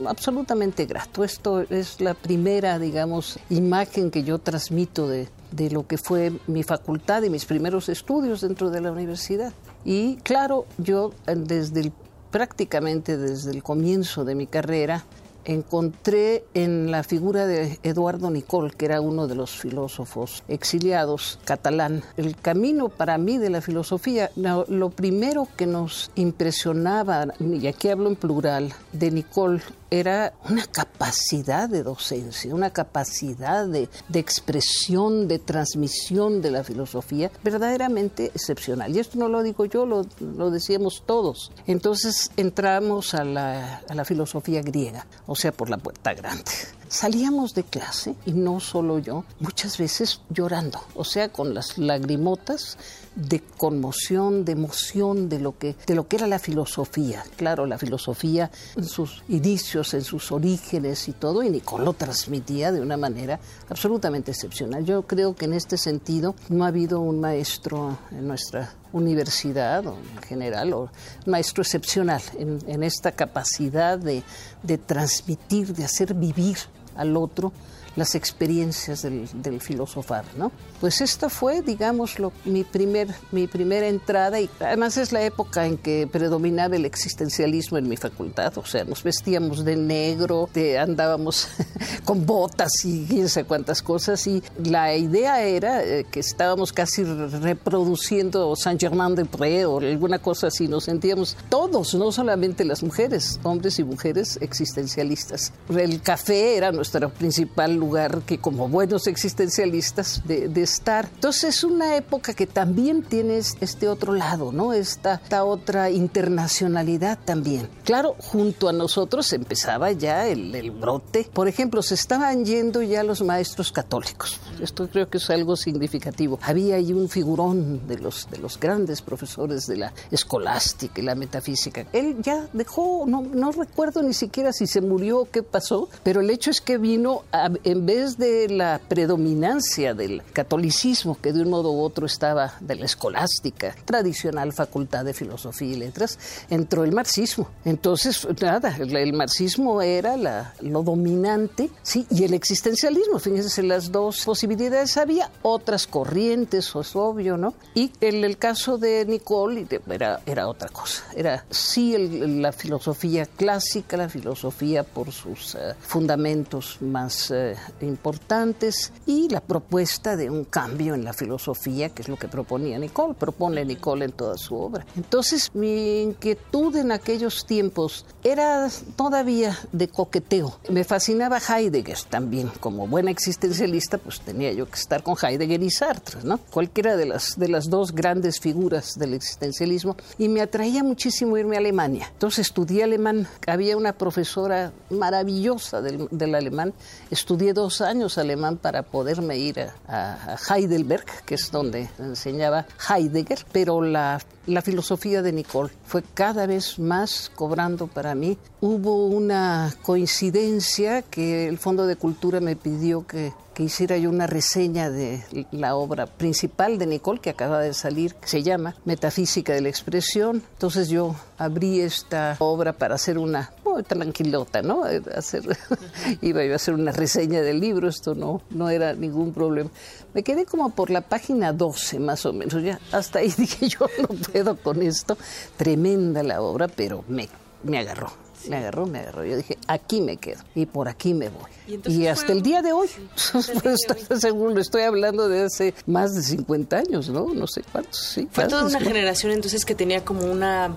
absolutamente grato. Esto es la primera, digamos, imagen que yo transmito de, de lo que fue mi facultad y mis primeros estudios dentro de la universidad. Y claro, yo desde el, prácticamente desde el comienzo de mi carrera encontré en la figura de Eduardo Nicol, que era uno de los filósofos exiliados catalán, el camino para mí de la filosofía. Lo, primero que nos impresionaba, y aquí hablo en plural, de Nicol era una capacidad de docencia, una capacidad de, expresión, de transmisión de la filosofía verdaderamente excepcional. Y esto no lo digo yo, lo, decíamos todos. Entonces entramos a la, a la filosofía griega, o sea, por la puerta grande. Salíamos de clase, y no solo yo, muchas veces llorando, o sea, con las lagrimotas de conmoción, de emoción de lo que de lo que era la filosofía. Claro, la filosofía en sus inicios, en sus orígenes y todo, y Nicolo transmitía de una manera absolutamente excepcional. Yo creo que en este sentido no ha habido un maestro en nuestra universidad o en general, o maestro excepcional en, en esta capacidad de, de transmitir, de hacer vivir al otro las experiencias del, del filosofar, ¿no? Pues esta fue, digamos, mi, primer, mi primera entrada y además es la época en que predominaba el existencialismo en mi facultad, o sea, nos vestíamos de negro, andábamos con botas y quién sé cuántas cosas y la idea era eh, que estábamos casi reproduciendo Saint Germain de Pré o alguna cosa así, nos sentíamos todos, no solamente las mujeres, hombres y mujeres existencialistas. El café era nuestro principal lugar que como buenos existencialistas de, estar. Entonces es una época que también tiene este otro lado, ¿no? Esta, esta otra internacionalidad también. Claro, junto a nosotros empezaba ya el, el brote. Por ejemplo, se estaban yendo ya los maestros católicos. Esto creo que es algo significativo. Había ahí un figurón de los, de los grandes profesores de la escolástica y la metafísica. Él ya dejó, no, no recuerdo ni siquiera si se murió o qué pasó, pero el hecho es que vino a en vez de la predominancia del catolicismo, que de un modo u otro estaba de la escolástica, tradicional facultad de filosofía y letras, entró el marxismo. Entonces, nada, el, marxismo era la, lo dominante, sí, y el existencialismo, fíjense, las dos posibilidades. Había otras corrientes, eso es obvio, ¿no? Y en el caso de Nicole era, era otra cosa. Era sí la filosofía clásica, la filosofía por sus eh, fundamentos más eh, importantes y la propuesta de un cambio en la filosofía, que es lo que proponía Nicole, propone Nicole en toda su obra. Entonces, mi inquietud en aquellos tiempos era todavía de coqueteo. Me fascinaba Heidegger también. Como buena existencialista, pues tenía yo que estar con Heidegger y Sartre, ¿no? Cualquiera de las, de las dos grandes figuras del existencialismo. Y me atraía muchísimo irme a Alemania. Entonces estudié alemán. Había una profesora maravillosa del, del alemán. Estudié dos años alemán para poderme ir a, a Heidelberg, que es donde enseñaba Heidegger, pero la la filosofía de Nicole fue cada vez más cobrando para mí. Hubo una coincidencia que el Fondo de Cultura me pidió que, hiciera yo una reseña de la obra principal de Nicole que acaba de salir, que se llama Metafísica de la Expresión. Entonces yo abrí esta obra para hacer una tranquilota, ¿no? Hacer, iba yo a hacer una reseña del libro, esto no, no era ningún problema. Me quedé como por la página 12 más o menos, ya hasta ahí dije yo no puedo con esto. Tremenda la obra, pero me, me agarró, me agarró, me agarró. Yo dije, aquí me quedo y por aquí me voy. Y, hasta el día de hoy, según lo estoy hablando de hace más de 50 años, ¿no? No sé cuántos, sí. Fue toda una generación entonces que tenía como una,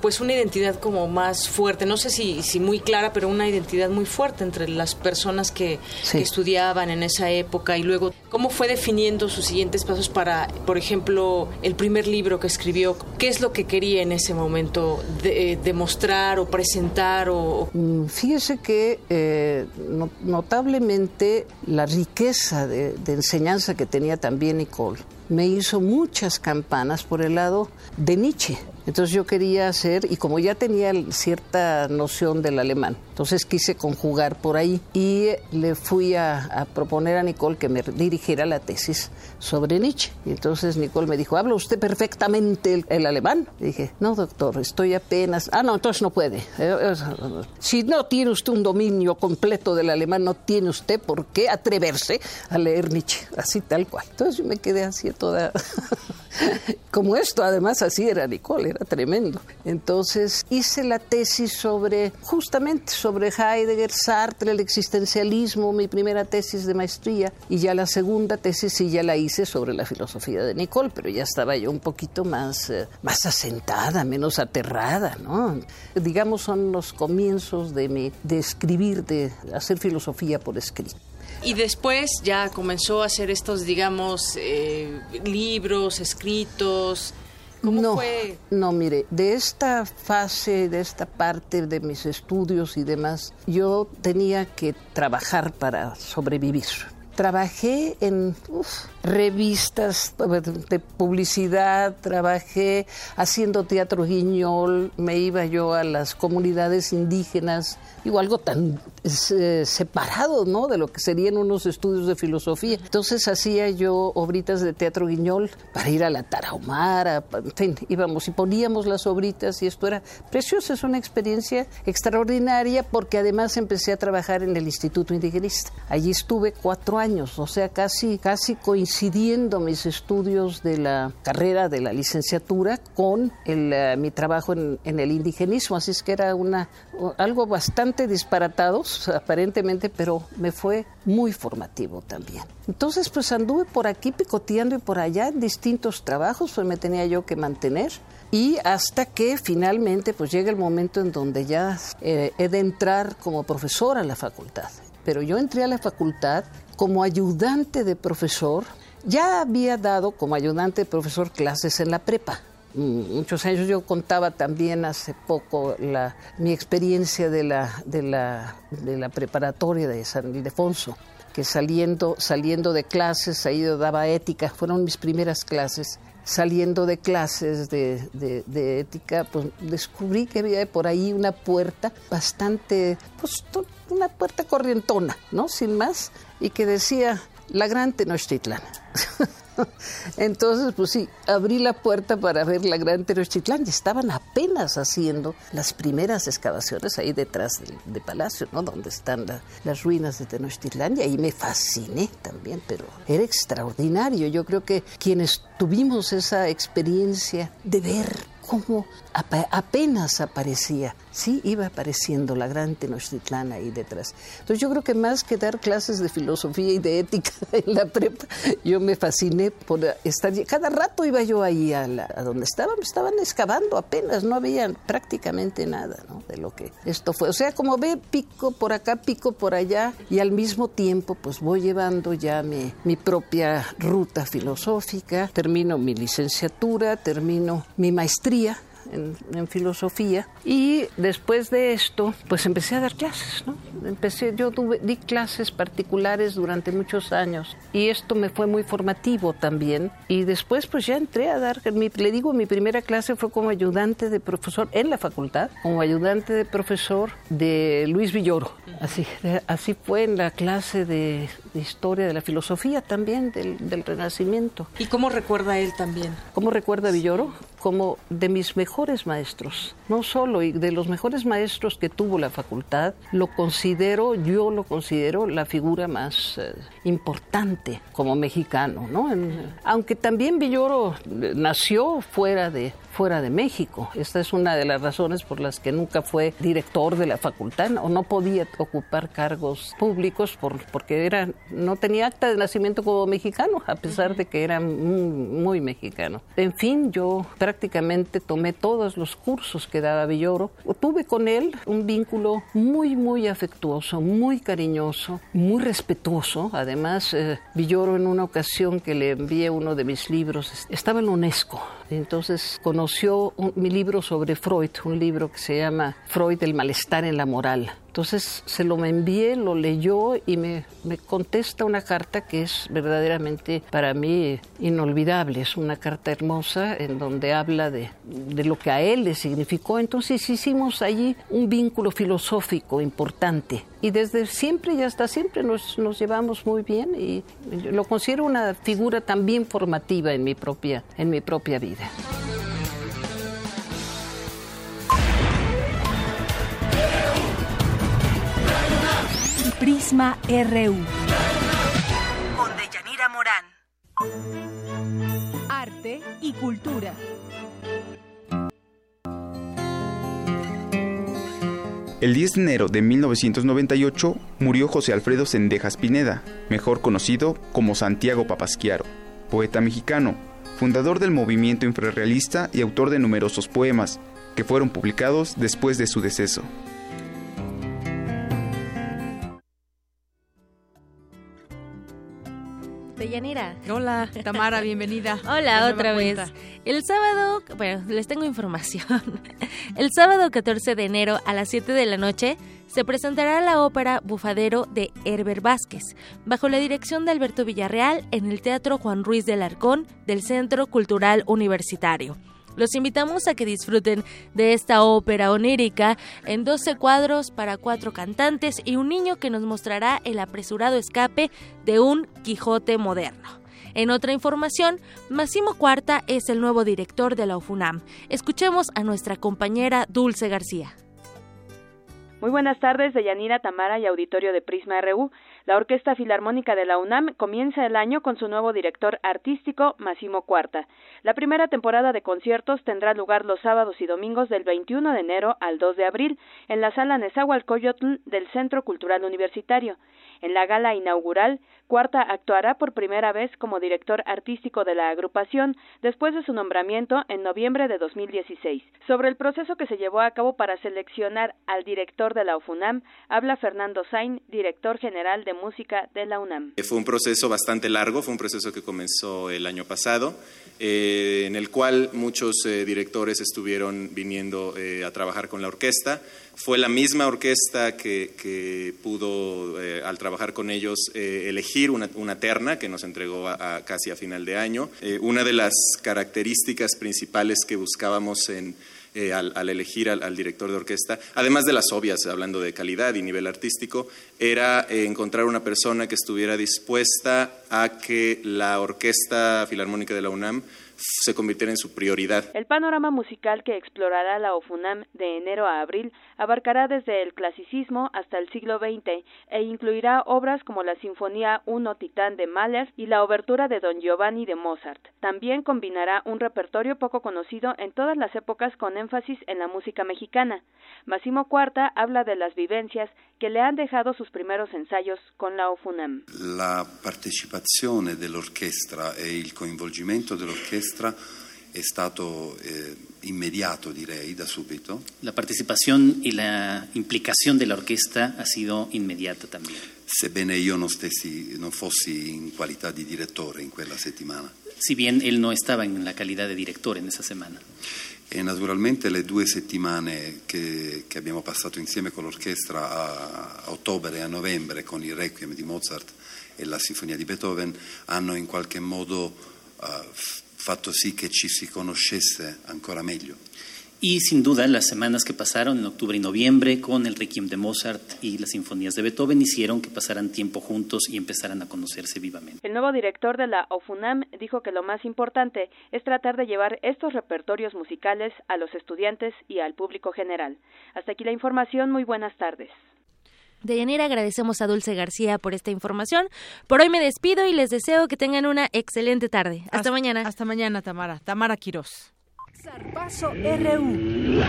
pues una identidad como más fuerte, no sé si, si muy clara, pero una identidad muy fuerte entre las personas que, estudiaban en esa época y luego, ¿cómo fue definiendo sus siguientes pasos para, por ejemplo, el primer libro que escribió? ¿Qué es lo que quería en ese momento de, eh, demostrar o presentar? O... Mm, fíjese que eh, no, notablemente la riqueza de, enseñanza que tenía también Nicole me hizo muchas campanas por el lado de Nietzsche. Entonces yo quería hacer, y como ya tenía cierta noción del alemán, entonces quise conjugar por ahí y le fui a, proponer a Nicole que me dirigiera la tesis sobre Nietzsche. Y entonces Nicole me dijo, ¿habla usted perfectamente el, alemán? dije, no, doctor, estoy apenas... Ah, no, entonces no puede. Eh, si no tiene usted un dominio completo del alemán, no tiene usted por qué atreverse a leer Nietzsche, así tal cual. Entonces yo me quedé así como esto, además así era Nicole, era tremendo. Entonces hice la tesis sobre, justamente sobre Heidegger, Sartre, el existencialismo, mi primera tesis de maestría, y ya la segunda tesis sí ya la hice sobre la filosofía de Nicole, pero ya estaba yo un poquito más, eh, más asentada, menos aterrada, ¿no? Digamos, son los comienzos de, mi, de escribir, de hacer filosofía por escrito. Y después ya comenzó a hacer estos, digamos, eh, libros, escritos. ¿Cómo no, fue? No, mire, de esta fase, de esta parte de mis estudios y demás, yo tenía que trabajar para sobrevivir. Trabajé en revistas de publicidad, trabajé haciendo teatro guiñol, me iba yo a las comunidades indígenas, digo, algo tan eh, separado, ¿no? De lo que serían unos estudios de filosofía. Entonces hacía yo obritas de teatro guiñol para ir a la Tarahumara, en fin, íbamos y poníamos las obritas y esto era precioso, es una experiencia extraordinaria porque además empecé a trabajar en el Instituto Indigenista. Allí estuve cuatro años, o sea, casi, casi coincidiendo mis estudios de la carrera de la licenciatura con el, eh, mi trabajo en, en el indigenismo, así es que era una, algo bastante disparatado aparentemente, pero me fue muy formativo también. Entonces, pues anduve por aquí picoteando y por allá en distintos trabajos, pues me tenía yo que mantener. Y hasta que finalmente pues llega el momento en donde ya eh, he de entrar como profesor a la facultad. Pero yo entré a la facultad como ayudante de profesor. Ya había dado como ayudante de profesor clases en la prepa muchos años. Yo contaba también hace poco la, mi experiencia de la, de, la, de la preparatoria de San Ildefonso, que saliendo, saliendo de clases, ahí yo daba ética, fueron mis primeras clases saliendo de clases de, de, ética, pues descubrí que había por ahí una puerta bastante, pues una puerta corrientona, ¿no? Sin más, y que decía la Gran Tenochtitlan. Entonces, pues sí, abrí la puerta para ver la Gran Tenochtitlán y estaban apenas haciendo las primeras excavaciones ahí detrás del, palacio, ¿no? Donde están las ruinas de Tenochtitlán y ahí me fasciné también, pero era extraordinario. Yo creo que quienes tuvimos esa experiencia de ver cómo apenas aparecía, sí iba apareciendo la gran Tenochtitlán ahí detrás. Entonces yo creo que más que dar clases de filosofía y de ética en la prepa, yo me fasciné por estar, cada rato iba yo ahí a, donde estaban, estaban excavando apenas, no había prácticamente nada de lo que esto fue. O sea, como ve, pico por acá, pico por allá y al mismo tiempo pues voy llevando ya mi, mi propia ruta filosófica, termino mi licenciatura, termino mi maestría en, filosofía. Y después de esto pues empecé a dar clases ¿no? empecé yo di clases particulares durante muchos años y esto me fue muy formativo también. Y después pues ya entré a dar le digo mi primera clase fue como ayudante de profesor en la facultad como ayudante de profesor de Luis Villoro. Así así fue en la clase de, historia de la filosofía también del, del Renacimiento. Y cómo recuerda él también cómo recuerda Villoro como de mis mejores maestros, no solo y de los mejores maestros que tuvo la facultad, lo considero, yo lo considero la figura más eh, importante como mexicano, ¿no? aunque también Villoro eh, nació fuera de fuera de México. Esta es una de las razones por las que nunca fue director de la facultad o no podía ocupar cargos públicos por, porque era, no tenía acta de nacimiento como mexicano, a pesar de que era muy, mexicano. En fin, yo prácticamente tomé todos los cursos que daba Villoro. Tuve con él un vínculo muy, muy afectuoso, muy cariñoso, muy respetuoso. Además, eh, Villoro en una ocasión que le envié uno de mis libros, estaba en UNESCO. Entonces conoció mi libro sobre Freud, un libro que se llama Freud, el malestar en la moral. Entonces se lo envié, lo leyó y me, me, contesta una carta que es verdaderamente para mí inolvidable. Es una carta hermosa en donde habla de, de lo que a él le significó. Entonces hicimos allí un vínculo filosófico importante. Y desde siempre y hasta siempre nos, nos llevamos muy bien y lo considero una figura también formativa en mi propia, en mi propia vida. Prisma RU. Con Deyanira Morán. Arte y cultura. El 10 de enero de 1998 murió José Alfredo Sendejas Pineda, mejor conocido como Santiago Papasquiaro, poeta mexicano, fundador del movimiento infrarrealista y autor de numerosos poemas, que fueron publicados después de su deceso. Yanira. Hola, Tamara, bienvenida. Hola, otra vez. El sábado, bueno, les tengo información. El sábado 14 de enero a las 7 de la noche se presentará la ópera Bufadero de Herbert Vázquez, bajo la dirección de Alberto Villarreal en el Teatro Juan Ruiz del Arcón del Centro Cultural Universitario. Los invitamos a que disfruten de esta ópera onírica en 12 cuadros para cuatro cantantes y un niño que nos mostrará el apresurado escape de un Quijote moderno. En otra información, Máximo Cuarta es el nuevo director de la UFUNAM. Escuchemos a nuestra compañera Dulce García. Muy buenas tardes, Deyanira Tamara y auditorio de Prisma RU. La Orquesta Filarmónica de la UNAM comienza el año con su nuevo director artístico, Massimo Cuarta. La primera temporada de conciertos tendrá lugar los sábados y domingos del 21 de enero al 2 de abril en la sala Nezahualcóyotl del Centro Cultural Universitario. En la gala inaugural, Cuarta actuará por primera vez como director artístico de la agrupación después de su nombramiento en noviembre de 2016. Sobre el proceso que se llevó a cabo para seleccionar al director de la UFUNAM, habla Fernando Sain, director general de música de la UNAM. Fue un proceso bastante largo, fue un proceso que comenzó el año pasado, eh, en el cual muchos eh, directores estuvieron viniendo eh, a trabajar con la orquesta. Fue la misma orquesta que, que pudo, al trabajar con ellos, elegir elegir una, terna que nos entregó casi a final de año. Eh, una de las características principales que buscábamos en eh, al, elegir al, director de orquesta, además de las obvias, hablando de calidad y nivel artístico, era eh, encontrar una persona que estuviera dispuesta a que la Orquesta Filarmónica de la UNAM se convirtiera en su prioridad. El panorama musical que explorará la OFUNAM de enero a abril abarcará desde el clasicismo hasta el siglo XX e incluirá obras como la Sinfonía 1 Titán de Mahler y la Obertura de Don Giovanni de Mozart. También combinará un repertorio poco conocido en todas las épocas con énfasis en la música mexicana. Massimo Cuarta habla de las vivencias que le han dejado sus primeros ensayos con la OFUNAM. La partecipazione dell'orchestra e il coinvolgimento dell'orchestra è stato eh, inmediato, direi, da subito. La partecipación y la implicación de la orquesta ha sido inmediata también. Sebbene io non, stessi, non fossi in qualità di direttore in quella settimana. Si bien él no estaba en la calidad de director en esa semana. E naturalmente le due settimane che, che abbiamo passato insieme con l'orchestra a, a ottobre e a novembre con il Requiem di Mozart e la Sinfonia di Beethoven hanno in qualche modo uh, fatto sì che ci si conoscesse ancora meglio. Y sin duda las semanas que pasaron en octubre y noviembre con el Requiem de Mozart y las sinfonías de Beethoven hicieron que pasaran tiempo juntos y empezaran a conocerse vivamente. El nuevo director de la OFUNAM dijo que lo más importante es tratar de llevar estos repertorios musicales a los estudiantes y al público general. Hasta aquí la información. Muy buenas tardes. Deyanira, agradecemos a Dulce García por esta información. Por hoy me despido y les deseo que tengan una excelente tarde. Hasta, mañana. Hasta mañana, Tamara. Tamara Quirós. RU.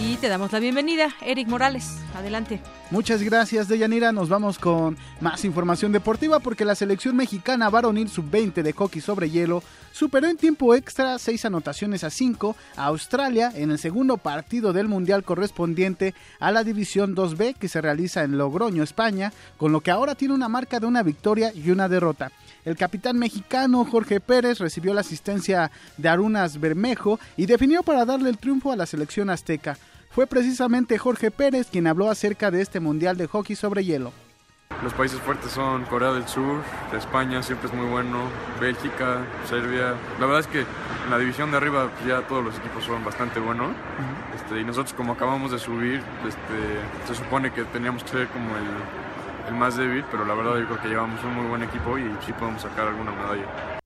Y te damos la bienvenida, Eric Morales. Adelante. Muchas gracias, Deyanira. Nos vamos con más información deportiva porque la selección mexicana varonil sub-20 de hockey sobre hielo superó en tiempo extra seis anotaciones a cinco a Australia en el segundo partido del Mundial correspondiente a la División 2B que se realiza en Logroño, España, con lo que ahora tiene una marca de una victoria y una derrota. El capitán mexicano Jorge Pérez recibió la asistencia de Arunas Bermejo y definió para darle el triunfo a la selección azteca. Fue precisamente Jorge Pérez quien habló acerca de este Mundial de Hockey sobre hielo. Los países fuertes son Corea del Sur, España siempre es muy bueno, Bélgica, Serbia. La verdad es que en la división de arriba pues, ya todos los equipos son bastante buenos. Este, y nosotros como acabamos de subir, este, se supone que teníamos que ser como el, el más débil, pero la verdad yo creo que llevamos un muy buen equipo y sí podemos sacar alguna medalla.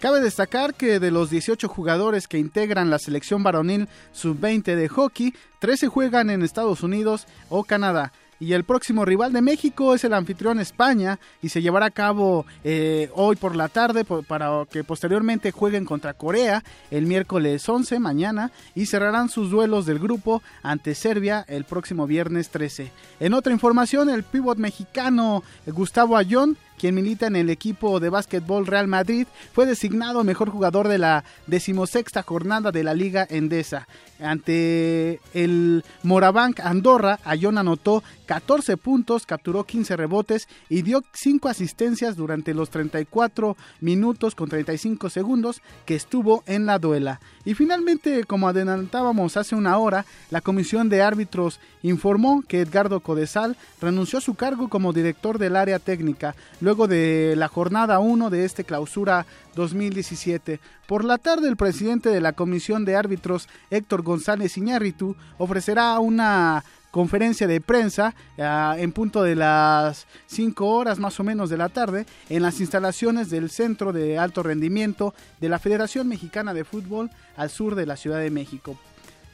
Cabe destacar que de los 18 jugadores que integran la selección varonil sub-20 de hockey, 13 juegan en Estados Unidos o Canadá y el próximo rival de México es el anfitrión España y se llevará a cabo eh, hoy por la tarde para que posteriormente jueguen contra Corea el miércoles 11 mañana y cerrarán sus duelos del grupo ante Serbia el próximo viernes 13. En otra información, el pívot mexicano Gustavo Ayón quien milita en el equipo de básquetbol Real Madrid, fue designado mejor jugador de la decimosexta jornada de la Liga Endesa. Ante el Morabank Andorra, Ayón anotó 14 puntos, capturó 15 rebotes y dio 5 asistencias durante los 34 minutos con 35 segundos que estuvo en la duela. Y finalmente, como adelantábamos hace una hora, la comisión de árbitros informó que Edgardo Codesal renunció a su cargo como director del área técnica luego de la jornada 1 de este clausura 2017. Por la tarde, el presidente de la comisión de árbitros, Héctor González Iñárritu, ofrecerá una conferencia de prensa ah, en punto de las 5 horas más o menos de la tarde en las instalaciones del Centro de Alto Rendimiento de la Federación Mexicana de Fútbol al sur de la Ciudad de México.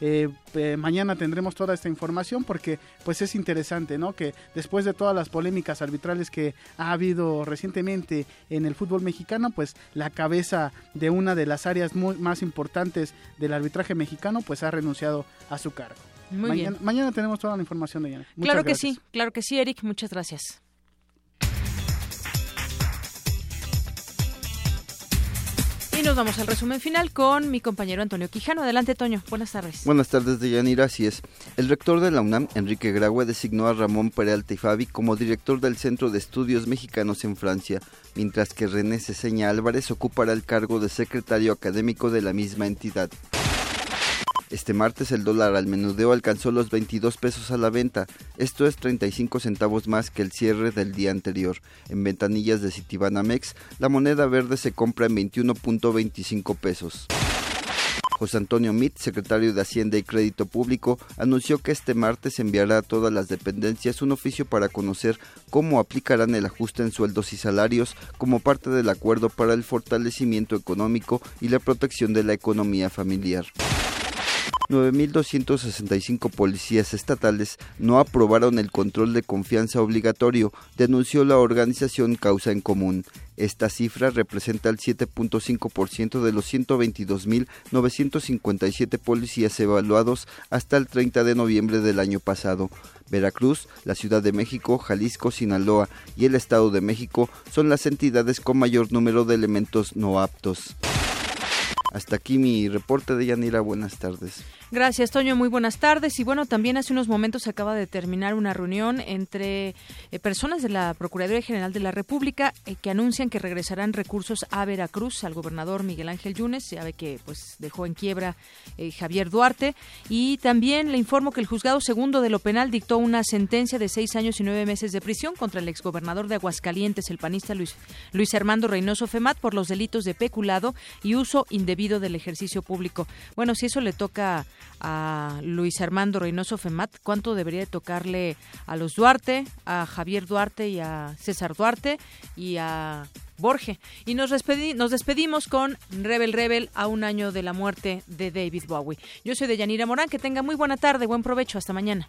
Eh, eh, mañana tendremos toda esta información porque pues es interesante, ¿no? Que después de todas las polémicas arbitrales que ha habido recientemente en el fútbol mexicano, pues la cabeza de una de las áreas más importantes del arbitraje mexicano pues ha renunciado a su cargo. Mañana, mañana tenemos toda la información de ella. claro que sí, claro que sí, Eric, muchas gracias. Y nos vamos al resumen final con mi compañero Antonio Quijano. Adelante, Toño. Buenas tardes. Buenas tardes, Deyanira. Así es. El rector de la UNAM, Enrique Graue, designó a Ramón Peralta y Fabi como director del Centro de Estudios Mexicanos en Francia, mientras que René Ceseña Álvarez ocupará el cargo de secretario académico de la misma entidad. Este martes el dólar al menudeo alcanzó los 22 pesos a la venta, esto es 35 centavos más que el cierre del día anterior. En ventanillas de Citibanamex, la moneda verde se compra en 21.25 pesos. José Antonio Mit, secretario de Hacienda y Crédito Público, anunció que este martes enviará a todas las dependencias un oficio para conocer cómo aplicarán el ajuste en sueldos y salarios como parte del acuerdo para el fortalecimiento económico y la protección de la economía familiar. 9.265 policías estatales no aprobaron el control de confianza obligatorio, denunció la organización Causa en Común. Esta cifra representa el 7.5% de los 122.957 policías evaluados hasta el 30 de noviembre del año pasado. Veracruz, la Ciudad de México, Jalisco, Sinaloa y el Estado de México son las entidades con mayor número de elementos no aptos. Hasta aquí mi reporte de Yanira. Buenas tardes. Gracias, Toño. Muy buenas tardes. Y bueno, también hace unos momentos acaba de terminar una reunión entre eh, personas de la Procuraduría General de la República eh, que anuncian que regresarán recursos a Veracruz al gobernador Miguel Ángel Yunes. Ya ve que pues dejó en quiebra eh, Javier Duarte. Y también le informo que el juzgado segundo de lo penal dictó una sentencia de seis años y nueve meses de prisión contra el exgobernador de Aguascalientes, el panista Luis, Luis Armando Reynoso Femat, por los delitos de peculado y uso indebido del ejercicio público. Bueno, si eso le toca a Luis Armando Reynoso Femat, ¿cuánto debería tocarle a los Duarte, a Javier Duarte y a César Duarte y a Borge? Y nos, despedimos con Rebel Rebel a un año de la muerte de David Bowie. Yo soy de Yanira Morán, que tenga muy buena tarde, buen provecho, hasta mañana.